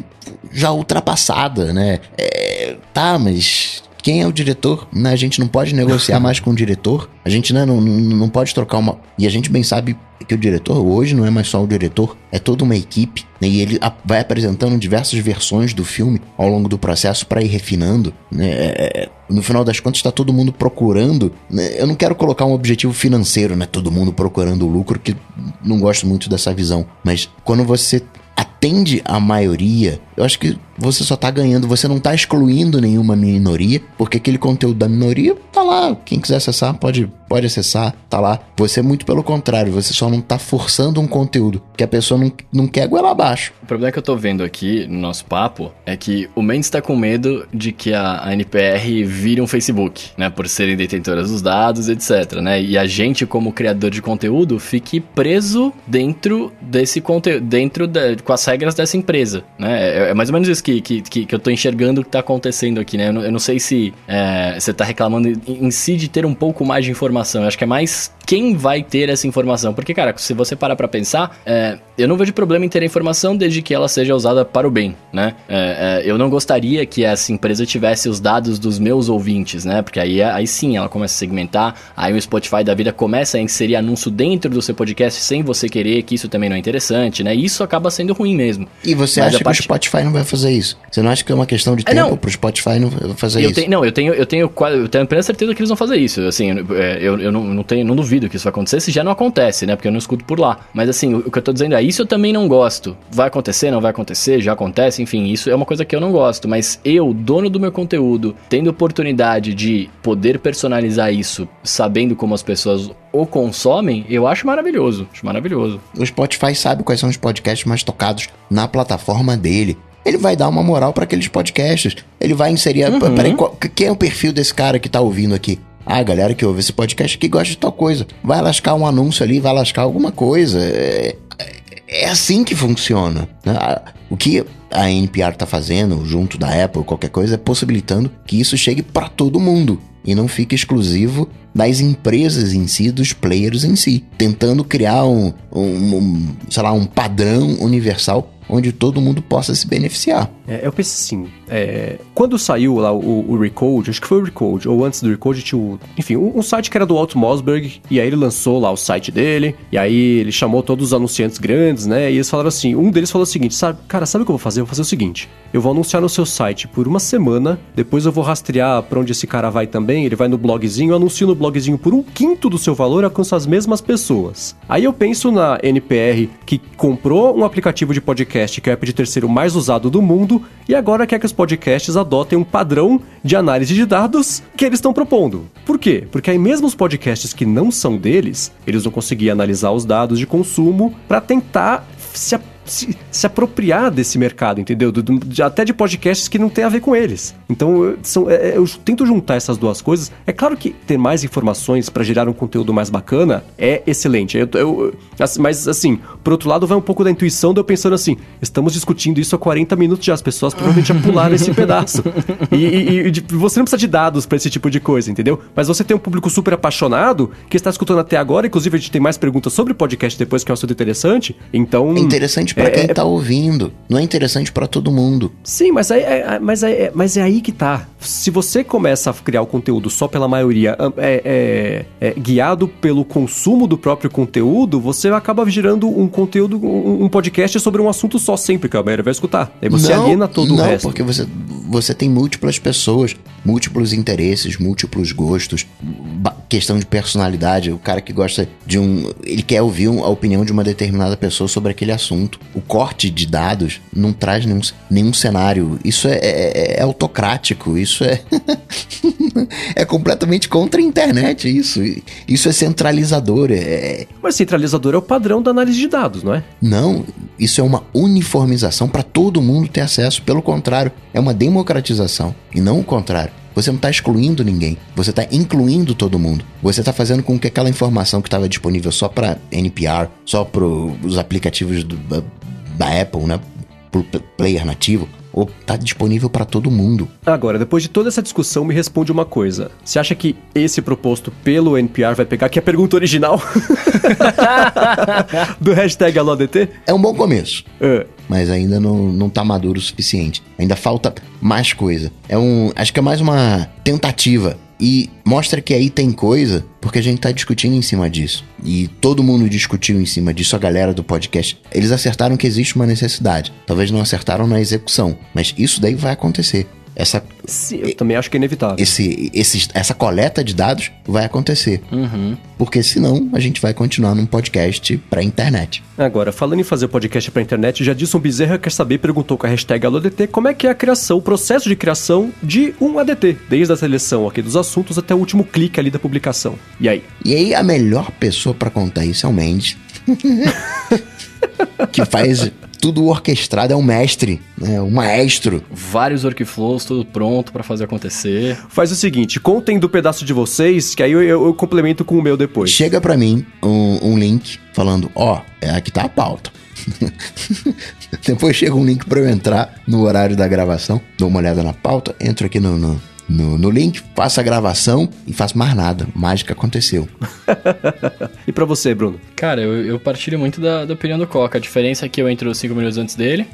já ultrapassada, né? É, tá, mas quem é o diretor? Né? A gente não pode negociar mais com o diretor. A gente né, não, não, não pode trocar uma. E a gente bem sabe que o diretor hoje não é mais só o diretor, é toda uma equipe. Né? E ele vai apresentando diversas versões do filme ao longo do processo para ir refinando. Né? É, é, no final das contas, está todo mundo procurando. Né? Eu não quero colocar um objetivo financeiro, né? Todo mundo procurando o lucro, que não gosto muito dessa visão. Mas quando você atende a maioria, eu acho que você só tá ganhando, você não tá excluindo nenhuma minoria, porque aquele conteúdo da minoria tá lá. Quem quiser acessar, pode, pode acessar, tá lá. Você, muito pelo contrário, você só não tá forçando um conteúdo que a pessoa não, não quer goela abaixo. O problema que eu tô vendo aqui no nosso papo é que o Mendes tá com medo de que a, a NPR vire um Facebook, né? Por serem detentoras dos dados, etc, né? E a gente, como criador de conteúdo, fique preso dentro desse conteúdo, dentro da, com as regras dessa empresa, né? É, é mais ou menos isso que, que, que, que eu tô enxergando que tá acontecendo aqui, né? Eu não, eu não sei se é, você tá reclamando em, si de ter um pouco mais de informação. Eu acho que é mais quem vai ter essa informação. Porque, cara, se você parar pra pensar, é, eu não vejo problema em ter a informação desde que ela seja usada para o bem, né? É, é, eu não gostaria que essa empresa tivesse os dados dos meus ouvintes, né? Porque aí, aí sim ela começa a segmentar, aí o Spotify da vida começa a inserir anúncio dentro do seu podcast sem você querer, que isso também não é interessante, né? Isso acaba sendo ruim mesmo. E você Mas acha parte... que o Spotify não vai fazer isso? Você não acha que é uma questão de é, tempo para pro Spotify não fazer eu isso? Tenho, não, eu tenho, eu tenho, eu tenho plena certeza que eles vão fazer isso. Assim, é, eu, eu não, não, tenho, não duvido que isso vai acontecer, se já não acontece, né? Porque eu não escuto por lá. Mas assim, o, o que eu tô dizendo é, isso eu também não gosto. Vai acontecer, não vai acontecer, já acontece, enfim, isso é uma coisa que eu não gosto. Mas eu, dono do meu conteúdo, tendo oportunidade de poder personalizar isso, sabendo como as pessoas o consomem, eu acho maravilhoso. Acho maravilhoso. O Spotify sabe quais são os podcasts mais tocados na plataforma dele ele vai dar uma moral para aqueles podcasts. Ele vai inserir. Uhum. Peraí, qual, quem é o perfil desse cara que tá ouvindo aqui? Ah, a galera que ouve esse podcast que gosta de tal coisa. Vai lascar um anúncio ali, vai lascar alguma coisa. É, é assim que funciona. Né? O que a NPR tá fazendo, junto da Apple, qualquer coisa, é possibilitando que isso chegue para todo mundo e não fique exclusivo das empresas em si, dos players em si, tentando criar um, um, um sei lá, um padrão universal onde todo mundo possa se beneficiar. É, eu penso assim, é, quando saiu lá o, o, Recode, acho que foi o Recode, ou antes do Recode tinha o, enfim, um, um, site que era do Alto Mosberg, e aí ele lançou lá o site dele, e aí ele chamou todos os anunciantes grandes, né, e eles falaram assim, um deles falou o seguinte, sabe, cara, sabe o que eu vou fazer? Fazer? Eu vou fazer o seguinte: eu vou anunciar no seu site por uma semana, depois eu vou rastrear pra onde esse cara vai também, ele vai no blogzinho, eu anuncio no blogzinho por um quinto do seu valor alcanço as mesmas pessoas. Aí eu penso na NPR que comprou um aplicativo de podcast que é o app de terceiro mais usado do mundo e agora quer que os podcasts adotem um padrão de análise de dados que eles estão propondo. Por quê? Porque aí mesmo os podcasts que não são deles, eles vão conseguir analisar os dados de consumo para tentar se se, se apropriar desse mercado, entendeu? Do, de, até de podcasts que não tem a ver com eles. Então, são, é, é, eu tento juntar essas duas coisas. É claro que ter mais informações para gerar um conteúdo mais bacana é excelente. Eu, eu, mas, assim, por outro lado, vai um pouco da intuição de eu pensando assim: estamos discutindo isso há 40 minutos já, as pessoas provavelmente já pularam esse pedaço. E, e, e, você não precisa de dados para esse tipo de coisa, entendeu? Mas você tem um público super apaixonado que está escutando até agora. Inclusive, a gente tem mais perguntas sobre podcast depois, que é um assunto interessante. Então. É interessante para é, quem é, tá ouvindo. Não é interessante para todo mundo. Sim, mas é, é, mas, é, mas é aí que tá. Se você começa a criar o conteúdo só pela maioria é, é, é, guiado pelo consumo do próprio conteúdo, você acaba gerando um conteúdo, um podcast sobre um assunto só sempre, que a maioria vai escutar. Aí você não, aliena todo não, o resto. porque você, você tem múltiplas pessoas, múltiplos interesses, múltiplos gostos, questão de personalidade. O cara que gosta de um. Ele quer ouvir a opinião de uma determinada pessoa sobre aquele assunto. O corte de dados não traz nenhum, nenhum cenário. Isso é, é, é autocrático, isso é. é completamente contra a internet, isso. Isso é centralizador. É... Mas centralizador é o padrão da análise de dados, não é? Não, isso é uma uniformização para todo mundo ter acesso. Pelo contrário, é uma democratização e não o contrário. Você não está excluindo ninguém, você está incluindo todo mundo. Você está fazendo com que aquela informação que estava disponível só para NPR, só para os aplicativos do, da Apple, né? Por player nativo, ou tá disponível para todo mundo. Agora, depois de toda essa discussão, me responde uma coisa. Você acha que esse proposto pelo NPR vai pegar que é a pergunta original do hashtag AloDT? É um bom começo. Uh. Mas ainda não, não tá maduro o suficiente. Ainda falta mais coisa. É um. Acho que é mais uma tentativa e mostra que aí tem coisa, porque a gente tá discutindo em cima disso. E todo mundo discutiu em cima disso, a galera do podcast. Eles acertaram que existe uma necessidade. Talvez não acertaram na execução, mas isso daí vai acontecer. Essa, Sim, eu também acho que é inevitável. Esse, esse, essa coleta de dados vai acontecer. Uhum. Porque senão a gente vai continuar num podcast pra internet. Agora, falando em fazer podcast pra internet, já disse um Bezerra quer saber, perguntou com a hashtag AloDT como é que é a criação, o processo de criação de um ADT, desde a seleção aqui dos assuntos até o último clique ali da publicação. E aí? E aí, a melhor pessoa para contar isso é o Mendes. que faz tudo orquestrado, é um mestre, né? Um maestro. Vários workflows, tudo pronto para fazer acontecer. Faz o seguinte, contem do pedaço de vocês, que aí eu, eu, eu complemento com o meu depois. Chega para mim um, um, link falando, ó, oh, aqui tá a pauta. depois chega um link para eu entrar no horário da gravação, dou uma olhada na pauta, entro aqui no, no no, no link, faço a gravação e faço mais nada. Mágica aconteceu. e para você, Bruno? Cara, eu, eu partilho muito da, da, opinião do Coca. A diferença é que eu entro 5 minutos antes dele.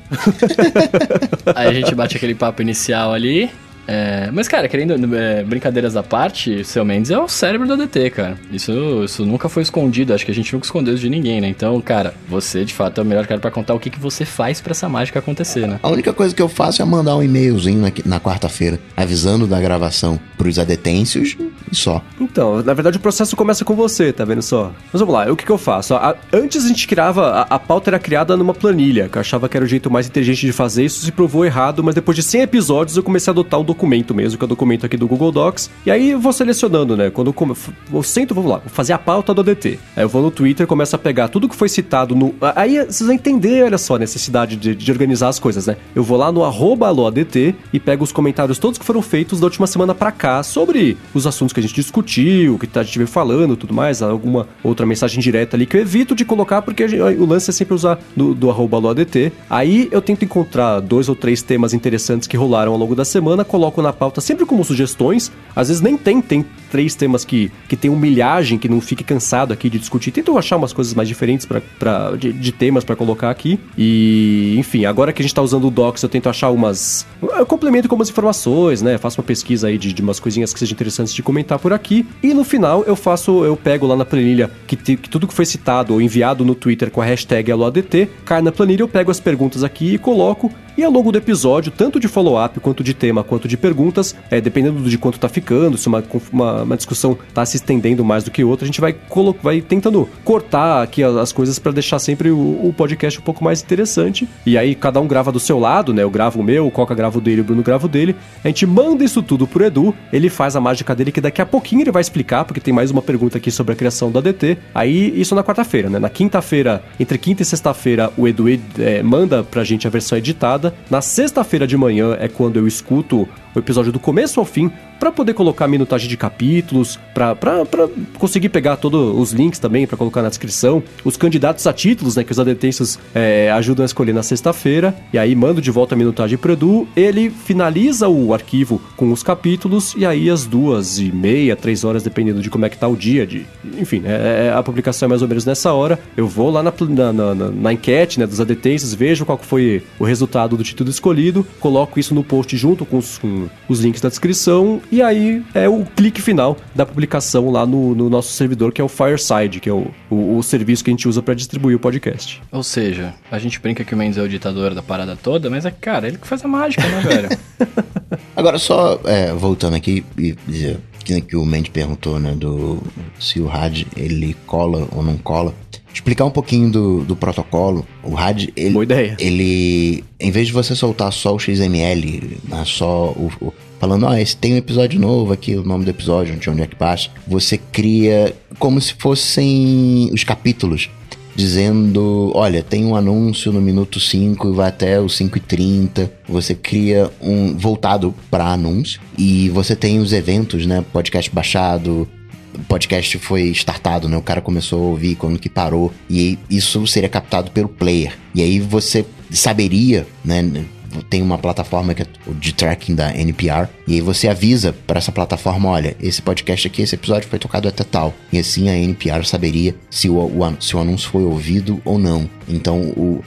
Aí a gente bate aquele papo inicial ali. É, mas, cara, querendo é, brincadeiras à parte, seu Mendes é o cérebro do ADT, cara. Isso, isso nunca foi escondido, acho que a gente nunca escondeu isso de ninguém, né? Então, cara, você de fato é o melhor cara para contar o que, que você faz para essa mágica acontecer, né? A única coisa que eu faço é mandar um e-mailzinho na, na quarta-feira, avisando da gravação pros adetêncios e só. Então, na verdade o processo começa com você, tá vendo só? Mas vamos lá, o que, que eu faço? A, antes a gente criava, a, a pauta era criada numa planilha, que eu achava que era o jeito mais inteligente de fazer, isso se provou errado, mas depois de 100 episódios eu comecei a adotar um documento mesmo, que é o documento aqui do Google Docs. E aí eu vou selecionando, né? Quando eu, eu sento, vamos lá, vou fazer a pauta do ADT. Aí eu vou no Twitter, começo a pegar tudo que foi citado no. Aí vocês vão entender, olha só, a necessidade de, de organizar as coisas, né? Eu vou lá no AloADT e pego os comentários todos que foram feitos da última semana para cá sobre os assuntos que a gente discutiu, que a gente veio falando tudo mais, alguma outra mensagem direta ali que eu evito de colocar porque gente, o lance é sempre usar do, do AloADT. Aí eu tento encontrar dois ou três temas interessantes que rolaram ao longo da semana, coloco na pauta sempre como sugestões. Às vezes nem tem, tem três temas que, que tem humilhagem, que não fique cansado aqui de discutir. Tento achar umas coisas mais diferentes pra, pra, de, de temas para colocar aqui. E, enfim, agora que a gente tá usando o Docs, eu tento achar umas. Eu complemento com umas informações, né? Faço uma pesquisa aí de, de umas coisinhas que sejam interessantes de comentar por aqui. E no final eu faço, eu pego lá na planilha que, te, que tudo que foi citado ou enviado no Twitter com a hashtag AloADT, cai na planilha, eu pego as perguntas aqui e coloco. E ao longo do episódio, tanto de follow-up, quanto de tema, quanto de perguntas, é, dependendo de quanto tá ficando, se uma, uma, uma discussão tá se estendendo mais do que outra, a gente vai, vai tentando cortar aqui as coisas para deixar sempre o, o, podcast um pouco mais interessante. E aí cada um grava do seu lado, né? Eu gravo o meu, o Coca grava o dele, o Bruno grava o dele. A gente manda isso tudo pro Edu, ele faz a mágica dele que daqui a pouquinho ele vai explicar, porque tem mais uma pergunta aqui sobre a criação do ADT. Aí isso na quarta-feira, né? Na quinta-feira, entre quinta e sexta-feira, o Edu é, manda pra gente a versão editada. Na sexta-feira de manhã é quando eu escuto o episódio do começo ao fim para poder colocar minutagem de capítulos, para conseguir pegar todos os links também para colocar na descrição, os candidatos a títulos, né, que os adetensos é, ajudam a escolher na sexta-feira, e aí mando de volta a minutagem pro Edu, ele finaliza o arquivo com os capítulos, e aí às duas e meia, três horas, dependendo de como é que tá o dia, de, enfim, é, é a publicação é mais ou menos nessa hora, eu vou lá na, na, na, na enquete né, dos adetensos, vejo qual foi o resultado do título escolhido, coloco isso no post junto com os, com os links da descrição e aí é o clique final da publicação lá no, no nosso servidor, que é o Fireside, que é o, o, o serviço que a gente usa para distribuir o podcast. Ou seja, a gente brinca que o Mendes é o ditador da parada toda, mas é, cara, ele que faz a mágica, né, velho? Agora, só é, voltando aqui e dizer que o Mendes perguntou, né, do se o RAD ele cola ou não cola. Explicar um pouquinho do, do protocolo. O RAD, ele, Boa ideia. ele, em vez de você soltar só o XML, né, só o, o falando, ah, esse tem um episódio novo aqui, o nome do episódio, de onde é que passa. Você cria como se fossem os capítulos, dizendo, olha, tem um anúncio no minuto 5 e vai até o 5 e 30. Você cria um voltado para anúncio e você tem os eventos, né, podcast baixado, podcast foi startado, né? O cara começou a ouvir quando que parou e isso seria captado pelo player. E aí você saberia, né, tem uma plataforma que é de tracking da NPR, e aí você avisa para essa plataforma: olha, esse podcast aqui, esse episódio foi tocado até tal. E assim a NPR saberia se o, o se o anúncio foi ouvido ou não. Então, o,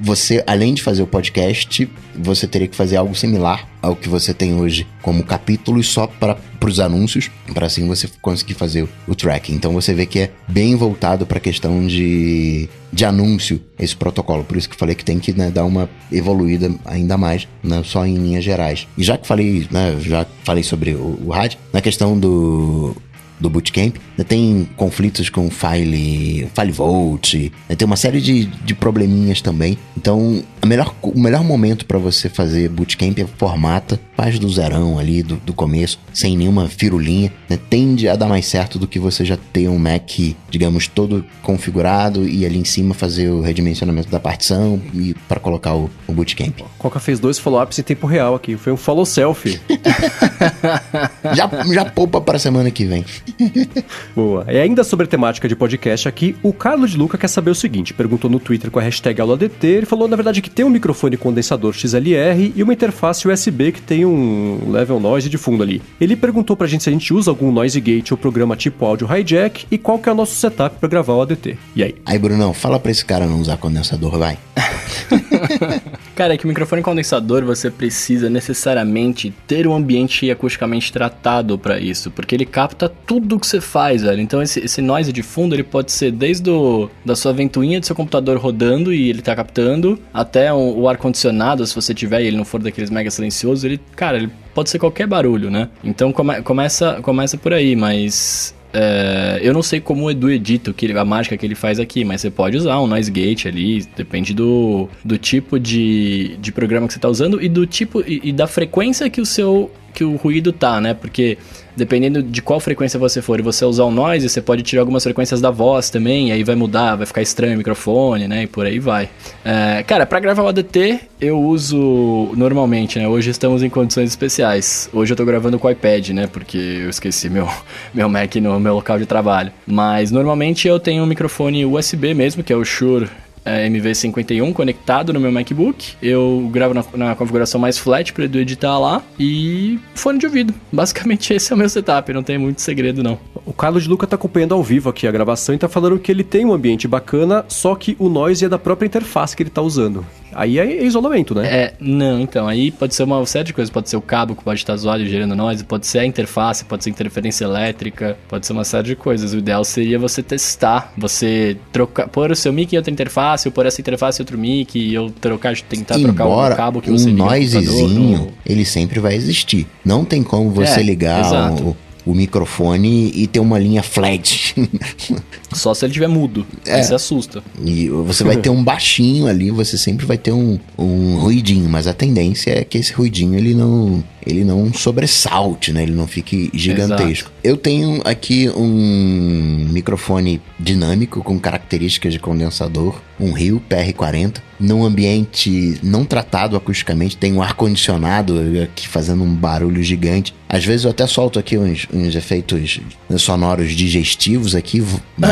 você, além de fazer o podcast, você teria que fazer algo similar ao que você tem hoje como capítulos só para os anúncios, para assim você conseguir fazer o tracking. Então você vê que é bem voltado para a questão de, de anúncio esse protocolo. Por isso que falei que tem que né, dar uma evoluída ainda mais, né, só em linhas gerais. E já que falei, né, já falei sobre o, o RAD, na questão do do Bootcamp. Né, tem conflitos com File, File Volt, né, tem uma série de, de probleminhas também. Então, a melhor, o melhor momento para você fazer Bootcamp é formata, faz do zerão ali, do, do começo, sem nenhuma firulinha. Né, tende a dar mais certo do que você já ter um Mac, digamos, todo configurado e ali em cima fazer o redimensionamento da partição e para colocar o, o Bootcamp. Coca fez dois follow-ups em tempo real aqui, foi um follow selfie. já, já poupa para a semana que vem. Boa. E ainda sobre a temática de podcast aqui, o Carlos de Luca quer saber o seguinte: perguntou no Twitter com a hashtag AulaDT, ele falou, na verdade, que tem um microfone condensador XLR e uma interface USB que tem um level noise de fundo ali. Ele perguntou pra gente se a gente usa algum noise gate ou programa tipo áudio hijack e qual que é o nosso setup para gravar o ADT. E aí? Aí, Brunão, fala pra esse cara não usar condensador, vai. Cara, é que o microfone condensador você precisa necessariamente ter um ambiente acusticamente tratado para isso, porque ele capta tudo que você faz, velho. Então esse, esse noise de fundo ele pode ser desde o, da sua ventoinha do seu computador rodando e ele tá captando, até um, o ar condicionado, se você tiver e ele não for daqueles mega silenciosos, ele, cara, ele pode ser qualquer barulho, né? Então come, começa começa por aí, mas é, eu não sei como o Edu edita que a mágica que ele faz aqui, mas você pode usar um noise gate ali, depende do, do tipo de, de programa que você está usando e do tipo e, e da frequência que o seu que o ruído tá, né? Porque dependendo de qual frequência você for e você usar o noise, você pode tirar algumas frequências da voz também, aí vai mudar, vai ficar estranho o microfone, né? E por aí vai. É, cara, para gravar o ADT, eu uso normalmente, né? Hoje estamos em condições especiais. Hoje eu tô gravando com o iPad, né? Porque eu esqueci meu, meu Mac no meu local de trabalho. Mas normalmente eu tenho um microfone USB mesmo, que é o Shure é, MV51 conectado no meu MacBook. Eu gravo na, na configuração mais flat para editar lá e fone de ouvido. Basicamente esse é o meu setup, não tem muito segredo não. O Carlos de Luca tá acompanhando ao vivo aqui a gravação e tá falando que ele tem um ambiente bacana, só que o noise é da própria interface que ele tá usando. Aí é isolamento, né? É, não, então, aí pode ser uma série de coisas. Pode ser o cabo que pode estar zoado e gerando noise, pode ser a interface, pode ser interferência elétrica, pode ser uma série de coisas. O ideal seria você testar, você trocar, pôr o seu mic em outra interface, fácil por essa interface outro mic e eu trocar, tentar Embora trocar o cabo que você um liga no noisezinho, ele sempre vai existir. Não tem como você É, ligar o, o microfone e ter uma linha flat. Só se ele tiver mudo. É. Você assusta. e você vai ter um baixinho ali, você sempre vai ter um, um ruidinho, mas a tendência é que esse ruidinho ele não, ele não sobressalte, né? Ele não fique gigantesco. Eu tenho aqui um microfone dinâmico com características de condensador, um Rio PR40, num ambiente não tratado acusticamente, tem um ar-condicionado aqui fazendo um barulho gigante. Às vezes eu até solto aqui uns, uns efeitos sonoros digestivos aqui,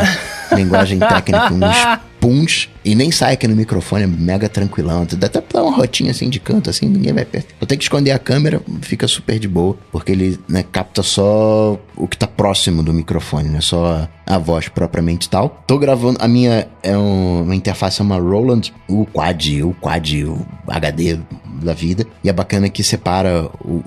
linguagem técnica, uns puns, e nem sai aqui no microfone, é mega tranquilão. Dá até pra dar uma rotinha assim de canto, assim, ninguém vai perto. Eu tenho que esconder a câmera, fica super de boa, porque ele né, capta só o que tá próximo do microfone, né? Só a voz propriamente tal. Tô gravando, a minha é um- uma interface, é uma Roland, o Quad, o Quad, o HD da vida, e é bacana que separa o,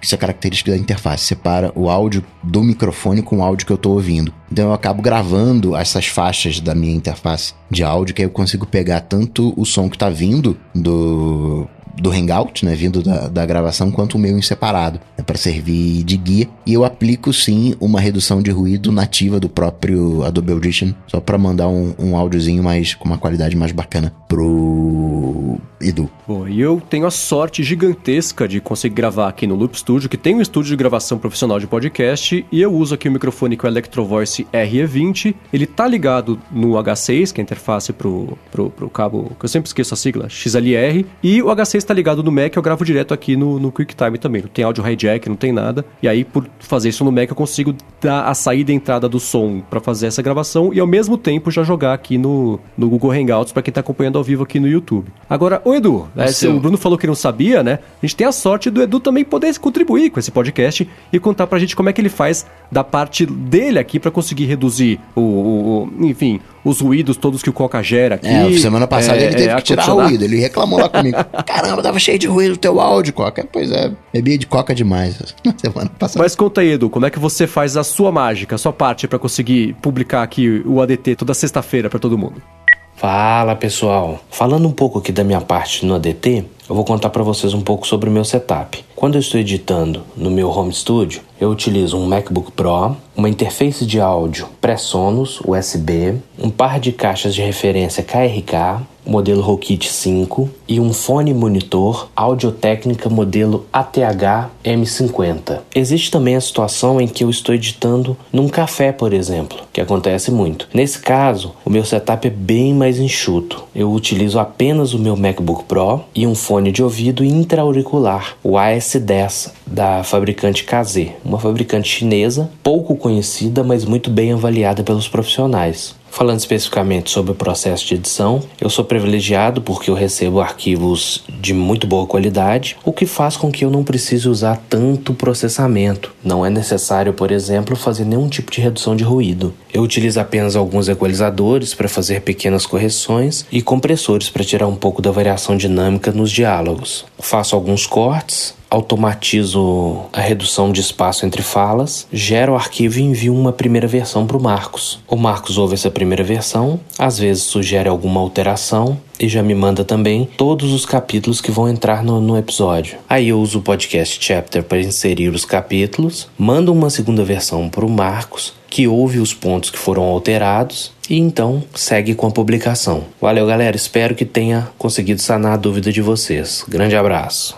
isso é característica da interface, separa o áudio do microfone com o áudio que eu tô ouvindo. Então eu acabo gravando essas faixas da minha interface de áudio, que aí eu consigo pegar tanto o som que tá vindo do do Hangout, né, vindo da, da gravação, quanto o meu em separado, é para servir de guia. E eu aplico sim uma redução de ruído nativa do próprio Adobe Audition, só para mandar um, um áudiozinho mais com uma qualidade mais bacana pro Edu. Bom, e eu tenho a sorte gigantesca de conseguir gravar aqui no Loop Studio, que tem um estúdio de gravação profissional de podcast, e eu uso aqui o microfone com o Electrovoice RE20. Ele tá ligado no H6, que é a interface pro, pro, pro cabo, que eu sempre esqueço a sigla, XLR, e o H6 tá ligado no Mac, eu gravo direto aqui no, no QuickTime também. Não tem áudio hijack, não tem nada. E aí, por fazer isso no Mac, eu consigo dar a saída e entrada do som para fazer essa gravação e ao mesmo tempo já jogar aqui no, no Google Hangouts para quem tá acompanhando ao vivo aqui no YouTube. Agora, o Edu, né, seu. o Bruno falou que não sabia, né? A gente tem a sorte do Edu também poder contribuir com esse podcast e contar pra gente como é que ele faz da parte dele aqui para conseguir reduzir o, o- o- enfim, os ruídos todos que o Coca gera aqui. É, semana passada É, ele teve é, que tirar ruído. Ele reclamou lá comigo. Caramba, tava cheio de ruído o teu áudio, Coca. Pois é, bebia de Coca demais semana passada. Mas conta aí, Edu, como é que você faz a sua mágica, a sua parte pra conseguir publicar aqui o ADT toda sexta-feira pra todo mundo? Fala pessoal, falando um pouco aqui da minha parte no ADT, eu vou contar para vocês um pouco sobre o meu setup. Quando eu estou editando no meu home studio, eu utilizo um MacBook Pro, uma interface de áudio pré-Sonos USB, um par de caixas de referência KRK, modelo Rokit 5 e um fone monitor Audio-Técnica modelo ATH M50. Existe também a situação em que eu estou editando num café, por exemplo, que acontece muito. Nesse caso, o meu setup é bem mais enxuto. Eu utilizo apenas o meu MacBook Pro e um fone de ouvido intra-auricular, o AS10 da fabricante KZ, uma fabricante chinesa pouco conhecida, mas muito bem avaliada pelos profissionais. Falando especificamente sobre o processo de edição, eu sou privilegiado porque eu recebo arquivos de muito boa qualidade, o que faz com que eu não precise usar tanto processamento. Não é necessário, por exemplo, fazer nenhum tipo de redução de ruído. Eu utilizo apenas alguns equalizadores para fazer pequenas correções e compressores para tirar um pouco da variação dinâmica nos diálogos. Faço alguns cortes, automatizo a redução de espaço entre falas, gero o arquivo e envio uma primeira versão para o Marcos. O Marcos ouve essa primeira versão, às vezes sugere alguma alteração e já me manda também todos os capítulos que vão entrar no, no episódio. Aí eu uso o podcast Chapter para inserir os capítulos, mando uma segunda versão para o Marcos, que ouve os pontos que foram alterados e então segue com a publicação. Valeu, galera. Espero que tenha conseguido sanar a dúvida de vocês. Grande abraço.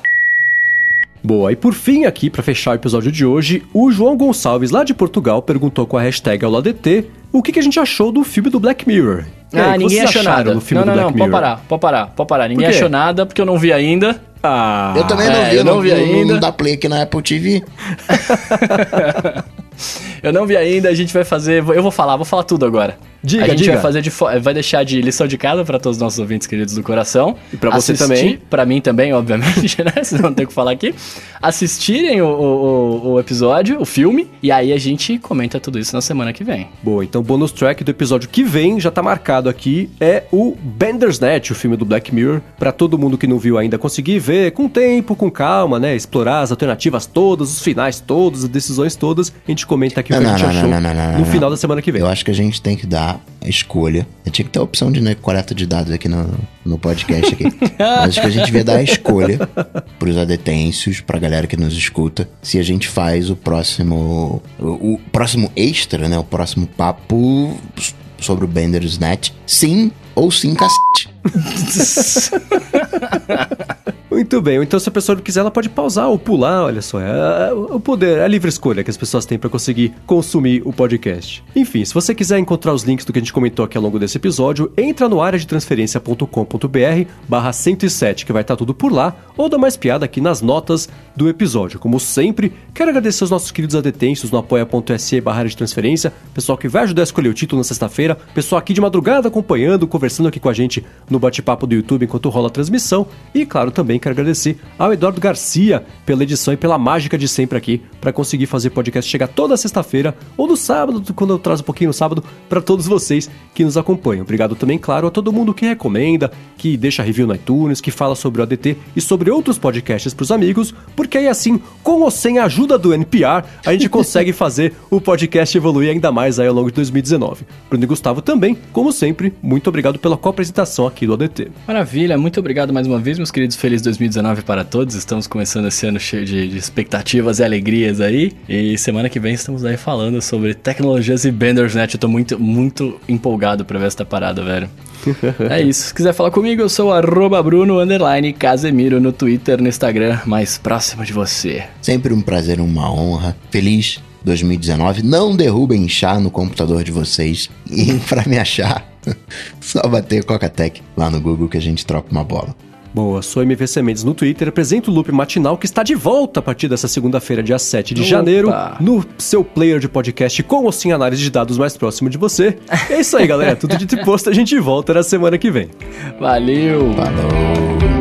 Boa, e por fim aqui, pra fechar o episódio de hoje, o João Gonçalves, lá de Portugal, perguntou com a hashtag AulaDT o que, que a gente achou do filme do Black Mirror. Aí, Ah, ninguém achou nada. do filme não, não, do não, Black pode Mirror? parar, pode parar, pode parar. Ninguém achou nada porque eu não vi ainda. Ah, Eu também não é, vi, eu não, não vi não- ainda. Não dá play aqui na Apple TV. Eu não vi ainda, a gente vai fazer. Eu vou falar, vou falar tudo agora. Diga, a gente diga. vai fazer de vai deixar de lição de casa para todos os nossos ouvintes queridos do coração. E pra você também. Pra mim também, obviamente, né? Vocês não tem o que falar aqui. Assistirem o, o, o- episódio, o filme, e aí a gente comenta tudo isso na semana que vem. Boa, então o bônus track do episódio que vem, já tá marcado aqui, é o Bandersnatch, o filme do Black Mirror, pra todo mundo que não viu ainda conseguir ver com tempo, com calma, né? Explorar as alternativas todas, os finais todos, as decisões todas. A gente comenta aqui o que Não, a gente não, achou não, não, não, no não. final da semana que vem. Eu acho que a gente tem que dar a escolha. Eu tinha que ter a opção de né, coleta de dados aqui no, no podcast aqui. Mas acho que a gente devia dar a escolha pros adetêncios, pra galera que nos escuta, se a gente faz o próximo. O, o próximo extra, né? O próximo papo sobre o Bandersnatch. Sim ou sim, cacete. Muito bem, então se a pessoa quiser, ela pode pausar ou pular, olha só, é, é o poder, é a livre escolha que as pessoas têm para conseguir consumir o podcast. Enfim, se você quiser encontrar os links do que a gente comentou aqui ao longo desse episódio, entra no área de transferência.com.br barra 107, que vai estar tudo por lá, ou dá mais piada aqui nas notas do episódio. Como sempre, quero agradecer aos nossos queridos adetensos no apoia.se barra de transferência, pessoal que vai ajudar a escolher o título na sexta-feira, pessoal aqui de madrugada acompanhando, conversando aqui com a gente no bate-papo do YouTube enquanto rola a transmissão, e claro, também quero agradecer ao Eduardo Garcia pela edição e pela mágica de sempre aqui para conseguir fazer podcast chegar toda sexta-feira ou no sábado, quando eu trazo um pouquinho no sábado, para todos vocês que nos acompanham. Obrigado também, claro, a todo mundo que recomenda, que deixa review no iTunes, que fala sobre o ADT e sobre outros podcasts para os amigos, porque aí assim, com ou sem a ajuda do NPR, a gente consegue fazer o podcast evoluir ainda mais aí ao longo de 2019. Bruno e Gustavo também, como sempre, muito obrigado pela co-apresentação aqui do ADT. Maravilha, muito obrigado mais uma vez, meus queridos. Feliz 2019 para todos. Estamos começando esse ano cheio de, de, expectativas e alegrias aí. E semana que vem estamos aí falando sobre tecnologias e Bandersnet. Eu tô muito, muito empolgado pra ver essa parada, velho. é isso. Se quiser falar comigo, eu sou arroba Bruno Casemiro no Twitter, no Instagram, mais próximo de você. Sempre um prazer, uma honra. Feliz 2019. Não derrubem chá no computador de vocês. E para me achar, só bater Coca-Tech lá no Google que a gente troca uma bola. Boa, sou MVC Mendes no Twitter, apresento o Loop Matinal que está de volta a partir dessa segunda-feira, dia 7 de Opa. janeiro, no seu player de podcast com ou sem análise de dados mais próximo de você. É isso aí, galera. Tudo de posto, a gente volta na semana que vem. Valeu! Falou!